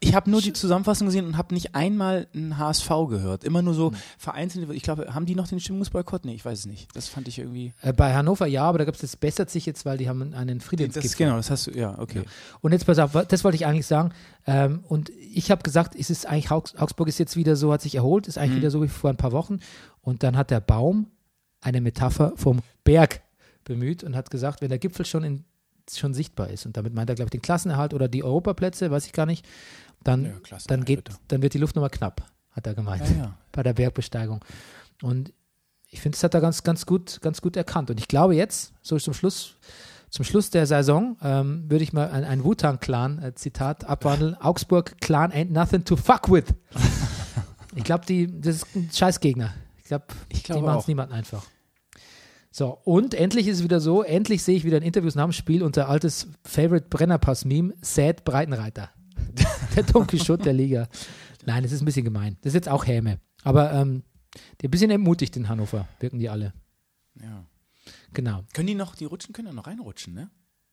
Speaker 4: ich habe nur die Zusammenfassung gesehen und habe nicht einmal einen HSV gehört. Immer nur
Speaker 2: Hm.
Speaker 4: so vereinzelte. Ich glaube, haben die noch den Stimmungsboykott? Nee, ich weiß es nicht. Das fand ich irgendwie.
Speaker 2: Äh, bei Hannover ja, aber da gibt es, das bessert sich jetzt, weil die haben einen Friedensgipfel.
Speaker 4: Das, genau, das hast du. Ja, okay.
Speaker 2: Und jetzt pass auf, das wollte ich eigentlich sagen. Ähm, und ich habe gesagt, es ist eigentlich Augs Augsburg ist jetzt wieder so, hat sich erholt, ist eigentlich
Speaker 4: Mhm.
Speaker 2: wieder so wie vor ein paar Wochen. Und dann hat der Baum eine Metapher vom Berg bemüht und hat gesagt, wenn der Gipfel schon in, schon sichtbar ist, und damit meint er, glaube ich, den Klassenerhalt oder die Europaplätze, weiß ich gar nicht, dann,
Speaker 4: Ja,
Speaker 2: dann, geht,
Speaker 4: wird
Speaker 2: dann wird die Luft nochmal knapp, hat er gemeint
Speaker 4: Ja, ja.
Speaker 2: bei der Bergbesteigung. Und ich finde, das hat er ganz, ganz gut, ganz gut erkannt. Und ich glaube jetzt, so zum Schluss, zum Schluss der Saison, ähm, würde ich mal ein, ein Wu-Tang-Clan-Zitat abwandeln. Augsburg Clan ain't nothing to fuck with. ich glaube, die, das ist ein Scheißgegner. Ich glaube,
Speaker 4: Ich
Speaker 2: die machen es niemandem einfach. So, und endlich ist es wieder so, endlich sehe ich wieder in Interviews nach dem Spiel unser altes Favorite Brennerpass-Meme, Sad Breitenreiter. der Don Quixote der Liga. Nein, das ist ein bisschen gemein. Das ist jetzt auch Häme. Aber ähm, ein bisschen entmutigt in Hannover, wirken die alle.
Speaker 4: ja.
Speaker 2: Genau.
Speaker 4: Können die noch, die rutschen, können ja noch reinrutschen, ne?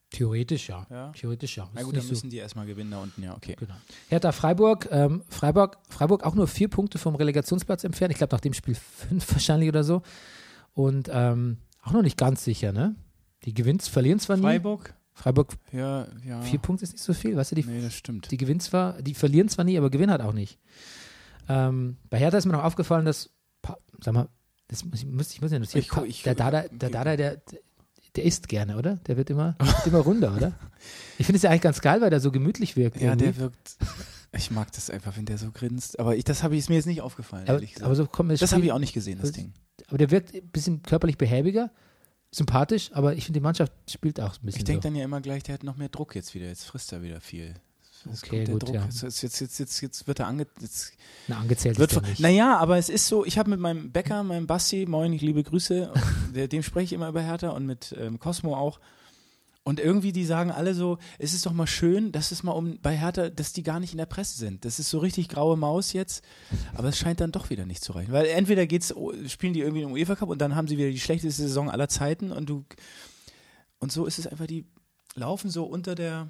Speaker 2: Theoretisch ja.
Speaker 4: Ja.
Speaker 2: Theoretisch ja.
Speaker 4: Na gut, dann müssen die erstmal gewinnen da unten, ja, okay.
Speaker 2: Genau. Hertha Freiburg, ähm, Freiburg, Freiburg auch nur vier Punkte vom Relegationsplatz entfernt. Ich glaube, nach dem Spiel fünf wahrscheinlich oder so. Und ähm, auch noch nicht ganz sicher, ne? Die gewinnt, verlieren zwar nie.
Speaker 4: Freiburg?
Speaker 2: Freiburg,
Speaker 4: Ja, ja.
Speaker 2: vier Punkte ist nicht so viel. Weißt du, die,
Speaker 4: Nee, das stimmt.
Speaker 2: die gewinnen zwar, die verlieren zwar nie, aber gewinnen halt auch nicht. Ähm, bei Hertha ist mir noch aufgefallen, dass, sag mal, das muss ich, muss, ich muss ja notieren,
Speaker 4: Ich ich-
Speaker 2: der Dada, der Dada, der, der isst gerne, oder? Der wird immer, wird immer runder, oder? Ich finde es ja eigentlich ganz geil, weil der so gemütlich wirkt.
Speaker 4: Ja,
Speaker 2: irgendwie.
Speaker 4: der wirkt. Ich mag das einfach, wenn der so grinst. Aber ich, das habe ich ist mir jetzt nicht aufgefallen,
Speaker 2: aber,
Speaker 4: ehrlich gesagt.
Speaker 2: aber so kommt
Speaker 4: das habe ich auch nicht gesehen, das- Ding.
Speaker 2: Aber der wirkt ein bisschen körperlich behäbiger, sympathisch, aber ich finde, die Mannschaft spielt auch ein bisschen
Speaker 4: Ich denke
Speaker 2: so.
Speaker 4: dann ja immer gleich, der hat noch mehr Druck jetzt wieder. Jetzt frisst er wieder viel. Jetzt
Speaker 2: Okay, gut,
Speaker 4: Druck.
Speaker 2: ja.
Speaker 4: Jetzt, jetzt, jetzt, jetzt, jetzt wird er ange. Jetzt
Speaker 2: Na, angezählt
Speaker 4: wird
Speaker 2: ist
Speaker 4: naja, aber es ist so, ich habe mit meinem Bäcker, meinem Basti, moin, ich liebe Grüße, der, dem spreche ich immer über Hertha und mit ähm, Cosmo auch. Und irgendwie, die sagen alle so, es ist doch mal schön, dass es mal um bei Hertha, dass die gar nicht in der Presse sind. Das ist so richtig graue Maus jetzt, aber es scheint dann doch wieder nicht zu reichen. Weil entweder geht's, spielen die irgendwie im UEFA Cup und dann haben sie wieder die schlechteste Saison aller Zeiten und du und so ist es einfach, die laufen so unter der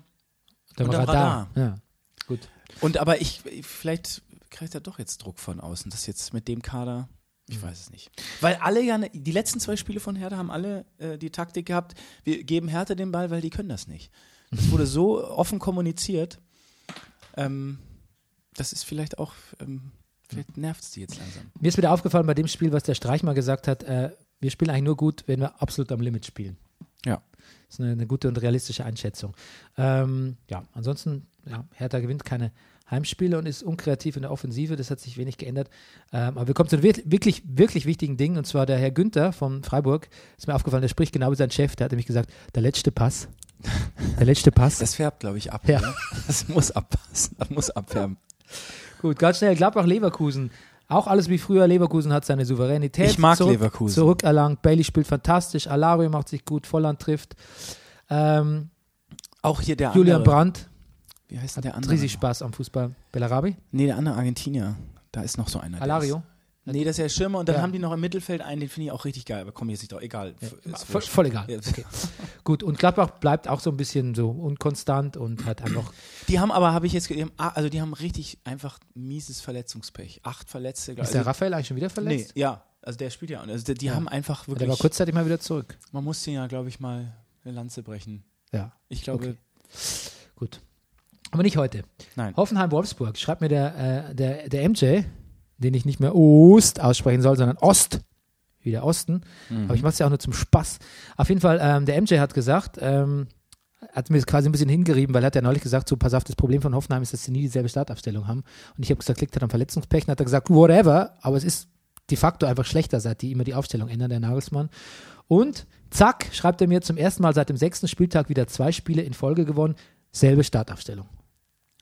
Speaker 4: Unter
Speaker 2: Radar.
Speaker 4: Radar.
Speaker 2: Ja. Gut.
Speaker 4: Und aber ich, vielleicht kriegt er doch jetzt Druck von außen, das jetzt mit dem Kader, ich weiß es nicht. Weil alle ja, ne- die letzten zwei Spiele von Hertha haben alle äh, die Taktik gehabt, wir geben Hertha den Ball, weil die können das nicht. Das wurde so offen kommuniziert, ähm, das ist vielleicht auch, ähm, vielleicht nervt es die jetzt langsam.
Speaker 2: Mir ist wieder aufgefallen bei dem Spiel, was der Streich mal gesagt hat, äh, wir spielen eigentlich nur gut, wenn wir absolut am Limit spielen.
Speaker 4: Ja.
Speaker 2: Das ist eine, eine gute und realistische Einschätzung. Ähm, ja, ansonsten, ja, Hertha gewinnt keine Heimspiele und ist unkreativ in der Offensive, das hat sich wenig geändert. Ähm, aber wir kommen zu einem wirklich, wirklich, wichtigen Ding und zwar der Herr Günther von Freiburg, ist mir aufgefallen, der spricht genau wie sein Chef, der hat nämlich gesagt, der letzte Pass, der letzte Pass.
Speaker 4: Das färbt, glaube ich, ab.
Speaker 2: Ja.
Speaker 4: Oder? Das muss abpassen, das muss abfärben.
Speaker 2: Gut, ganz schnell, Gladbach-Leverkusen. Auch alles wie früher. Leverkusen hat seine Souveränität
Speaker 4: Ich mag
Speaker 2: zurück,
Speaker 4: Leverkusen.
Speaker 2: zurückerlangt. Bailey spielt fantastisch. Alario macht sich gut. Volland trifft. Ähm,
Speaker 4: Auch hier der
Speaker 2: Julian
Speaker 4: andere.
Speaker 2: Brandt
Speaker 4: Wie heißt
Speaker 2: hat
Speaker 4: der andere?
Speaker 2: riesig Spaß am Fußball. Bellarabi?
Speaker 4: Nee, der andere Argentinier. Da ist noch so einer. der
Speaker 2: Alario?
Speaker 4: Nee, das ist ja Schirmer und dann
Speaker 2: Ja.
Speaker 4: haben die noch im Mittelfeld einen, den finde ich auch richtig geil. Aber komm, jetzt nicht doch, egal. Ist
Speaker 2: Voll, voll egal.
Speaker 4: Ja.
Speaker 2: Okay. Gut, und Gladbach bleibt auch so ein bisschen so unkonstant und hat einfach.
Speaker 4: Die haben aber, habe ich jetzt, die haben, ah, also die haben richtig einfach mieses Verletzungspech. Acht Verletzte.
Speaker 2: Ist der
Speaker 4: also,
Speaker 2: Raphael eigentlich schon wieder
Speaker 4: Nee,
Speaker 2: verletzt?
Speaker 4: ja. Also der spielt ja. auch. Also die, die
Speaker 2: Ja.
Speaker 4: haben einfach
Speaker 2: Der
Speaker 4: wirklich.
Speaker 2: war kurzzeitig mal wieder zurück.
Speaker 4: man muss den ja, glaube ich, mal eine Lanze brechen.
Speaker 2: Ja,
Speaker 4: Ich glaube,
Speaker 2: Okay. gut. Aber nicht heute.
Speaker 4: nein.
Speaker 2: Hoffenheim-Wolfsburg schreibt mir der, äh, der, der MJ, den ich nicht mehr Ost aussprechen soll, sondern Ost, wie der Osten.
Speaker 4: Mhm.
Speaker 2: Aber ich mache es ja auch nur zum Spaß. Auf jeden Fall, ähm, der MJ hat gesagt, ähm, hat mir quasi ein bisschen hingerieben, weil er hat ja neulich gesagt, so pass auf, das Problem von Hoffenheim ist, dass sie nie dieselbe Startaufstellung haben. Und ich habe gesagt, liegt halt am Verletzungspech. Und hat er gesagt, whatever, aber es ist de facto einfach schlechter, seit die immer die Aufstellung ändern, der Nagelsmann. Und zack, schreibt er mir zum ersten Mal seit dem sechsten Spieltag wieder zwei Spiele in Folge gewonnen, selbe Startaufstellung.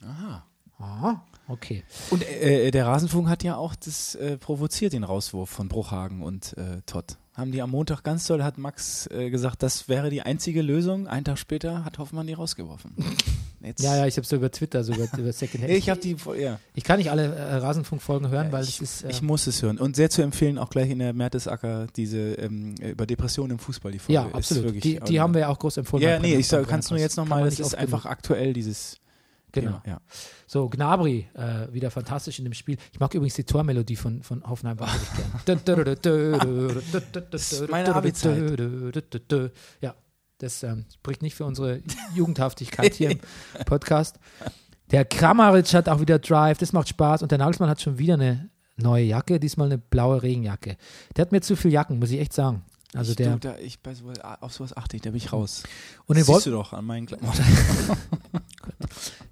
Speaker 4: Aha.
Speaker 2: Ah, okay.
Speaker 4: Und äh, der Rasenfunk hat ja auch das äh, provoziert, den Rauswurf von Bruchhagen und äh, Todd. Haben die am Montag ganz toll, hat Max äh, gesagt, das wäre die einzige Lösung. Einen Tag später hat Hoffmann die rausgeworfen. Jetzt,
Speaker 2: Ja, ja, ich habe so über Twitter, so über, über.
Speaker 4: Ich habe die, ja.
Speaker 2: Ich kann nicht alle äh, Rasenfunk-Folgen hören, weil
Speaker 4: ich,
Speaker 2: es ist. Äh,
Speaker 4: ich muss es hören. Und sehr zu empfehlen, auch gleich in der Mertesacker, diese ähm, über Depressionen im Fußball, die Folge.
Speaker 2: ja,
Speaker 4: ist
Speaker 2: absolut.
Speaker 4: wirklich,
Speaker 2: Die, die haben wir ja auch groß empfohlen.
Speaker 4: Ja, nee, ich sag, kannst nur jetzt nochmal, das ist einfach
Speaker 2: genug.
Speaker 4: aktuell, dieses
Speaker 2: Genau.
Speaker 4: Thema. Ja.
Speaker 2: So, Gnabry, äh, wieder fantastisch in dem Spiel. Ich mag übrigens die Tormelodie von, von Hoffenheim wahnsinnig gern.
Speaker 4: Das ist meine Abi-Zeit.
Speaker 2: Ja, das ähm, spricht nicht für unsere Jugendhaftigkeit hier im Podcast. Der Kramaric hat auch wieder Drive, das macht Spaß. Und der Nagelsmann hat schon wieder eine neue Jacke, diesmal eine blaue Regenjacke. Der hat mir zu viel Jacken, muss ich echt sagen. Also
Speaker 4: ich,
Speaker 2: der.
Speaker 4: du, da, ich bei sowas, auf sowas achte ich, da bin ich raus.
Speaker 2: und
Speaker 4: das siehst du doch an meinen Klamotten.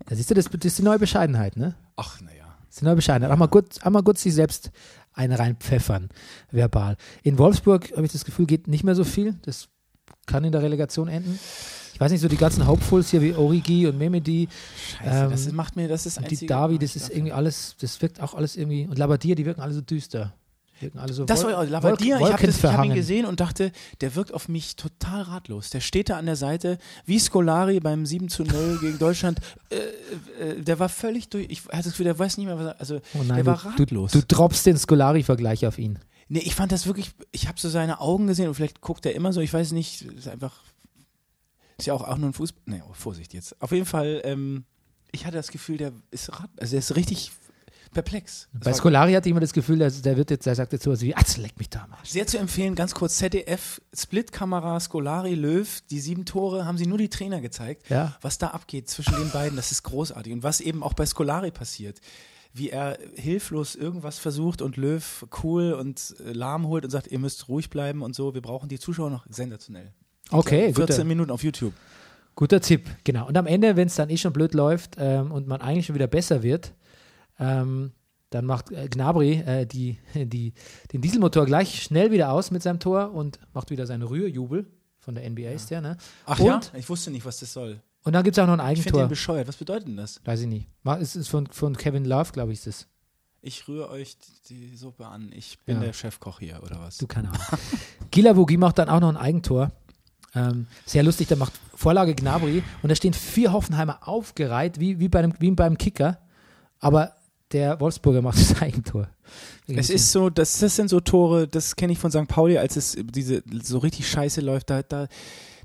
Speaker 2: da siehst du, das, das ist die neue Bescheidenheit, ne?
Speaker 4: Ach, naja.
Speaker 2: Das ist eine neue Bescheidenheit. Einmal kurz, einmal kurz sich selbst einen reinpfeffern, verbal. In Wolfsburg habe ich das Gefühl, geht nicht mehr so viel. Das kann in der Relegation enden. Ich weiß nicht, so die ganzen Hopefuls hier wie Origi und Memedi
Speaker 4: Scheiße,
Speaker 2: Ähm,
Speaker 4: das macht mir, das ist
Speaker 2: und die Davi, das ist irgendwie alles, das wirkt auch alles irgendwie, und Labadier, die wirken alle so düster. Alle so
Speaker 4: Das war Labadia,
Speaker 2: Wolk-
Speaker 4: ich habe hab ihn gesehen und dachte, der wirkt auf mich total ratlos. Der steht da an der Seite, wie Scolari beim 7 zu 0 gegen Deutschland. Äh, äh, der war völlig durch, ich hatte das Gefühl, der weiß nicht mehr, was er, also
Speaker 2: Oh nein,
Speaker 4: der war
Speaker 2: du,
Speaker 4: ratlos.
Speaker 2: du, du droppst den Scolari-Vergleich auf ihn.
Speaker 4: Nee, ich fand das wirklich, ich habe so seine Augen gesehen und vielleicht guckt er immer so, ich weiß nicht, ist einfach, ist ja auch, auch nur ein Fußball, nee, oh, Vorsicht jetzt. Auf jeden Fall, ähm, ich hatte das Gefühl, der ist, also der ist richtig perplex. Das
Speaker 2: Bei Scolari hatte ich immer das Gefühl, dass der wird jetzt, der sagt jetzt sowas wie, Atz, leck mich da am Arsch.
Speaker 4: Sehr zu empfehlen, ganz kurz, ZDF, Split-Kamera, Scolari, Löw, die sieben Tore, haben sie nur die Trainer gezeigt.
Speaker 2: Ja.
Speaker 4: Was da abgeht zwischen den beiden, das ist großartig. Und was eben auch bei Scolari passiert, wie er hilflos irgendwas versucht und Löw cool und äh, lahm holt und sagt, ihr müsst ruhig bleiben und so, wir brauchen die Zuschauer noch sensationell.
Speaker 2: Okay,
Speaker 4: 14
Speaker 2: guter,
Speaker 4: Minuten auf YouTube.
Speaker 2: guter Tipp, genau. Und am Ende, wenn es dann eh schon blöd läuft ähm, und man eigentlich schon wieder besser wird, ähm, dann macht äh, Gnabry äh, die, die, den Dieselmotor gleich schnell wieder aus mit seinem Tor und macht wieder seinen Rührjubel. Von der NBA ist der, ne?
Speaker 4: Ach
Speaker 2: und,
Speaker 4: ja? Ich wusste nicht, was das soll.
Speaker 2: Und dann gibt es auch noch ein
Speaker 4: Ich finde den
Speaker 2: Eigentor.
Speaker 4: bescheuert. Was bedeutet denn das?
Speaker 2: Weiß ich nicht. Es ist von, von Kevin Love, glaube ich, ist es.
Speaker 4: Ich rühre euch die, die Suppe an. Ich bin
Speaker 2: Ja.
Speaker 4: der Chefkoch hier, oder was?
Speaker 2: Du keine Ahnung. Gilavogi macht dann auch noch ein Eigentor. Ähm, sehr lustig, da macht Vorlage Gnabry und da stehen vier Hoffenheimer aufgereiht, wie, wie, bei einem, wie beim Kicker. Aber der Wolfsburger macht das Eigentor.
Speaker 4: Es ist so, das, das sind so Tore, das kenne ich von St. Pauli, als es diese so richtig scheiße läuft, da, da,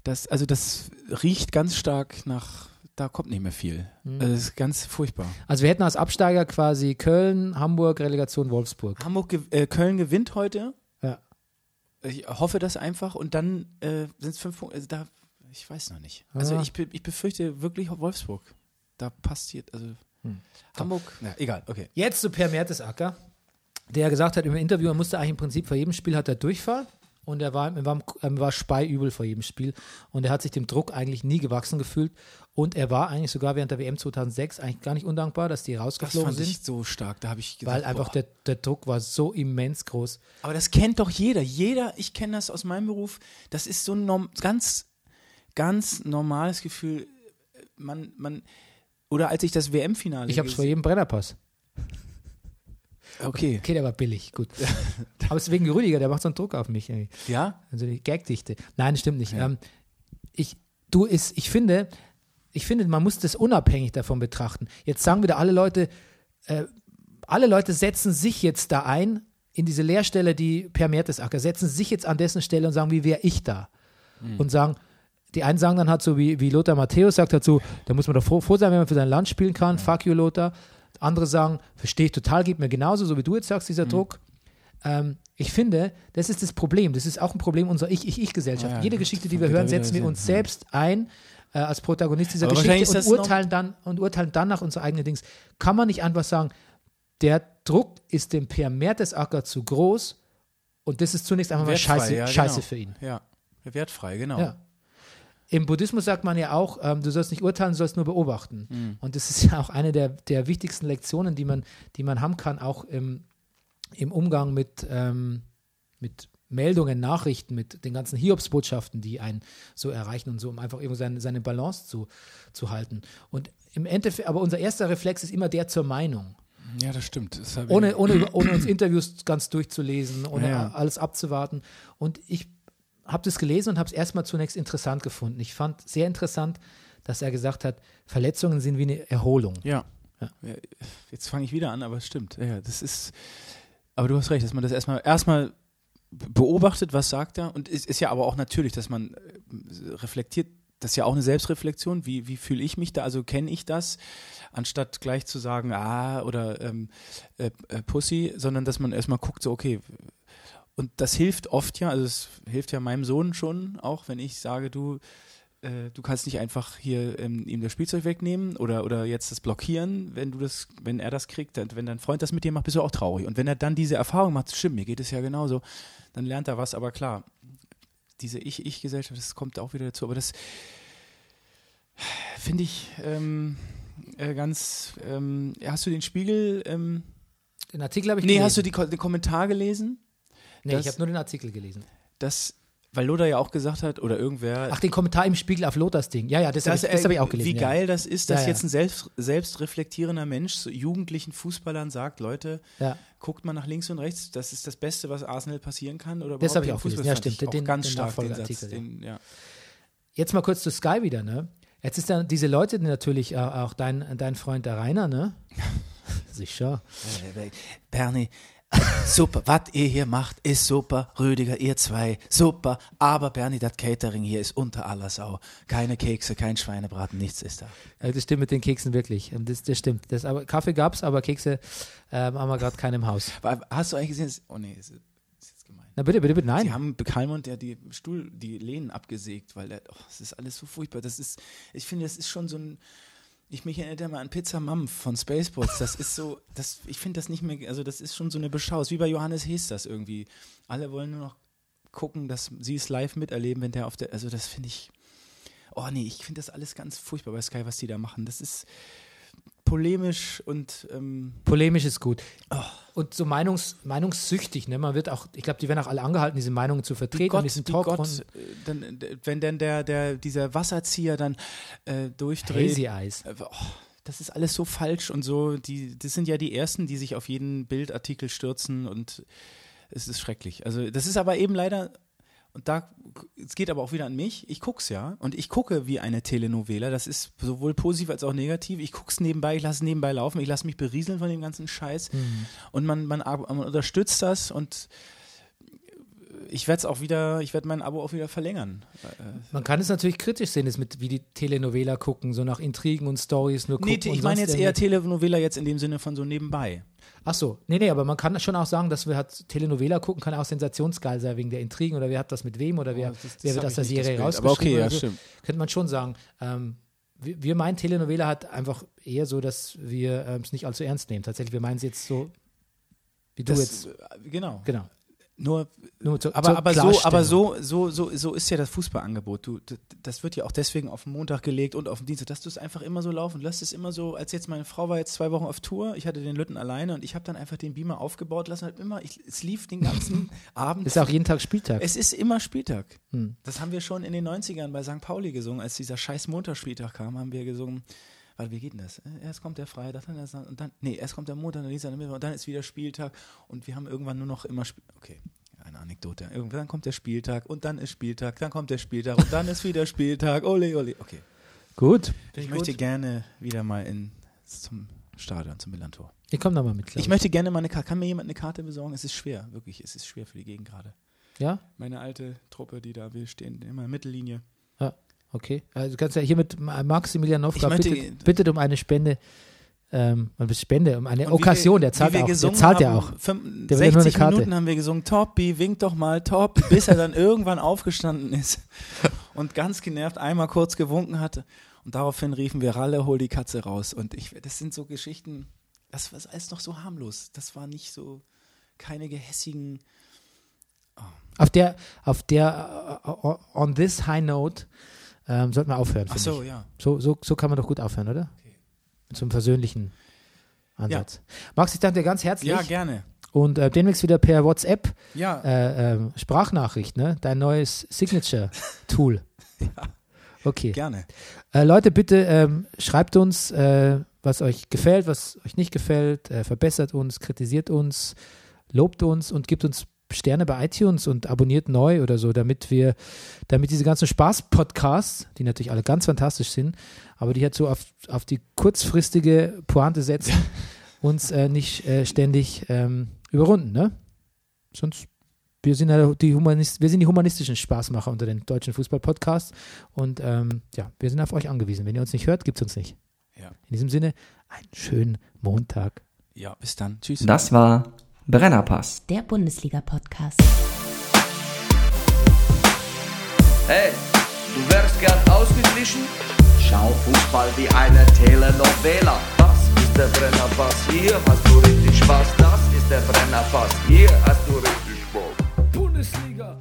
Speaker 4: das, also das riecht ganz stark nach, da kommt nicht mehr viel.
Speaker 2: Mhm.
Speaker 4: Also das ist ganz furchtbar.
Speaker 2: Also wir hätten als Absteiger quasi Köln, Hamburg, Relegation Wolfsburg.
Speaker 4: Hamburg, gew- äh, Köln gewinnt heute.
Speaker 2: Ja.
Speaker 4: Ich hoffe das einfach und dann äh, sind es fünf Punkte. Also da, ich weiß noch nicht. Also
Speaker 2: Ja.
Speaker 4: ich, be- ich befürchte wirklich Wolfsburg. Da passiert, also
Speaker 2: Hm.
Speaker 4: Hamburg, na, egal, okay.
Speaker 2: Jetzt zu Per Mertesacker, der gesagt hat im Interview, er musste eigentlich im Prinzip vor jedem Spiel hat er Durchfall und er war, er war, er war speiübel vor jedem Spiel und er hat sich dem Druck eigentlich nie gewachsen gefühlt und er war eigentlich sogar während der WM 2006 eigentlich gar nicht undankbar, dass die
Speaker 4: Das
Speaker 2: rausgeflogen
Speaker 4: fand ich
Speaker 2: sind,
Speaker 4: so stark. Da habe ich gesagt,
Speaker 2: weil einfach der, der Druck war so immens groß.
Speaker 4: Aber das kennt doch jeder. Jeder, ich kenne das aus meinem Beruf. Das ist so ein ganz, ganz normales Gefühl. Man, man, oder als ich das WM-Finale.
Speaker 2: Ich habe es vor jedem Brennerpass.
Speaker 4: Okay.
Speaker 2: Okay, der war billig, gut. Aber es ist wegen Rüdiger, der macht so einen Druck auf mich. Irgendwie.
Speaker 4: Ja?
Speaker 2: Also die Gagdichte. Nein, stimmt nicht.
Speaker 4: Ja.
Speaker 2: Ähm, ich, du ist, ich finde, ich finde, man muss das unabhängig davon betrachten. Jetzt sagen wieder alle Leute, äh, alle Leute setzen sich jetzt da ein in diese Leerstelle, die Per Mertesacker, setzen sich jetzt an dessen Stelle und sagen, wie wäre ich da? Und sagen, die einen sagen dann halt so, wie, wie Lothar Matthäus sagt halt so, da muss man doch froh, froh sein, wenn man für sein Land spielen kann, fuck you Lothar. Andere sagen, verstehe ich total, geht mir genauso, so wie du jetzt sagst, dieser Druck. Ähm, ich finde, das ist das Problem. Das ist auch ein Problem unserer Ich-Ich-Ich-Gesellschaft.
Speaker 4: Ja, ja,
Speaker 2: Jede Geschichte, die wir hören, setzen wir uns
Speaker 4: ja.
Speaker 2: selbst ein äh, als Protagonist dieser
Speaker 4: Aber
Speaker 2: Geschichte und urteilen, dann, und urteilen dann nach unser eigenen Dings. Kann man nicht einfach sagen, der Druck ist dem Per Mertesacker zu groß und das ist zunächst einmal mal
Speaker 4: Wertfrei,
Speaker 2: scheiße,
Speaker 4: ja,
Speaker 2: scheiße
Speaker 4: genau.
Speaker 2: für ihn.
Speaker 4: Ja. Wertfrei, genau.
Speaker 2: Ja. Im Buddhismus sagt man ja auch, ähm, du sollst nicht urteilen, du sollst nur beobachten.
Speaker 4: Mhm.
Speaker 2: Und das ist ja auch eine der, der wichtigsten Lektionen, die man, die man haben kann, auch im, im Umgang mit, ähm, mit Meldungen, Nachrichten, mit den ganzen Hiobsbotschaften, die einen so erreichen und so, um einfach irgendwo seine, seine Balance zu, zu halten. Und im Endeffekt, aber unser erster Reflex ist immer der zur Meinung.
Speaker 4: Ja, das stimmt. Das
Speaker 2: Ohne, ohne, ohne uns Interviews ganz durchzulesen, ohne
Speaker 4: ja.
Speaker 2: alles abzuwarten. Und ich habe das gelesen und habe es erstmal zunächst interessant gefunden. Ich fand sehr interessant, dass er gesagt hat, Verletzungen sind wie eine Erholung.
Speaker 4: Ja.
Speaker 2: Ja.
Speaker 4: Jetzt fange ich wieder an, aber es stimmt. Ja, das ist. Aber du hast recht, dass man das erstmal erstmal beobachtet, was sagt er. Und es ist ja aber auch natürlich, dass man äh, reflektiert, das ist ja auch eine Selbstreflexion. Wie, wie fühle ich mich da? Also kenne ich das? Anstatt gleich zu sagen, ah, oder ähm, äh, äh, Pussy, sondern dass man erstmal guckt, so, okay. Und das hilft oft ja, also es hilft ja meinem Sohn schon auch, wenn ich sage, du, äh, du kannst nicht einfach hier ähm, ihm das Spielzeug wegnehmen oder, oder jetzt das blockieren, wenn du das, wenn er das kriegt, dann, wenn dein Freund das mit dir macht, bist du auch traurig. Und wenn er dann diese Erfahrung macht, stimmt, mir geht es ja genauso, dann lernt er was, aber klar, diese Ich-Ich-Gesellschaft, das kommt auch wieder dazu, aber das finde ich ähm, äh, ganz, ähm, hast du den Spiegel, ähm,
Speaker 2: Den Artikel habe ich
Speaker 4: nee,
Speaker 2: gelesen.
Speaker 4: hast du die, den Kommentar gelesen?
Speaker 2: Nee,
Speaker 4: das-
Speaker 2: ich habe nur den Artikel gelesen.
Speaker 4: dass, weil Loda ja auch gesagt hat, oder irgendwer,
Speaker 2: Ach, den Kommentar im Spiegel auf Lothars Ding. Ja, ja, das, habe ich, das hab ich auch gelesen.
Speaker 4: Wie
Speaker 2: ja.
Speaker 4: geil das ist, dass
Speaker 2: Ja, ja.
Speaker 4: jetzt ein selbst, selbstreflektierender Mensch so jugendlichen Fußballern sagt, Leute,
Speaker 2: Ja.
Speaker 4: guckt mal nach links und rechts, das ist das Beste, was Arsenal passieren kann. Oder
Speaker 2: Das habe ich auch gelesen.
Speaker 4: Fußball
Speaker 2: Ja,
Speaker 4: fand
Speaker 2: stimmt.
Speaker 4: ich Auch
Speaker 2: Den-
Speaker 4: ganz
Speaker 2: den
Speaker 4: stark den Satz.
Speaker 2: Ja.
Speaker 4: Den, ja.
Speaker 2: Jetzt mal kurz zu Sky wieder, ne? Jetzt ist dann diese Leute, natürlich äh, auch dein, dein Freund der Rainer, ne? Sicher.
Speaker 4: Bernie, super, was ihr hier macht, ist super. Rüdiger, ihr zwei, super. Aber Bernie, das Catering hier ist unter aller Sau. Keine Kekse, kein Schweinebraten, nichts ist da.
Speaker 2: Äh, Das stimmt mit den Keksen wirklich. Ähm, Das, das stimmt. Das, aber Kaffee gab's, aber Kekse ähm, haben wir gerade keinen im Haus.
Speaker 4: Hast du eigentlich gesehen, dass- oh nee, ist, ist jetzt gemein.
Speaker 2: Na bitte, bitte, bitte, nein.
Speaker 4: Sie haben Kalmund ja die Stuhl, die Lehnen abgesägt, weil der, oh, das ist alles so furchtbar. Das ist, ich finde, das ist schon so ein, ich mich erinnert ja mal an Pizza Mampf von Spaceballs. Das ist so, das, ich finde das nicht mehr, also das ist schon so eine Beschau. Es ist wie bei Johannes Hees das irgendwie. Alle wollen nur noch gucken, dass sie es live miterleben, wenn der auf der, also das finde ich, oh nee, ich finde das alles ganz furchtbar bei Sky, was die da machen. Das ist polemisch und ähm,
Speaker 2: Polemisch ist gut.
Speaker 4: Oh.
Speaker 2: Und so meinungs, meinungssüchtig, ne? Man wird auch, ich glaube, die werden auch alle angehalten, diese Meinungen zu vertreten.
Speaker 4: Gott,
Speaker 2: in diesen
Speaker 4: wie Gott, äh, dann, äh, wenn denn der, der, dieser Wasserzieher dann äh, durchdreht.
Speaker 2: Hazy Eyes.
Speaker 4: Äh, oh, das ist alles so falsch und so. Die, das sind ja die ersten, die sich auf jeden Bildartikel stürzen und es ist schrecklich. Also das ist aber eben leider und da, es geht aber auch wieder an mich, ich guck's ja und ich gucke wie eine Telenovela, das ist sowohl positiv als auch negativ, ich guck's nebenbei, ich lasse es nebenbei laufen, ich lasse mich berieseln von dem ganzen Scheiß und man, man, man unterstützt das und ich werde es auch wieder, ich werde mein Abo auch wieder verlängern.
Speaker 2: Man kann es natürlich kritisch sehen, das mit wie die Telenovela gucken, so nach Intrigen und Stories nur gucken.
Speaker 4: Nee, ich meine jetzt eher Telenovela jetzt in dem Sinne von so nebenbei.
Speaker 2: Ach so, nee, nee, aber man kann schon auch sagen, dass wir halt Telenovela gucken, kann auch sensationsgeil sein wegen der Intrigen oder wer hat das mit wem oder wer,
Speaker 4: Oh, das- das
Speaker 2: wer wird aus der Serie
Speaker 4: Bild. Aber
Speaker 2: rausgeschrieben
Speaker 4: okay, ja,
Speaker 2: so.
Speaker 4: stimmt.
Speaker 2: Könnte man schon sagen. Ähm, wir, wir meinen Telenovela hat einfach eher so, dass wir ähm, es nicht allzu ernst nehmen. Tatsächlich, wir meinen es jetzt so, wie du
Speaker 4: Das,
Speaker 2: jetzt,
Speaker 4: äh, genau.
Speaker 2: genau.
Speaker 4: Nur,
Speaker 2: Nur zu,
Speaker 4: aber,
Speaker 2: zur
Speaker 4: aber, so, aber so, so, so, so ist ja das Fußballangebot. Du, das wird ja auch deswegen auf den Montag gelegt und auf den Dienstag, dass du es einfach immer so laufen lässt. Es immer so, als jetzt meine Frau war jetzt zwei Wochen auf Tour, ich hatte den Lütten alleine und ich habe dann einfach den Beamer aufgebaut lassen. Hab immer, ich, es lief den ganzen Abend.
Speaker 2: Ist auch jeden Tag Spieltag.
Speaker 4: Es ist immer Spieltag.
Speaker 2: Hm.
Speaker 4: Das haben wir schon in den 90ern bei St. Pauli gesungen. Als dieser scheiß Montagsspieltag kam, haben wir gesungen. Warte, wie geht denn das? Äh, Erst kommt der Freitag, dann der Sam- und dann, nee, erst kommt der Montag, dann Dienstag, dann Mittwoch, und dann ist wieder Spieltag und wir haben irgendwann nur noch immer Spiel. Okay, eine Anekdote. Irgendwann kommt der Spieltag und dann ist Spieltag, dann kommt der Spieltag und dann ist wieder Spieltag. Ole, ole. Okay.
Speaker 2: Gut.
Speaker 4: Ich möchte gerne wieder mal in, zum Stadion, zum Millantor.
Speaker 2: Ich komme nochmal mit. glaub
Speaker 4: Ich möchte gerne mal eine Karte. Kann mir jemand eine Karte besorgen? Es ist schwer, wirklich. Es ist schwer für die Gegend gerade.
Speaker 2: Ja?
Speaker 4: Meine alte Truppe, die da, wir stehen immer in der Mittellinie.
Speaker 2: Okay. Also du kannst ja hier mit Maximilian Nowka bittet, bittet um eine Spende. Ähm, eine Spende, um eine Okkasion, der zahlt auch. Der zahlt ja auch.
Speaker 4: fünf-
Speaker 2: Der will ja nur eine
Speaker 4: 60
Speaker 2: Karte.
Speaker 4: Minuten haben wir gesungen, Toppi, wink doch mal, Top, bis er dann irgendwann aufgestanden ist und ganz genervt einmal kurz gewunken hatte. Und daraufhin riefen wir Ralle, hol die Katze raus. Und ich, das sind so Geschichten, das war alles noch so harmlos. Das war nicht so, keine gehässigen.
Speaker 2: Auf der, auf der, uh, uh, on this high note, ähm, sollten wir aufhören.
Speaker 4: Ach so,
Speaker 2: ich.
Speaker 4: ja.
Speaker 2: So, so, so kann man doch gut aufhören, oder? Mit so einem versöhnlichen Ansatz. Max, ich danke dir ganz herzlich.
Speaker 4: Ja, gerne.
Speaker 2: Und äh, demnächst wieder per WhatsApp
Speaker 4: Ja,
Speaker 2: äh, ähm, Sprachnachricht, ne? Dein neues Signature-Tool. Okay.
Speaker 4: gerne.
Speaker 2: Äh, Leute, bitte ähm, schreibt uns, äh, was euch gefällt, was euch nicht gefällt, äh, verbessert uns, kritisiert uns, lobt uns und gibt uns Sterne bei iTunes und abonniert neu oder so, damit wir, damit diese ganzen Spaß-Podcasts, die natürlich alle ganz fantastisch sind, aber die halt so auf, auf die kurzfristige Pointe setzen, uns äh, nicht äh, ständig ähm, überrunden, ne? Sonst wir sind ja die Humanist wir sind die humanistischen Spaßmacher unter den deutschen Fußball-Podcasts und ähm, ja, wir sind auf euch angewiesen. Wenn ihr uns nicht hört, gibt es uns nicht.
Speaker 4: Ja.
Speaker 2: In diesem Sinne, einen schönen Montag.
Speaker 4: Ja, bis dann. Tschüss.
Speaker 3: Das war Brennerpass,
Speaker 6: der Bundesliga-Podcast.
Speaker 5: Hey, du wärst gern ausgeglichen? Schau Fußball wie eine Telenovela. Das ist der Brennerpass, hier hast du richtig Spaß. Das ist der Brennerpass, hier hast du richtig Spaß. Bundesliga.